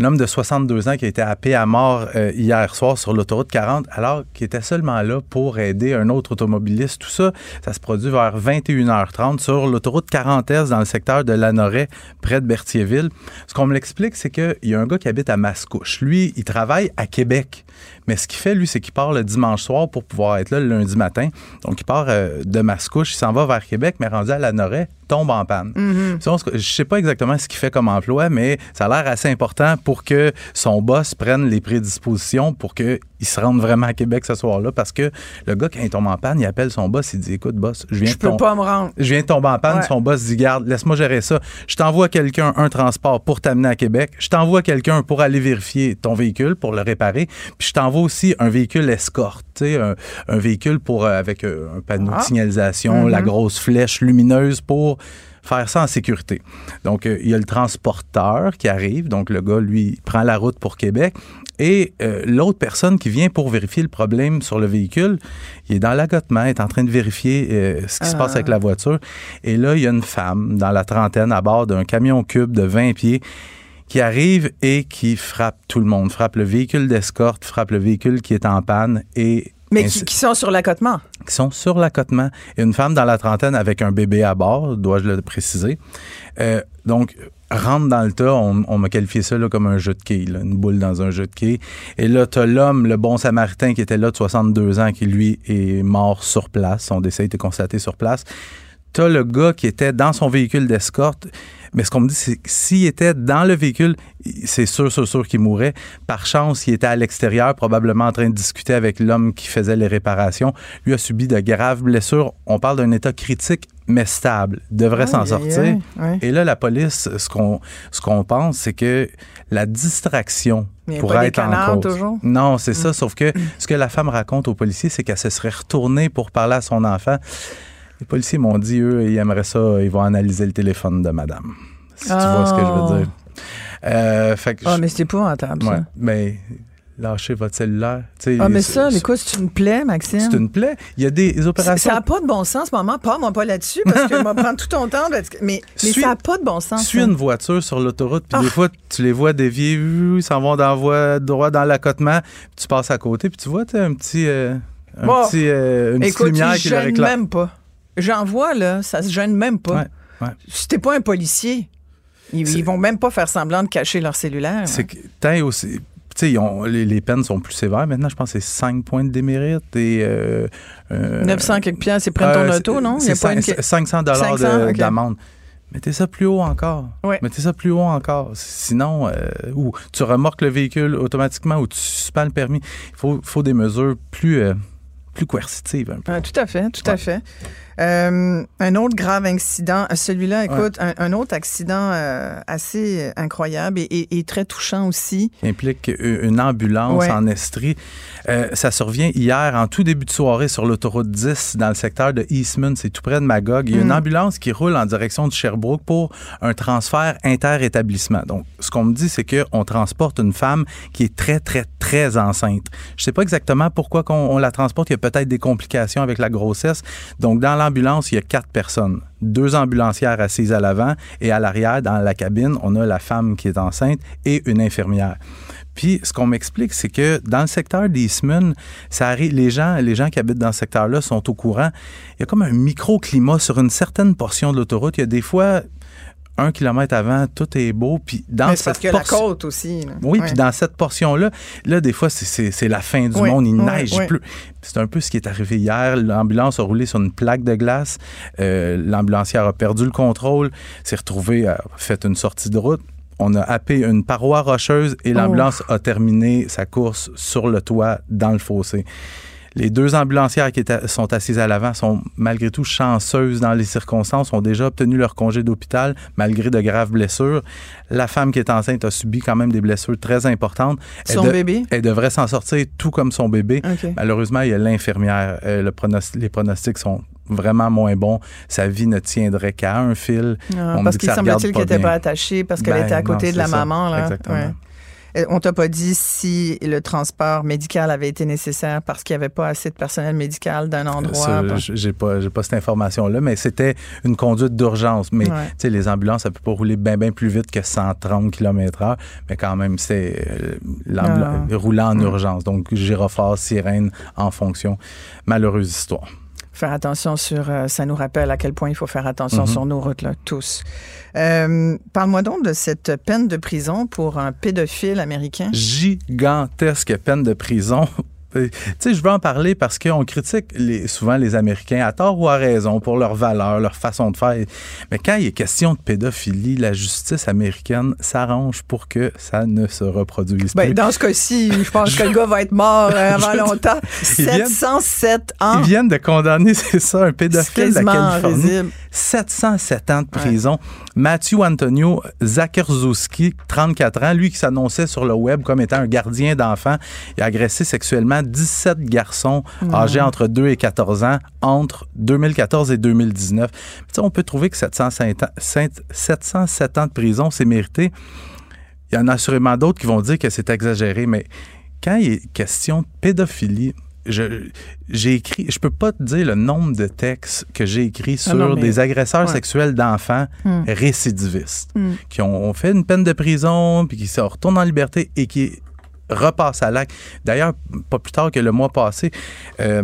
un homme de 62 ans qui a été happé à mort euh, hier soir sur l'autoroute 40 alors qu'il était seulement là pour aider un autre automobiliste. Tout ça, ça se produit vers 21h30 sur l'autoroute 40S dans le secteur de Lanoret, près de Berthierville. Ce qu'on me l'explique, c'est qu'il y a un gars qui habite à Mascouche. Lui, il travaille à Québec. Mais ce qu'il fait, lui, c'est qu'il part le dimanche soir pour pouvoir être là le lundi matin. Donc, il part euh, de Mascouche, il s'en va vers Québec, mais rendu à Lanoret, tombe en panne. Mm-hmm. Je sais pas exactement ce qu'il fait comme emploi, mais ça a l'air assez important pour que son boss prenne les prédispositions pour qu'il se rende vraiment à Québec ce soir-là. Parce que le gars, quand il tombe en panne, il appelle son boss, il dit Écoute, boss, je viens, je peux pas me rendre. Je viens de tomber en panne. Son boss dit Garde, laisse-moi gérer ça. Je t'envoie quelqu'un un transport pour t'amener à Québec. Je t'envoie quelqu'un pour aller vérifier ton véhicule, pour le réparer. Puis je t'envoie aussi un véhicule escorte, un, un véhicule pour, euh, avec euh, un panneau de ah. signalisation, la mm-hmm. grosse flèche lumineuse pour faire ça en sécurité. Donc, euh, il y a le transporteur qui arrive. Donc, le gars, lui, prend la route pour Québec. Et euh, l'autre personne qui vient pour vérifier le problème sur le véhicule, il est dans l'agotement, est en train de vérifier euh, ce qui se passe avec la voiture. Et là, il y a une femme dans la trentaine à bord d'un camion cube de 20 pieds qui arrive et qui frappe tout le monde, frappe le véhicule d'escorte, frappe le véhicule qui est en panne et Mais qui, qui, sont sur l'accotement. Qui sont sur l'accotement. Et une femme dans la trentaine avec un bébé à bord, dois-je le préciser. Euh, donc, rentre dans le tas, on, m'a qualifié ça là, comme un jeu de quilles, une boule dans un jeu de quilles. Et là, tu as l'homme, le bon samaritain qui était là de 62 ans, qui lui est mort sur place. Son décès a été constaté sur place. Tu as le gars qui était dans son véhicule d'escorte. Mais ce qu'on me dit, c'est que s'il était dans le véhicule, c'est sûr, sûr, sûr qu'il mourrait. Par chance, il était à l'extérieur, probablement en train de discuter avec l'homme qui faisait les réparations. Lui a subi de graves blessures. On parle d'un état critique, mais stable. Devrait s'en sortir. Et là, la police, ce qu'on ce qu'on pense, c'est que la distraction pourrait être en cause. Toujours? Non, c'est ça. Mm. Sauf que ce que la femme raconte aux policiers, c'est qu'elle se serait retournée pour parler à son enfant. Les policiers m'ont dit, eux, ils aimeraient ça, ils vont analyser le téléphone de madame. Si tu vois ce que je veux ah. dire. Euh, ah, mais c'est épouvantable, ça. mais lâchez votre cellulaire. ah, mais ça, écoute, c'est une plaie, Maxime? C'est une plaie. Il y a des opérations. Ça n'a pas de bon sens, maman. Pas, moi, pas là-dessus, parce que va [laughs] prendre tout ton temps. Mais, mais ça n'a pas de bon sens. Suis une voiture sur l'autoroute, puis des ah. fois, tu les vois dévier, ils s'en vont dans voie droit dans l'accotement, puis tu passes à côté, puis tu vois, tu un petit. Euh, un petit, euh, une écoute, lumière qui le réclame. même pas. J'en vois, là, ça se gêne même pas. Ouais, Si t'es pas un policier, ils, vont même pas faire semblant de cacher leur cellulaire. C'est que t'as aussi. Ils ont, les, les, peines sont plus sévères. Maintenant, je pense que c'est 5 points de démérite et. Euh, 900 euh, quelques piastres, c'est prendre ton euh, auto, non? C'est 500 dollars d'amende. Mettez ça plus haut encore. Mettez ça plus haut encore. Sinon, euh, ou tu remorques le véhicule automatiquement ou tu suspends le permis. Il faut, faut des mesures plus, plus coercitives. Un peu. Ah, tout à fait, tout à fait. Euh, un autre grave incident, celui-là, écoute, un, autre accident euh, assez incroyable et, très touchant aussi. Qui implique une ambulance en Estrie. Euh, ça survient hier, en tout début de soirée, sur l'autoroute 10, dans le secteur de Eastman, c'est tout près de Magog. Il y a une mm. ambulance qui roule en direction de Sherbrooke pour un transfert inter-établissement. Donc, ce qu'on me dit, c'est qu'on transporte une femme qui est très, très, très enceinte. Je sais pas exactement pourquoi on, la transporte. Il y a peut-être des complications avec la grossesse. Donc, dans l'ambulance, il y a quatre personnes. Deux ambulancières assises à l'avant et à l'arrière, dans la cabine, on a la femme qui est enceinte et une infirmière. Puis, ce qu'on m'explique, c'est que dans le secteur d'Eastman, ça les gens, les gens qui habitent dans ce secteur-là sont au courant. Il y a comme un microclimat sur une certaine portion de l'autoroute. Il y a des fois, un kilomètre avant, tout est beau. Puis dans Mais cette parce que la côte aussi. Oui, puis dans cette portion-là, là, des fois, c'est la fin du monde. Il neige plus. C'est un peu ce qui est arrivé hier. L'ambulance a roulé sur une plaque de glace. Euh, L'ambulancière a perdu le contrôle, s'est retrouvée, a fait une sortie de route on a happé une paroi rocheuse et l'ambulance a terminé sa course sur le toit dans le fossé. Les deux ambulancières qui sont assises à l'avant sont malgré tout chanceuses dans les circonstances, ont déjà obtenu leur congé d'hôpital malgré de graves blessures. La femme qui est enceinte a subi quand même des blessures très importantes. Son bébé? Elle devrait s'en sortir tout comme son bébé. Malheureusement, il y a l'infirmière. Euh, les pronostics sont vraiment moins bons. Sa vie ne tiendrait qu'à un fil. Ah, parce qu'il semble-t-il qu'elle n'était pas attachée parce qu'elle ben était à côté de la maman. Là. Exactement. On t'a pas dit si le transport médical avait été nécessaire parce qu'il n'y avait pas assez de personnel médical d'un endroit. J'ai pas, j'ai pas cette information-là, mais c'était une conduite d'urgence. Mais les ambulances, ça peut pas rouler bien, bien plus vite que 130 km/h, mais quand même, c'est euh, ah. roulant en urgence. Donc, gyrophare, sirène en fonction. Malheureuse histoire faire attention sur. Euh, ça nous rappelle à quel point il faut faire attention mm-hmm. sur nos routes, là, tous. Euh, parle-moi donc de cette peine de prison pour un pédophile américain. Gigantesque peine de prison tu sais, je veux en parler parce qu'on critique les, souvent les Américains à tort ou à raison pour leurs valeurs, leur façon de faire. Mais quand il est question de pédophilie, la justice américaine s'arrange pour que ça ne se reproduise ben, Dans ce cas-ci, je pense [laughs] que le gars va être mort euh, avant longtemps. 707 ans. Ils viennent de condamner, [laughs] c'est ça, un pédophile de la Californie. 707 ans de prison. Matthew Antonio Zakerzowski, 34 ans, lui qui s'annonçait sur le web comme étant un gardien d'enfants, a agressé sexuellement 17 garçons âgés entre 2 et 14 ans entre 2014 et 2019. on peut trouver que 707 ans de prison, c'est mérité. Il y en a assurément d'autres qui vont dire que c'est exagéré, mais quand il est question de pédophilie, j'ai écrit, je peux pas te dire le nombre de textes que j'ai écrits sur des agresseurs sexuels d'enfants hmm. récidivistes hmm. qui ont, fait une peine de prison puis qui se retournent en liberté et qui repasse à l'acte. D'ailleurs, pas plus tard que le mois passé, euh,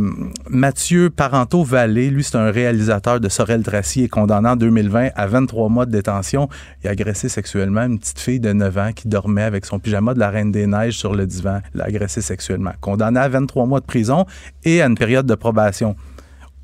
Mathieu Parenteau-Vallée, lui, c'est un réalisateur de Sorel Tracy, est condamné en 2020 à 23 mois de détention. Il a agressé sexuellement une petite fille de 9 ans qui dormait avec son pyjama de la Reine des Neiges sur le divan. Il l'a agressé sexuellement. Condamné à 23 mois de prison et à une période de probation.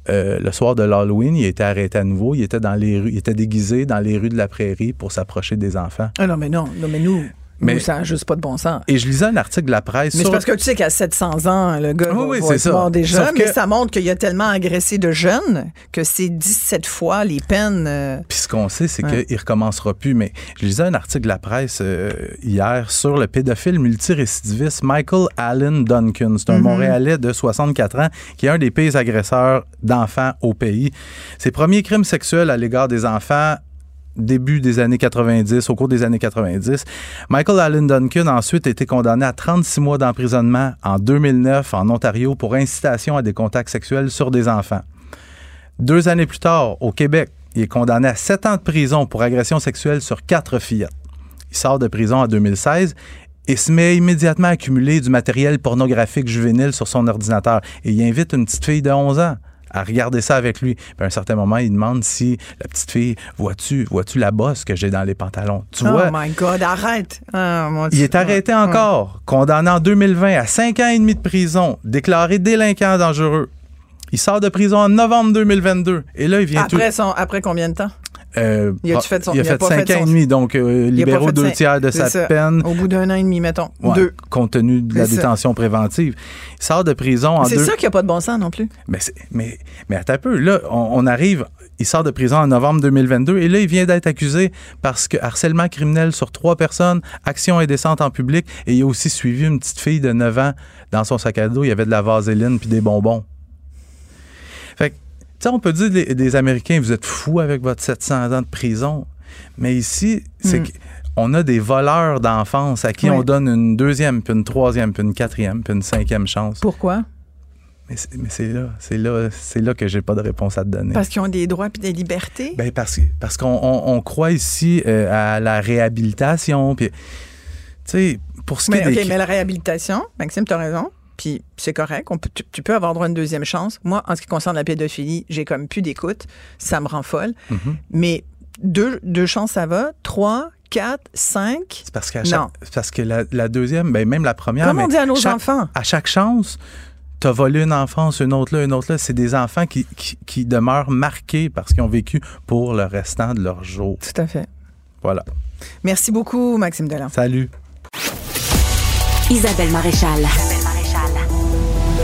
Euh, le soir de l'Halloween, il été arrêté à nouveau. Il était dans les rues, il était déguisé dans les rues de la prairie pour s'approcher des enfants. Ah non, mais non, non, mais nous, mais ça n'a juste pas de bon sens. Et je lisais un article de la presse. Mais c'est parce que tu sais qu'à 700 ans, le gars oui, va, mort déjà. Mais ça montre qu'il a tellement agressé de jeunes que c'est 17 fois les peines. Euh, Puis ce qu'on sait, c'est qu'il qu'il recommencera plus. Mais je lisais un article de la presse euh, hier sur le pédophile multirécidiviste Michael Allen Duncan. C'est un mm-hmm. Montréalais de 64 ans qui est un des pires agresseurs d'enfants au pays. Ses premiers crimes sexuels à l'égard des enfants début des années 90, au cours des années 90. Michael Allen Duncan a ensuite été condamné à 36 mois d'emprisonnement en 2009 en Ontario pour incitation à des contacts sexuels sur des enfants. Deux années plus tard, au Québec, il est condamné à 7 ans de prison pour agression sexuelle sur quatre fillettes. Il sort de prison en 2016 et se met immédiatement à accumuler du matériel pornographique juvénile sur son ordinateur. Et il invite une petite fille de 11 ans à regarder ça avec lui. Puis à un certain moment, il demande si la petite fille, vois-tu, vois-tu la bosse que j'ai dans les pantalons? Tu oh my God, arrête! Ah, il est arrêté encore, condamné en 2020 à 5 ans et demi de prison, déclaré délinquant dangereux. Il sort de prison en novembre 2022. Et là, il vient après, après combien de temps? Euh, il a, fait, son, il a fait cinq ans et demi, donc euh, libéraux deux tiers de sa peine. Au bout d'un an et demi, mettons. deux. Compte tenu de la détention préventive. Il sort de prison en C'est ça qu'il n'y a pas de bon sens non plus. Mais, mais, mais attends un peu. Là, on, arrive, il sort de prison en novembre 2022 et là, il vient d'être accusé parce que harcèlement criminel sur trois personnes, action indécente en public et il a aussi suivi une petite fille de 9 ans dans son sac à dos. Il y avait de la vaseline puis des bonbons. Que on peut dire des, Américains, vous êtes fous avec votre 700 ans de prison. Mais ici, c'est hmm. qu'on a des voleurs d'enfance à qui on donne une deuxième, puis une troisième, puis une quatrième, puis une cinquième chance. Pourquoi? Mais c'est là, c'est là, c'est là que j'ai pas de réponse à te donner. Parce qu'ils ont des droits et des libertés? Ben parce parce qu'on croit ici euh, à la réhabilitation. Puis, tu sais, pour ce qui est des... mais la réhabilitation, Maxime, tu as raison. Puis c'est correct, on peut, tu, peux avoir droit à une deuxième chance. Moi, en ce qui concerne la pédophilie, j'ai comme plus d'écoute. Ça me rend folle. Mm-hmm. Mais deux, deux chances, ça va. Trois, quatre, cinq. C'est parce, qu'à parce que la, deuxième, ben même la première. Comment on dit à nos enfants? À chaque chance, tu as volé une enfance, une autre là, une autre là. C'est des enfants qui, qui, demeurent marqués parce qu'ils ont vécu pour le restant de leur jour. Tout à fait. Voilà. Merci beaucoup, Maxime Delan. Salut. Isabelle Maréchal.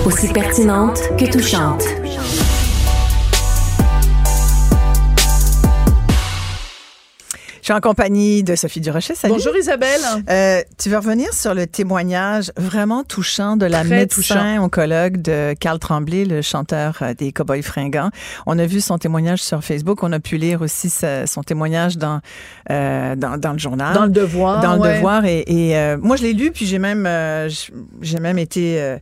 Aussi pertinente que touchante. Je suis en compagnie de Sophie Durocher. Salut. Bonjour Isabelle. Euh, tu veux revenir sur le témoignage vraiment touchant de la médecin oncologue de Carl Tremblay, le chanteur euh, des Cowboys fringants. On a vu son témoignage sur Facebook. On a pu lire aussi son témoignage dans, euh, dans, dans le journal. Dans le Devoir. Dans le Devoir. Et, et moi, je l'ai lu, puis j'ai même, j'ai même été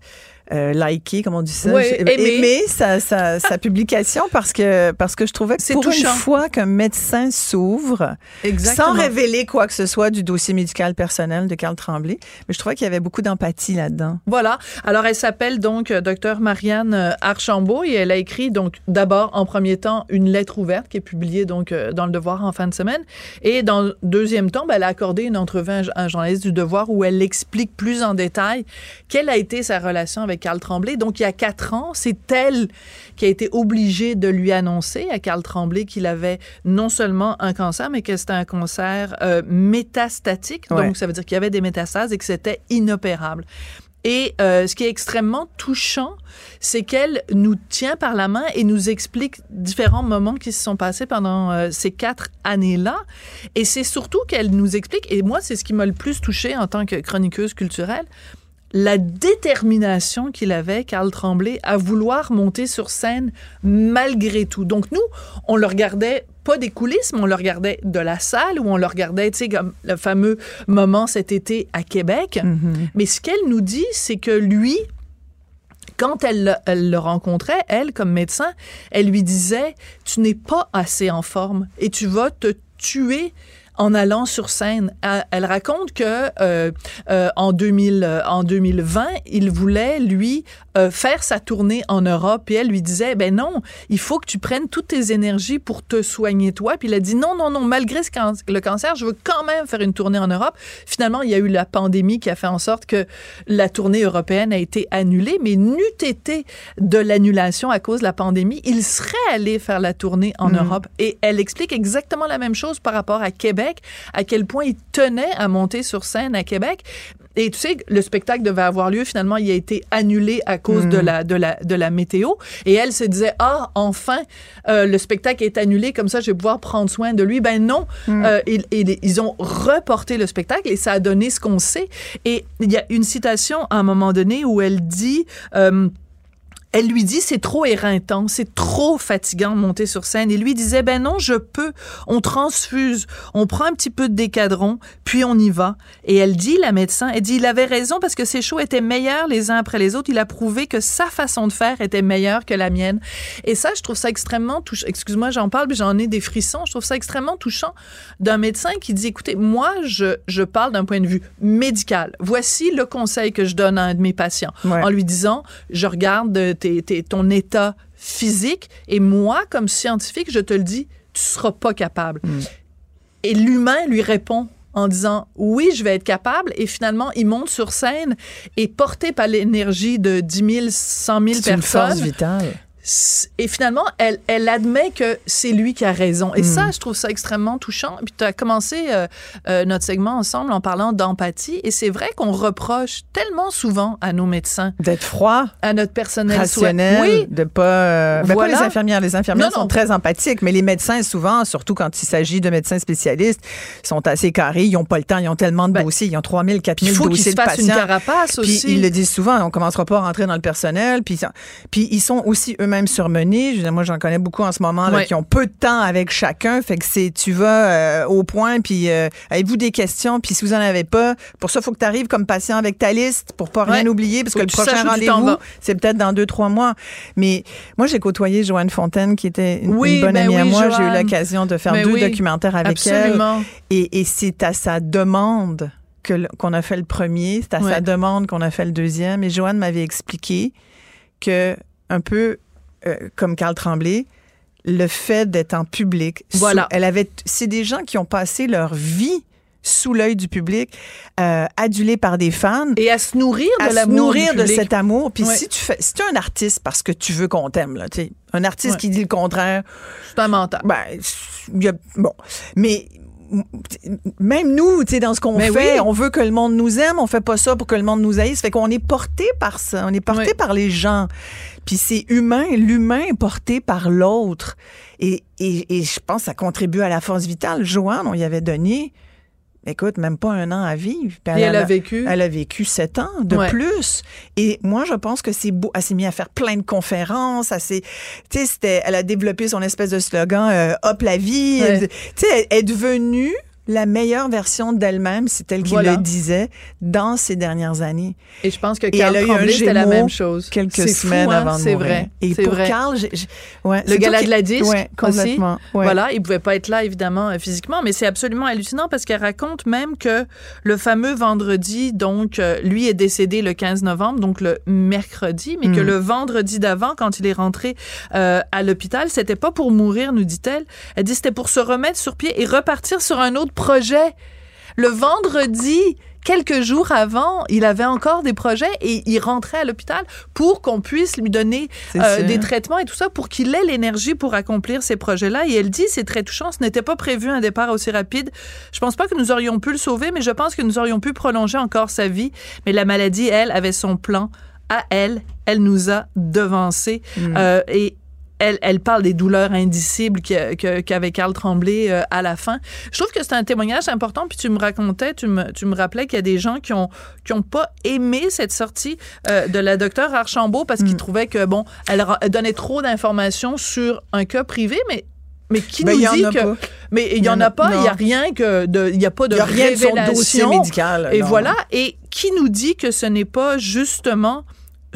euh, liker, comme on dit ça, aimer, sa, sa, sa, [laughs] publication parce que parce que je trouvais que pour touchant. une fois qu'un médecin s'ouvre sans révéler quoi que ce soit du dossier médical personnel de Carl Tremblay, mais je trouvais qu'il y avait beaucoup d'empathie là-dedans. Voilà. Alors elle s'appelle donc euh, docteur Marianne euh, Archambault et elle a écrit donc d'abord en premier temps une lettre ouverte qui est publiée donc dans le Devoir en fin de semaine et dans le deuxième temps, ben, elle a accordé une entrevue à un journaliste du Devoir où elle explique plus en détail quelle a été sa relation avec Carl Tremblay. Donc, il y a quatre ans, c'est elle qui a été obligée de lui annoncer à Carl Tremblay qu'il avait non seulement un cancer, mais que c'était un cancer euh, métastatique. Donc, ça veut dire qu'il y avait des métastases et que c'était inopérable. Et euh, ce qui est extrêmement touchant, c'est qu'elle nous tient par la main et nous explique différents moments qui se sont passés pendant euh, ces quatre années-là. Et c'est surtout qu'elle nous explique, et moi, c'est ce qui m'a le plus touché en tant que chroniqueuse culturelle, la détermination qu'il avait, Carl Tremblay, à vouloir monter sur scène malgré tout. Donc nous, on le regardait pas des coulisses, mais on le regardait de la salle ou on le regardait, tu sais, comme le fameux moment cet été à Québec. Mm-hmm. Mais ce qu'elle nous dit, c'est que lui, quand elle, elle, le rencontrait, elle, comme médecin, elle lui disait, tu n'es pas assez en forme et tu vas te tuer en allant sur scène. Elle raconte que euh, euh, en 2000, en 2020, il voulait lui faire sa tournée en Europe et elle lui disait ben non, il faut que tu prennes toutes tes énergies pour te soigner toi. Puis il a dit non non non, malgré le cancer, je veux quand même faire une tournée en Europe. Finalement, il y a eu la pandémie qui a fait en sorte que la tournée européenne a été annulée, mais n'eût été de l'annulation à cause de la pandémie, il serait allé faire la tournée en mm. Europe. Et elle explique exactement la même chose par rapport à Québec, à quel point il tenait à monter sur scène à Québec. Et tu sais, le spectacle devait avoir lieu. Finalement, il a été annulé à cause de, mm. la, de, la, de la météo. Et elle se disait, ah, enfin, euh, le spectacle est annulé, comme ça, je vais pouvoir prendre soin de lui. Ben non, mm. euh, ils, ils, ont reporté le spectacle et ça a donné ce qu'on sait. Et il y a une citation à un moment donné où elle dit... Euh, elle lui dit c'est trop éreintant, c'est trop fatigant de monter sur scène. Et lui disait ben non, je peux. On transfuse, on prend un petit peu de décadron, puis on y va. Et elle dit la médecin, elle dit il avait raison parce que ses shows étaient meilleurs les uns après les autres. Il a prouvé que sa façon de faire était meilleure que la mienne. Et ça, je trouve ça extrêmement touchant. Excuse-moi, j'en parle, mais j'en ai des frissons. Je trouve ça extrêmement touchant d'un médecin qui dit écoutez, moi je je parle d'un point de vue médical. Voici le conseil que je donne à un de mes patients en lui disant je regarde ton état physique. Et moi, comme scientifique, je te le dis, tu seras pas capable. Mm. Et l'humain lui répond en disant oui, je vais être capable. Et finalement, il monte sur scène et porté par l'énergie de 10 000, 100 000 personnes. C'est une force vitale et finalement, elle, elle admet que c'est lui qui a raison. Et ça, hmm. je trouve ça extrêmement touchant. Puis tu as commencé euh, euh, notre segment ensemble en parlant d'empathie. Et c'est vrai qu'on reproche tellement souvent à nos médecins d'être froid, à notre personnel rationnel, oui. de pas. Euh, ben, pas les infirmières. Les infirmières sont très empathiques, mais les médecins souvent, surtout quand il s'agit de médecins spécialistes, sont assez carrés. Ils n'ont pas le temps. Ils ont tellement de ben, dossiers. Ils ont 3000, 4000 dossiers. Il faut qu'ils se une carapace aussi. Puis ils le disent souvent. On commencera pas à rentrer dans le personnel. Puis, puis ils sont aussi eux-mêmes même surmenés. Je moi, j'en connais beaucoup en ce moment qui ont peu de temps avec chacun. Fait que c'est tu vas euh, au point, puis euh, avez-vous des questions, puis si vous en avez pas, pour ça, il faut que tu arrives comme patient avec ta liste pour pas rien oublier, parce que le prochain rendez-vous, c'est peut-être dans deux, trois mois. Mais moi, j'ai côtoyé Joanne Fontaine, qui était une, bonne ben amie à moi. J'ai eu l'occasion de faire ben deux documentaires avec Absolument. elle. Et, et c'est à sa demande qu'on a fait le premier, c'est à sa demande qu'on a fait le deuxième. Et Joanne m'avait expliqué que un peu euh, comme Carl Tremblay, le fait d'être en public. Voilà. elle avait. C'est des gens qui ont passé leur vie sous l'œil du public, euh, adulés par des fans. Et à se nourrir de l'amour. nourrir de cet amour. Puis si tu fais, si tu es un artiste parce que tu veux qu'on t'aime, là, tu un artiste qui dit le contraire. C'est un mental. Ben, y a, bon. Mais même nous, tu sais, dans ce qu'on ben fait, on veut que le monde nous aime, on fait pas ça pour que le monde nous haïsse. Fait qu'on est porté par ça, on est porté par les gens. Puis c'est humain, l'humain est porté par l'autre. Et, et, et, je pense que ça contribue à la force vitale. Joanne, on y avait donné écoute, même pas un an à vivre. et elle, a vécu? Elle a vécu sept ans de plus. Et moi, je pense que c'est beau. Elle s'est mise à faire plein de conférences. Elle, tu sais, elle a développé son espèce de slogan euh, Hop la vie. Tu sais, elle est devenue la meilleure version d'elle-même, c'est elle qui le disait, dans ces dernières années. Et je pense que Carl Tremblay, c'était la même chose. Quelques semaines hein? avant de C'est vrai. Et pour vrai. Carl, ouais, le gala de la disque ouais, complètement, Voilà, il pouvait pas être là, évidemment, euh, physiquement, mais c'est absolument hallucinant parce qu'elle raconte même que le fameux vendredi, donc, euh, lui est décédé le 15 novembre, donc le mercredi, mais que mm. le vendredi d'avant, quand il est rentré euh, à l'hôpital, c'était pas pour mourir, nous dit-elle. Elle dit c'était pour se remettre sur pied et repartir sur un autre projet. Le vendredi, quelques jours avant, il avait encore des projets et il rentrait à l'hôpital pour qu'on puisse lui donner euh, des traitements et tout ça pour qu'il ait l'énergie pour accomplir ces projets-là. Et elle dit, c'est très touchant, ce n'était pas prévu un départ aussi rapide. Je pense pas que nous aurions pu le sauver, mais je pense que nous aurions pu prolonger encore sa vie. Mais la maladie, elle, avait son plan à elle. Elle nous a devancés. Mm. Euh, et elle, elle, parle des douleurs indicibles qu'avait Carl Tremblay euh, à la fin. Je trouve que c'est un témoignage important. Puis tu me racontais, tu me, tu me rappelais qu'il y a des gens qui ont qui ont pas aimé cette sortie euh, de la docteure Archambault parce qu'ils mm. trouvaient que bon, elle, donnait trop d'informations sur un cas privé, mais mais qui ben, nous dit que mais il y, en a pas, il y a rien que de il y a pas de révélation médical. Et voilà, et qui nous dit que ce n'est pas justement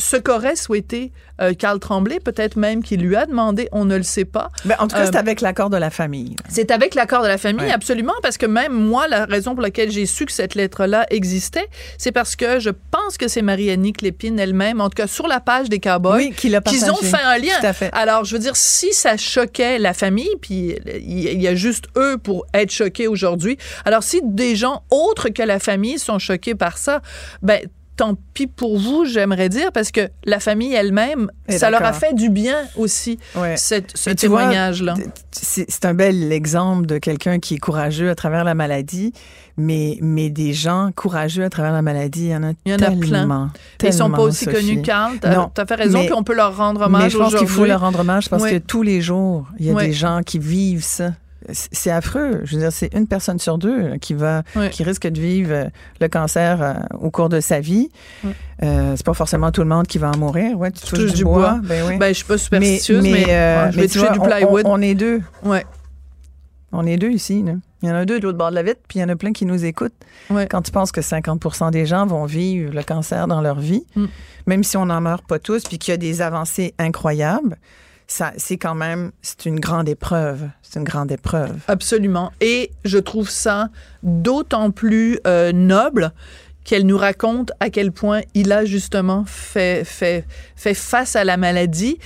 ce qu'aurait souhaité euh, Carl Tremblay, peut-être même qu'il lui a demandé, on ne le sait pas. Mais en tout cas, c'est Euh, avec l'accord de la famille. c'est avec l'accord de la famille, Ouais. absolument, parce que même moi, la raison pour laquelle j'ai su que cette lettre-là existait, c'est parce que je pense que c'est Marie-Annick Lépine elle-même, en tout cas sur la page des Cowboys, Oui, qui qu'ils ont fait un lien. Tout à fait. Alors, je veux dire, si ça choquait la famille, puis il il y a juste eux pour être choqués aujourd'hui, alors si des gens autres que la famille sont choqués par ça, ben tant pis pour vous, j'aimerais dire, parce que la famille elle-même, Eh, ça leur a fait du bien aussi, Ouais. cette- ce tu témoignage-là. C'est un bel exemple de quelqu'un qui est courageux à travers la maladie, mais, mais des gens courageux à travers la maladie, il y en a Il y en a plein. Ils sont pas aussi Sophie. connus. T'as Non, as fait raison, puis on peut leur rendre hommage Mais je pense qu'il faut aujourd'hui. leur rendre hommage parce que tous les jours, il y a des gens qui vivent ça. C'est affreux. Je veux dire, c'est une personne sur deux qui va, qui risque de vivre euh, le cancer euh, au cours de sa vie. Oui. Euh, c'est pas forcément tout le monde qui va en mourir. Ouais, tu touches touches du, bois. bois. Ben, oui. Ben, je suis pas superstitieuse, mais, euh, je vais tu toucher vois, du plywood. On, on est deux. Ouais. On est deux ici. là. Il y en a deux de l'autre bord de la vitre, puis il y en a plein qui nous écoutent. Quand tu penses que 50% des gens vont vivre le cancer dans leur vie, Mm. même si on n'en meurt pas tous, puis qu'il y a des avancées incroyables, ça, c'est quand même, c'est une grande épreuve. C'est une grande épreuve. Absolument. Et je trouve ça d'autant plus euh, noble qu'elle nous raconte à quel point il a justement fait, fait, fait face à la maladie.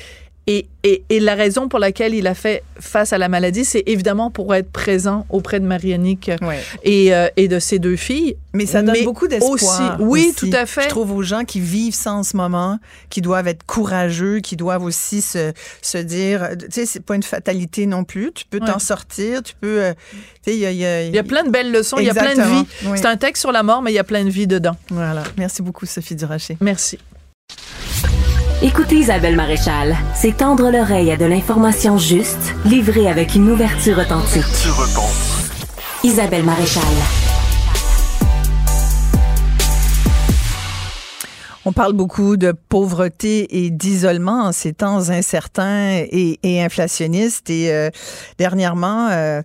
Et, et, et la raison pour laquelle il a fait face à la maladie, c'est évidemment pour être présent auprès de Marie-Annick et, euh, et de ses deux filles. Mais ça donne beaucoup d'espoir. Aussi, oui, aussi. tout à fait. Je trouve aux gens qui vivent ça en ce moment, qui doivent être courageux, qui doivent aussi se, se dire, tu sais, c'est pas une fatalité non plus. Tu peux Ouais. t'en sortir, tu peux, euh, tu sais, il y a, il y a- Il y a plein de belles leçons, il y a plein de Exactement, vie. oui. C'est un texte sur la mort, mais il y a plein de vie dedans. Voilà. Merci beaucoup, Sophie Durocher. Merci. Écoutez Isabelle Maréchal, c'est tendre l'oreille à de l'information juste, livrée avec une ouverture authentique. Isabelle Maréchal. On parle beaucoup de pauvreté et d'isolement en ces temps incertains et, et inflationnistes. Et euh, dernièrement, euh,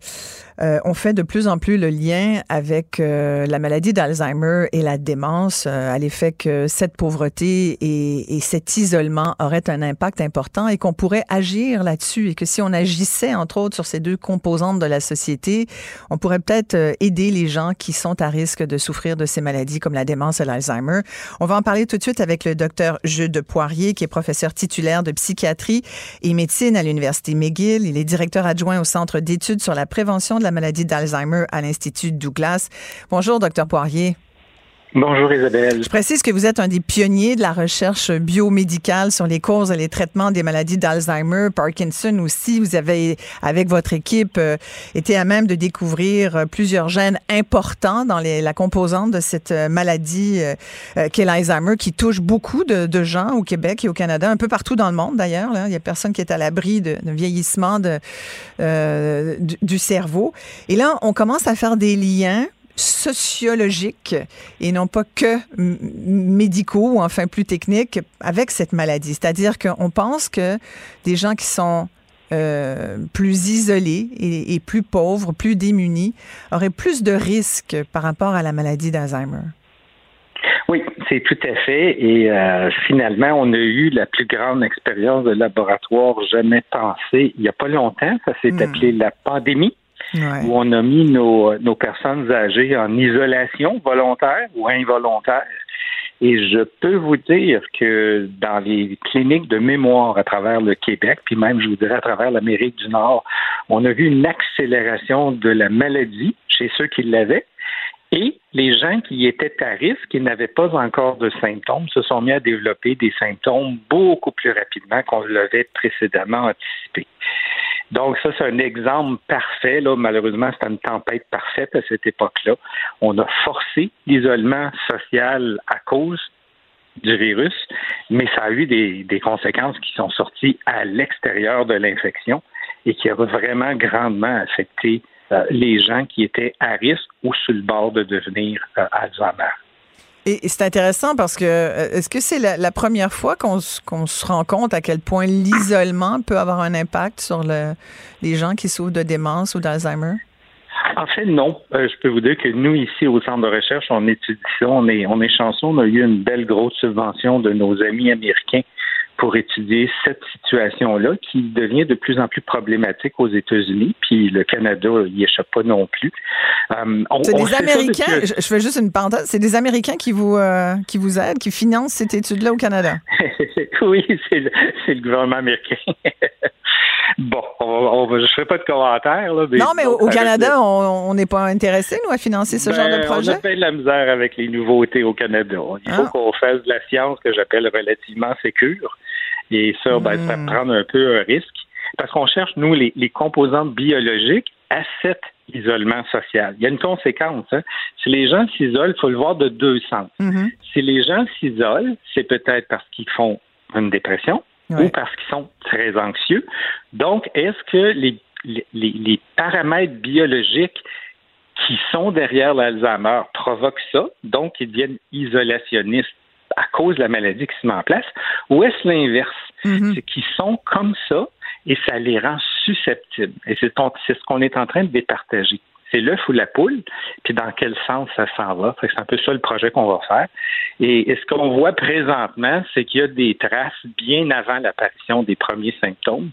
euh, on fait de plus en plus le lien avec euh, la maladie d'Alzheimer et la démence, euh, à l'effet que cette pauvreté et, et cet isolement auraient un impact important et qu'on pourrait agir là-dessus et que si on agissait entre autres sur ces deux composantes de la société, on pourrait peut-être aider les gens qui sont à risque de souffrir de ces maladies comme la démence et l'Alzheimer. On va en parler tout de suite avec le docteur Jude Poirier, qui est professeur titulaire de psychiatrie et médecine à l'Université McGill. Il est directeur adjoint au Centre d'études sur la prévention de la maladie d'Alzheimer à l'Institut Douglas. Bonjour, docteur Poirier. Bonjour Isabelle. Je précise que vous êtes un des pionniers de la recherche biomédicale sur les causes et les traitements des maladies d'Alzheimer, Parkinson aussi. Vous avez, avec votre équipe, euh, été à même de découvrir euh, plusieurs gènes importants dans les- la composante de cette euh, maladie euh, qu'est l'Alzheimer, qui touche beaucoup de, de gens au Québec et au Canada, un peu partout dans le monde d'ailleurs. Il y a personne qui est à l'abri de vieillissement de, euh, du cerveau. Et là, on commence à faire des liens sociologiques et non pas que médicaux ou enfin plus techniques avec cette maladie. C'est-à-dire qu'on pense que des gens qui sont euh, plus isolés et, et plus pauvres, plus démunis, auraient plus de risques par rapport à la maladie d'Alzheimer. Oui, c'est tout à fait. Et euh, finalement, on a eu la plus grande expérience de laboratoire jamais pensée il n'y a pas longtemps. Ça s'est Hmm. appelé la pandémie. Où on a mis nos, personnes âgées en isolation volontaire ou involontaire. Et je peux vous dire que dans les cliniques de mémoire à travers le Québec, puis même, je vous dirais, à travers l'Amérique du Nord, on a vu une accélération de la maladie chez ceux qui l'avaient. Et les gens qui étaient à risque, qui n'avaient pas encore de symptômes, se sont mis à développer des symptômes beaucoup plus rapidement qu'on l'avait précédemment anticipé. Donc, ça, c'est un exemple parfait. Là, malheureusement, c'est une tempête parfaite à cette époque-là. On a forcé l'isolement social à cause du virus, mais ça a eu des, des conséquences qui sont sorties à l'extérieur de l'infection et qui a vraiment grandement affecté euh, les gens qui étaient à risque ou sur le bord de devenir euh, Alzheimer. Et, c'est intéressant parce que euh, est-ce que c'est la, la première fois qu'on se rend compte à quel point l'isolement peut avoir un impact sur le, les gens qui souffrent de démence ou d'Alzheimer? En fait, non. Euh, je peux vous dire que nous, ici, au Centre de recherche, on étudie ça. On est, on est chanceux. On a eu une belle grosse subvention de nos amis américains pour étudier cette situation-là qui devient de plus en plus problématique aux États-Unis, puis le Canada n'y échappe pas non plus. Euh, c'est des Américains, je, fais juste une parenthèse, c'est des Américains qui vous, euh, qui vous aident, qui financent cette étude-là au Canada? [laughs] oui, c'est le, le, gouvernement américain. [laughs] bon, on, je ne ferai pas de commentaires. Là, non, mais au, Canada, on n'est pas intéressé, nous, à financer ce genre de ben, projet? On a fait de la misère avec les nouveautés au Canada. Il faut ah. qu'on fasse de la science que j'appelle relativement sécure. Et ça, ben, ça hmm. prend un peu un risque parce qu'on cherche, nous, les, composantes biologiques à cet isolement social. Il y a une conséquence. Hein. Si les gens s'isolent, il faut le voir de deux sens. Mm-hmm. Si les gens s'isolent, c'est peut-être parce qu'ils font une dépression ou parce qu'ils sont très anxieux. Donc, est-ce que les, les, les, paramètres biologiques qui sont derrière l'Alzheimer provoquent ça, donc ils deviennent isolationnistes à cause de la maladie qui se met en place, ou est-ce l'inverse? Mm-hmm. C'est qu'ils sont comme ça et ça les rend susceptibles. Et c'est ce qu'on est en train de départager. C'est l'œuf ou la poule, puis dans quel sens ça s'en va. C'est un peu ça le projet qu'on va faire. Et, ce qu'on voit présentement, c'est qu'il y a des traces bien avant l'apparition des premiers symptômes.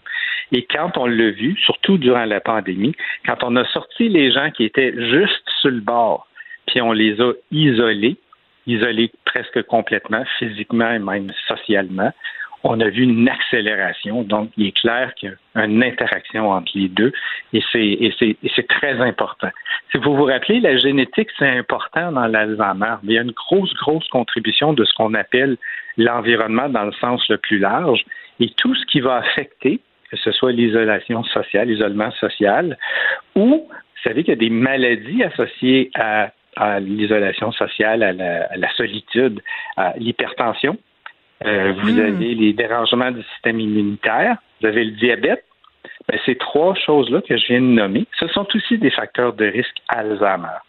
Et quand on l'a vu, surtout durant la pandémie, quand on a sorti les gens qui étaient juste sur le bord, puis on les a isolés, isolés presque complètement, physiquement et même socialement, on a vu une accélération. Donc, il est clair qu'il y a une interaction entre les deux et c'est très important. Si vous vous rappelez, la génétique, c'est important dans l'Alzheimer. Il y a une grosse, grosse contribution de ce qu'on appelle l'environnement dans le sens le plus large et tout ce qui va affecter, que ce soit l'isolation sociale, l'isolement social, ou vous savez qu'il y a des maladies associées à à l'isolation sociale, à la, solitude, à l'hypertension. Euh, vous hmm. avez les dérangements du système immunitaire, vous avez le diabète. Ben, ces trois choses-là que je viens de nommer, ce sont aussi des facteurs de risque Alzheimer.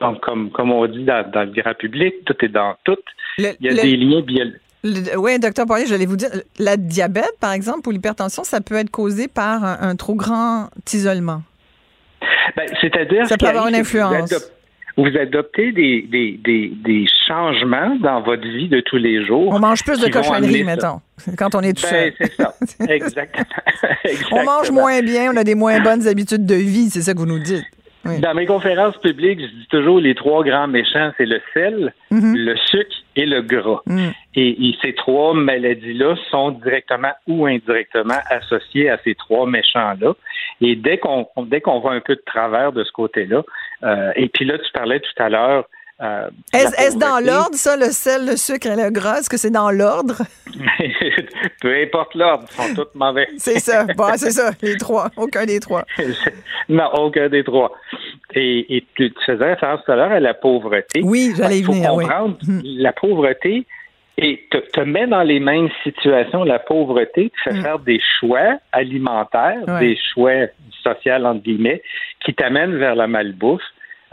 Donc, comme, comme on dit dans, le grand public, tout est dans tout. Il y a des liens biologiques. Oui, docteur Poirier, j'allais vous dire, la diabète, par exemple, ou l'hypertension, ça peut être causé par un, trop grand isolement. Ben, C'est-à-dire ça peut avoir une influence vous adoptez des, des, des, des, changements dans votre vie de tous les jours. On mange plus de cochonneries, mettons, quand on est tout ben, C'est ça, [laughs] exactement. On mange moins bien, on a des moins bonnes habitudes de vie, c'est ça que vous nous dites. Dans mes conférences publiques, je dis toujours les trois grands méchants, c'est le sel, mhm. le sucre et le gras. Mhm. Et, ces trois maladies-là sont directement ou indirectement associées à ces trois méchants-là. Et dès qu'on dès qu'on voit un peu de travers de ce côté-là, euh, et puis là, tu parlais tout à l'heure euh, Est-ce dans l'ordre, ça, le sel, le sucre et le gras? Est-ce que c'est dans l'ordre? [laughs] Peu importe l'ordre, ils sont tous mauvais. [laughs] c'est ça. Bon, c'est ça, les trois. Aucun des trois. [laughs] non, aucun des trois. Et, tu, faisais référence tout à l'heure à la pauvreté. Oui, j'allais y venir. comprendre, hum. la pauvreté, et te, te, met dans les mêmes situations. La pauvreté te fait hum. faire des choix alimentaires, des choix sociaux, entre guillemets, qui t'amènent vers la malbouffe.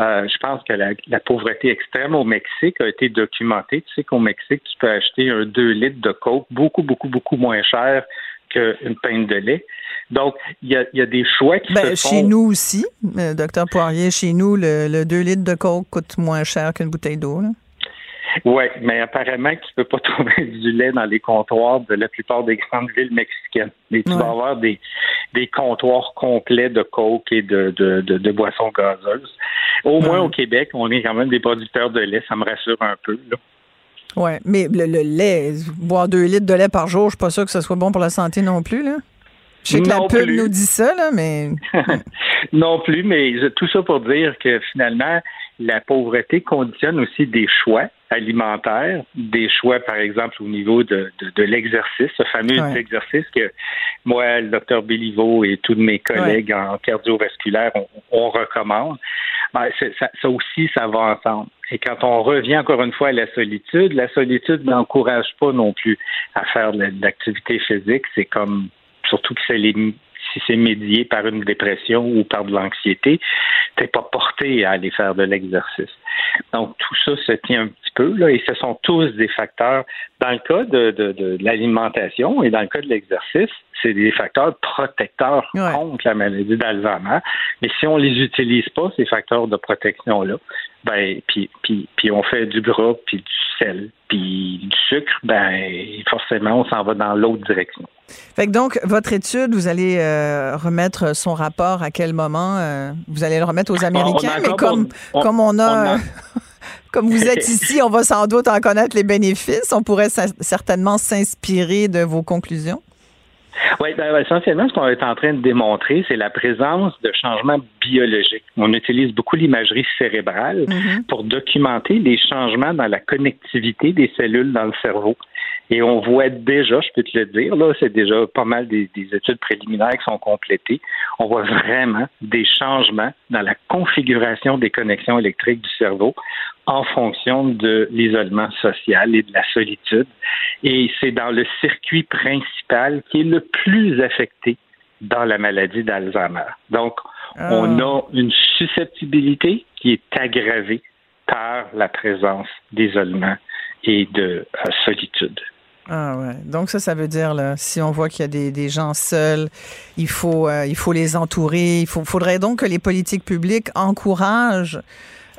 Euh, je pense que la, pauvreté extrême au Mexique a été documentée. Tu sais qu'au Mexique, tu peux acheter un 2 litres de coke beaucoup, beaucoup, beaucoup moins cher qu'une pinte de lait. Donc, il y a, des choix qui ben, se font. Chez nous aussi, euh, docteur Poirier, chez nous, le, le 2 litres de coke coûte moins cher qu'une bouteille d'eau. Oui, mais apparemment tu ne peux pas [laughs] trouver du lait dans les comptoirs de la plupart des grandes villes mexicaines. Mais tu vas avoir des, des comptoirs complets de coke et de, de, de, boissons gazeuses. Au moins au Québec, on est quand même des producteurs de lait, ça me rassure un peu. Oui, mais le, lait, boire deux litres de lait par jour, je suis pas sûr que ce soit bon pour la santé non plus. Là. Je sais que la pub nous dit ça, là, mais. [laughs] non plus, mais tout ça pour dire que finalement, la pauvreté conditionne aussi des choix alimentaires, des choix, par exemple, au niveau de, de, l'exercice, ce fameux exercice que moi, le docteur Béliveau et tous mes collègues en cardiovasculaire, on, recommande. Ben, ça, ça, aussi, ça va ensemble. Et quand on revient encore une fois à la solitude, la solitude n'encourage pas non plus à faire de l'activité physique. C'est comme, surtout que si c'est médié par une dépression ou par de l'anxiété, t'es pas porté à aller faire de l'exercice. Donc tout ça se tient un petit peu et ce sont tous des facteurs. Dans le cas de l'alimentation et dans le cas de l'exercice, c'est des facteurs protecteurs contre la maladie d'Alzheimer. Mais si on les utilise pas, ces facteurs de protection-là, ben, puis, puis, puis on fait du gras, puis du sel, puis du sucre, ben, forcément, on s'en va dans l'autre direction. Fait que donc, votre étude, vous allez euh, remettre son rapport à quel moment? Euh, vous allez le remettre aux Américains, mais comme on, comme on a... [laughs] comme vous êtes ici, on va sans doute en connaître les bénéfices. On pourrait certainement s'inspirer de vos conclusions. Oui, ben, essentiellement, ce qu'on est en train de démontrer, c'est la présence de changements biologiques. On utilise beaucoup l'imagerie cérébrale mm-hmm. pour documenter les changements dans la connectivité des cellules dans le cerveau. Et on voit déjà, je peux te le dire, là, c'est déjà pas mal des, études préliminaires qui sont complétées. On voit vraiment des changements dans la configuration des connexions électriques du cerveau en fonction de l'isolement social et de la solitude. Et c'est dans le circuit principal qui est le plus affecté dans la maladie d'Alzheimer. Donc, on ah. a une susceptibilité qui est aggravée par la présence d'isolement et de euh, solitude. Ah ouais. Donc ça, ça veut dire là, si on voit qu'il y a des, des, gens seuls, il faut euh, il faut les entourer. Il faut, faudrait donc que les politiques publiques encouragent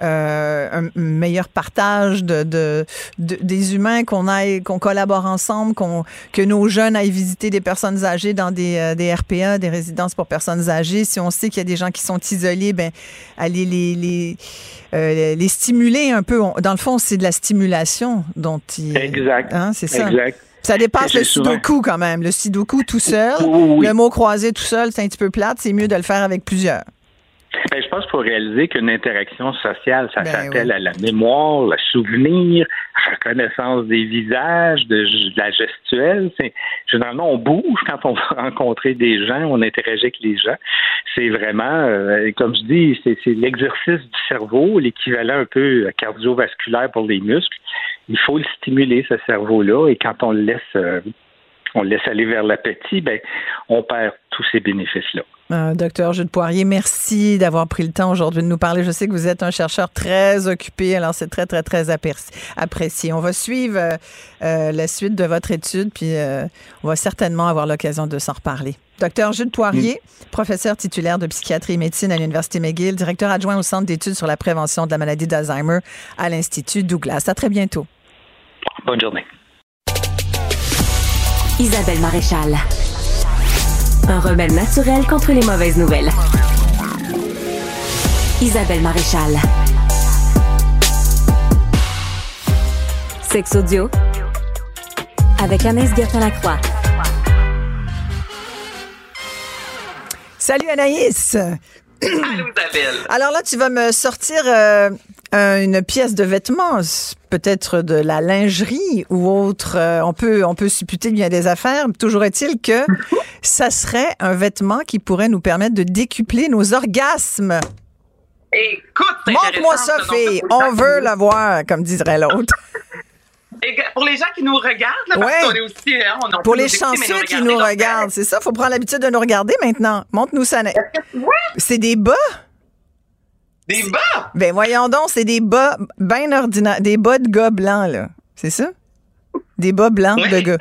euh, un meilleur partage de, de, des humains, qu'on aille, qu'on collabore ensemble, qu'on que nos jeunes aillent visiter des personnes âgées dans des, euh, des RPA, des résidences pour personnes âgées. Si on sait qu'il y a des gens qui sont isolés, ben aller les les, euh, les stimuler un peu. dans le fond, c'est de la stimulation dont il. Exact. Hein, c'est ça. Exact. Ça dépasse le sudoku quand même. Le sudoku tout seul, le mot croisé tout seul, c'est un petit peu plate. C'est mieux de le faire avec plusieurs. Ben, je pense qu'il faut réaliser qu'une interaction sociale, ça ben s'appelle à la mémoire, le souvenir, la reconnaissance des visages, de, la gestuelle. C'est, généralement, on bouge quand on [laughs] va rencontrer des gens, on interagit avec les gens. C'est vraiment, euh, comme je dis, c'est, l'exercice du cerveau, l'équivalent un peu cardiovasculaire pour les muscles. Il faut le stimuler, ce cerveau-là, et quand on le laisse, euh, on le laisse aller vers l'appétit, ben, on perd tous ces bénéfices-là. Euh, docteur Jules Poirier, merci d'avoir pris le temps aujourd'hui de nous parler. Je sais que vous êtes un chercheur très occupé, alors c'est très, très, très apprécié. On va suivre euh, euh, la suite de votre étude, puis on va certainement avoir l'occasion de s'en reparler. Docteur Jules Poirier, professeur titulaire de psychiatrie et médecine à l'Université McGill, directeur adjoint au Centre d'études sur la prévention de la maladie d'Alzheimer à l'Institut Douglas. À très bientôt. Bonne journée. Isabelle Maréchal. Un remède naturel contre les mauvaises nouvelles. Isabelle Maréchal. Sex audio avec Anaïs Gertin-Lacroix. Salut Anaïs. Allô Isabelle. Alors là, tu vas me sortir euh, une pièce de vêtement, peut-être de la lingerie ou autre. Euh, on peut on peut supputer bien des affaires. Toujours est-il que [laughs] ça serait un vêtement qui pourrait nous permettre de décupler nos orgasmes. Écoute, montre-moi ça, fille. On veut la voir, comme dirait l'autre. [laughs] pour les gens qui nous regardent, là, parce qu'on est aussi, hein, on pour les chanceux qui nous regardent, c'est ça. Faut prendre l'habitude de nous regarder maintenant. Montre-nous ça. C'est des bas? Des bas? Ben voyons donc, c'est des bas bien ordinaires, des bas de gars blancs, là. C'est ça? Des bas blancs de gars.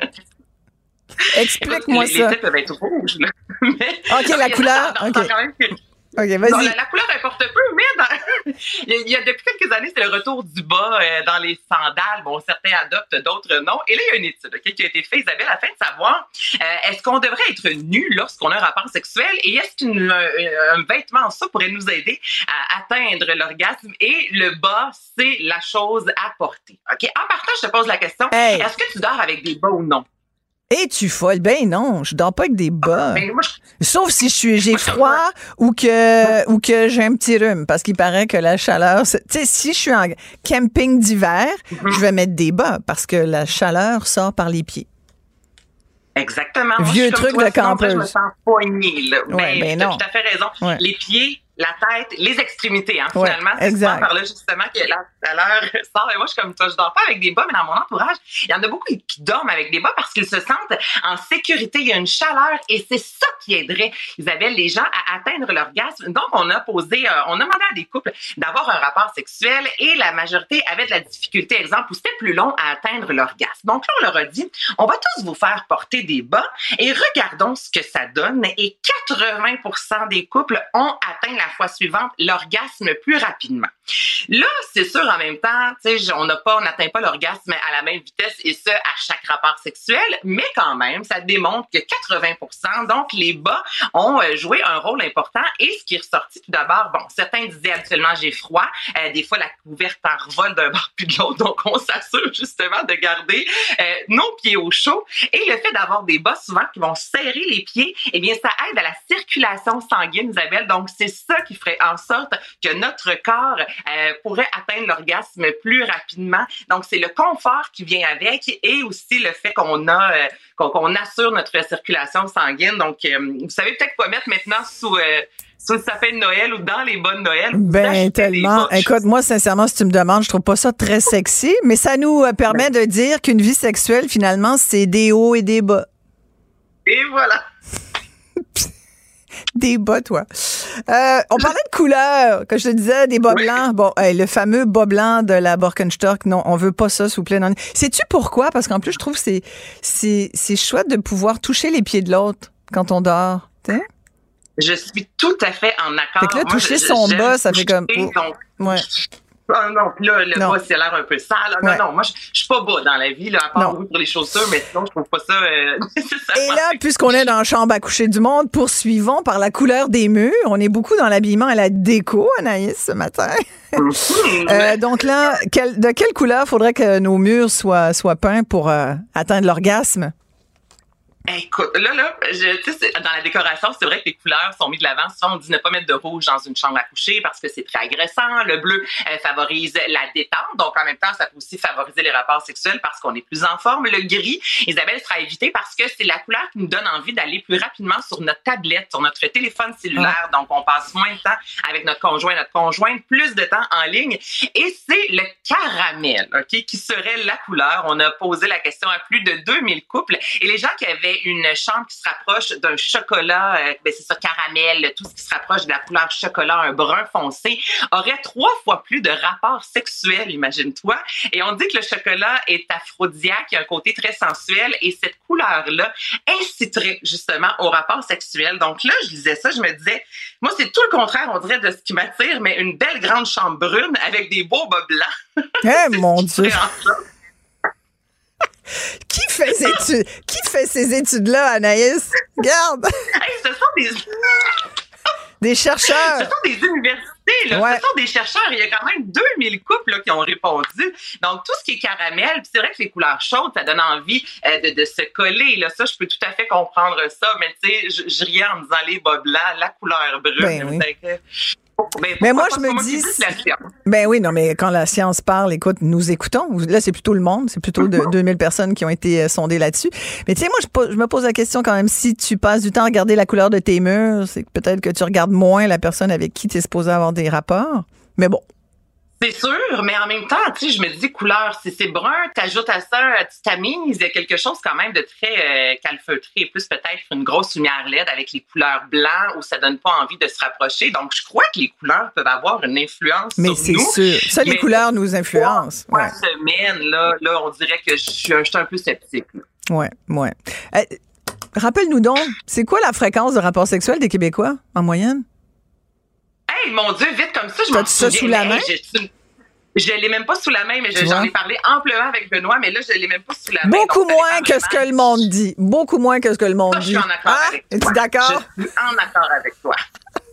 Explique-moi ça. Les peuvent être rouges, là. OK, [laughs] la couleur. OK. OK, vas-y. La, couleur importe peu, mais dans... [laughs] il, y a, depuis quelques années, c'est le retour du bas euh, dans les sandales. Bon, certains adoptent, d'autres non. Et là, il y a une étude qui a été faite, Isabelle, afin de savoir euh, est-ce qu'on devrait être nu lorsqu'on a un rapport sexuel? Et est-ce qu'un euh, vêtement, ça pourrait nous aider à atteindre l'orgasme? Et le bas, c'est la chose à porter. OK? En partant, je te pose la question est-ce que tu dors avec des bas ou non? Es-tu folle? Ben non, je dors pas avec des bas. Ben, Sauf si je suis j'ai froid ou que ou que j'ai un petit rhume parce qu'il paraît que la chaleur, tu sais si je suis en camping d'hiver, mm-hmm. je vais mettre des bas parce que la chaleur sort par les pieds. Exactement. Vieux truc de campeuse. Je me sens poignée là. Ouais, ben, ben non. tout à fait raison. Les pieds la tête, les extrémités, hein, finalement. c'est souvent par là, justement, que là, à l'heure sort. Et moi, je suis comme toi, je dors pas avec des bas, mais dans mon entourage, il y en a beaucoup qui dorment avec des bas parce qu'ils se sentent en sécurité. Il y a une chaleur et c'est ça qui aiderait, Isabelle, les gens à atteindre l'orgasme. Donc, on a posé, euh, on a demandé à des couples d'avoir un rapport sexuel et la majorité avait de la difficulté, exemple, où c'était plus long à atteindre l'orgasme. Donc là, on leur a dit, on va tous vous faire porter des bas et regardons ce que ça donne. Et 80 des couples ont atteint la fois suivante l'orgasme plus rapidement. Là, c'est sûr, en même temps, on n'atteint pas l'orgasme à la même vitesse et ce, à chaque rapport sexuel, mais quand même, ça démontre que 80 donc les bas, ont euh, joué un rôle important. Et ce qui est ressorti tout d'abord, bon, certains disaient habituellement j'ai froid, euh, des fois la couverte en revole d'un [laughs] bord puis de l'autre, donc on s'assure justement de garder euh, nos pieds au chaud. Et le fait d'avoir des bas souvent qui vont serrer les pieds, eh bien ça aide à la circulation sanguine, Isabelle, donc c'est ça qui ferait en sorte que notre corps euh, pourrait atteindre l'orgasme plus rapidement. Donc, c'est le confort qui vient avec et aussi le fait qu'on a euh, qu'on assure notre circulation sanguine. Donc, euh, vous savez peut-être quoi mettre maintenant sous sous le sapin de Noël ou dans les bonnes Noël. Ben tellement. Écoute, moi sincèrement, si tu me demandes, je trouve pas ça très sexy, mais ça nous permet de dire qu'une vie sexuelle finalement, c'est des hauts et des bas. Et voilà. Des bas, toi. Euh, on parlait de couleurs, que je te disais, des bas blancs. Bon, le fameux bas blanc de la Borkenstock, non, on veut pas ça, s'il vous plaît. Sais-tu pourquoi? Parce qu'en plus, je trouve que c'est, c'est, chouette de pouvoir toucher les pieds de l'autre quand on dort. Je suis tout à fait en accord. Fait que là, toucher son bas, ça fait comme... ouais. Ah non, puis là, le bas, c'est l'air un peu sale. Non, non, moi, je suis pas bas dans la vie, là, à part pour les chaussures, mais sinon, je trouve pas ça euh, [laughs] Et là, puisqu'on est dans la chambre à coucher du monde, poursuivons par la couleur des murs. On est beaucoup dans l'habillement à la déco, Anaïs, ce matin. [laughs] euh, donc là, de quelle couleur faudrait que nos murs soient, soient peints pour euh, atteindre l'orgasme? Écoute, là, là, je, dans la décoration, c'est vrai que les couleurs sont mises de l'avant. Souvent, on dit ne pas mettre de rouge dans une chambre à coucher parce que c'est très agressant. Le bleu euh, favorise la détente. Donc, en même temps, ça peut aussi favoriser les rapports sexuels parce qu'on est plus en forme. Le gris, Isabelle, sera évité parce que c'est la couleur qui nous donne envie d'aller plus rapidement sur notre tablette, sur notre téléphone cellulaire. Donc, on passe moins de temps avec notre conjoint, notre conjointe, plus de temps en ligne. Et c'est le caramel, OK, qui serait la couleur. On a posé la question à plus de 2000 couples et les gens qui avaient une chambre qui se rapproche d'un chocolat, euh, ben c'est ça, caramel, tout ce qui se rapproche de la couleur chocolat, un brun foncé, aurait trois fois plus de rapports sexuels, imagine-toi. Et on dit que le chocolat est aphrodisiaque, il a un côté très sensuel, et cette couleur-là inciterait justement au rapport sexuel. Donc là, je disais ça, je me disais, moi, c'est tout le contraire, on dirait, de ce qui m'attire, mais une belle grande chambre brune avec des beaux bas blancs. [laughs] Eh, mon Dieu! Qui fait ces [laughs] études? Qui fait ces études-là, Anaïs? Regarde! ce sont des... [laughs] des chercheurs. Ce sont des universités, là. Ce sont des chercheurs. Il y a quand même 2000 couples là, qui ont répondu. Donc, tout ce qui est caramel, c'est vrai que les couleurs chaudes, ça donne envie euh, de, de, se coller. Là. Ça, je peux tout à fait comprendre ça. Mais tu sais, je, je riais en me disant les bas blancs, la couleur brune. Ben mais, moi, je me dis. Ben oui, non, mais quand la science parle, écoute, nous écoutons. Là, c'est plutôt le monde. C'est plutôt de, 2000 personnes qui ont été euh, sondées là-dessus. Mais tu sais, moi, je, me pose la question quand même. Si tu passes du temps à regarder la couleur de tes murs, c'est peut-être que tu regardes moins la personne avec qui tu es supposé avoir des rapports. Mais bon, c'est sûr, mais en même temps, tu sais, je me dis couleur, si c'est brun, t'ajoutes à ça, tu tamises, il y a quelque chose quand même de très euh, calfeutré, plus peut-être une grosse lumière LED avec les couleurs blancs où ça donne pas envie de se rapprocher. Donc, je crois que les couleurs peuvent avoir une influence mais c'est sûr. Ça, les couleurs nous influencent. Ouais. semaine, là, là, on dirait que je suis, un peu sceptique. Ouais, ouais. Euh, rappelle-nous donc, c'est quoi la fréquence de rapport sexuel des Québécois en moyenne? Hey, mon Dieu, vite comme ça, je m'en souviens. ça sous la main? je l'ai même pas sous la main, mais j'en ai parlé amplement avec Benoît, mais là, je l'ai même pas sous la main. Beaucoup moins que ce que le monde dit. Beaucoup moins que ce que le monde dit. Je suis en accord ah, avec toi. D'accord? Je suis en accord avec toi.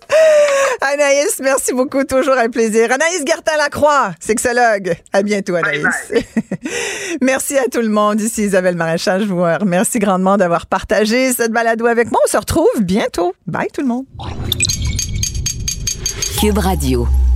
[laughs] Anaïs, merci beaucoup. Toujours un plaisir. Anaïs Gertin-Lacroix, sexologue. À bientôt, Anaïs. [laughs] merci à tout le monde. Ici Isabelle Maréchal. Je vous remercie grandement d'avoir partagé cette balado avec moi. On se retrouve bientôt. Bye, tout le monde. Cube Radio.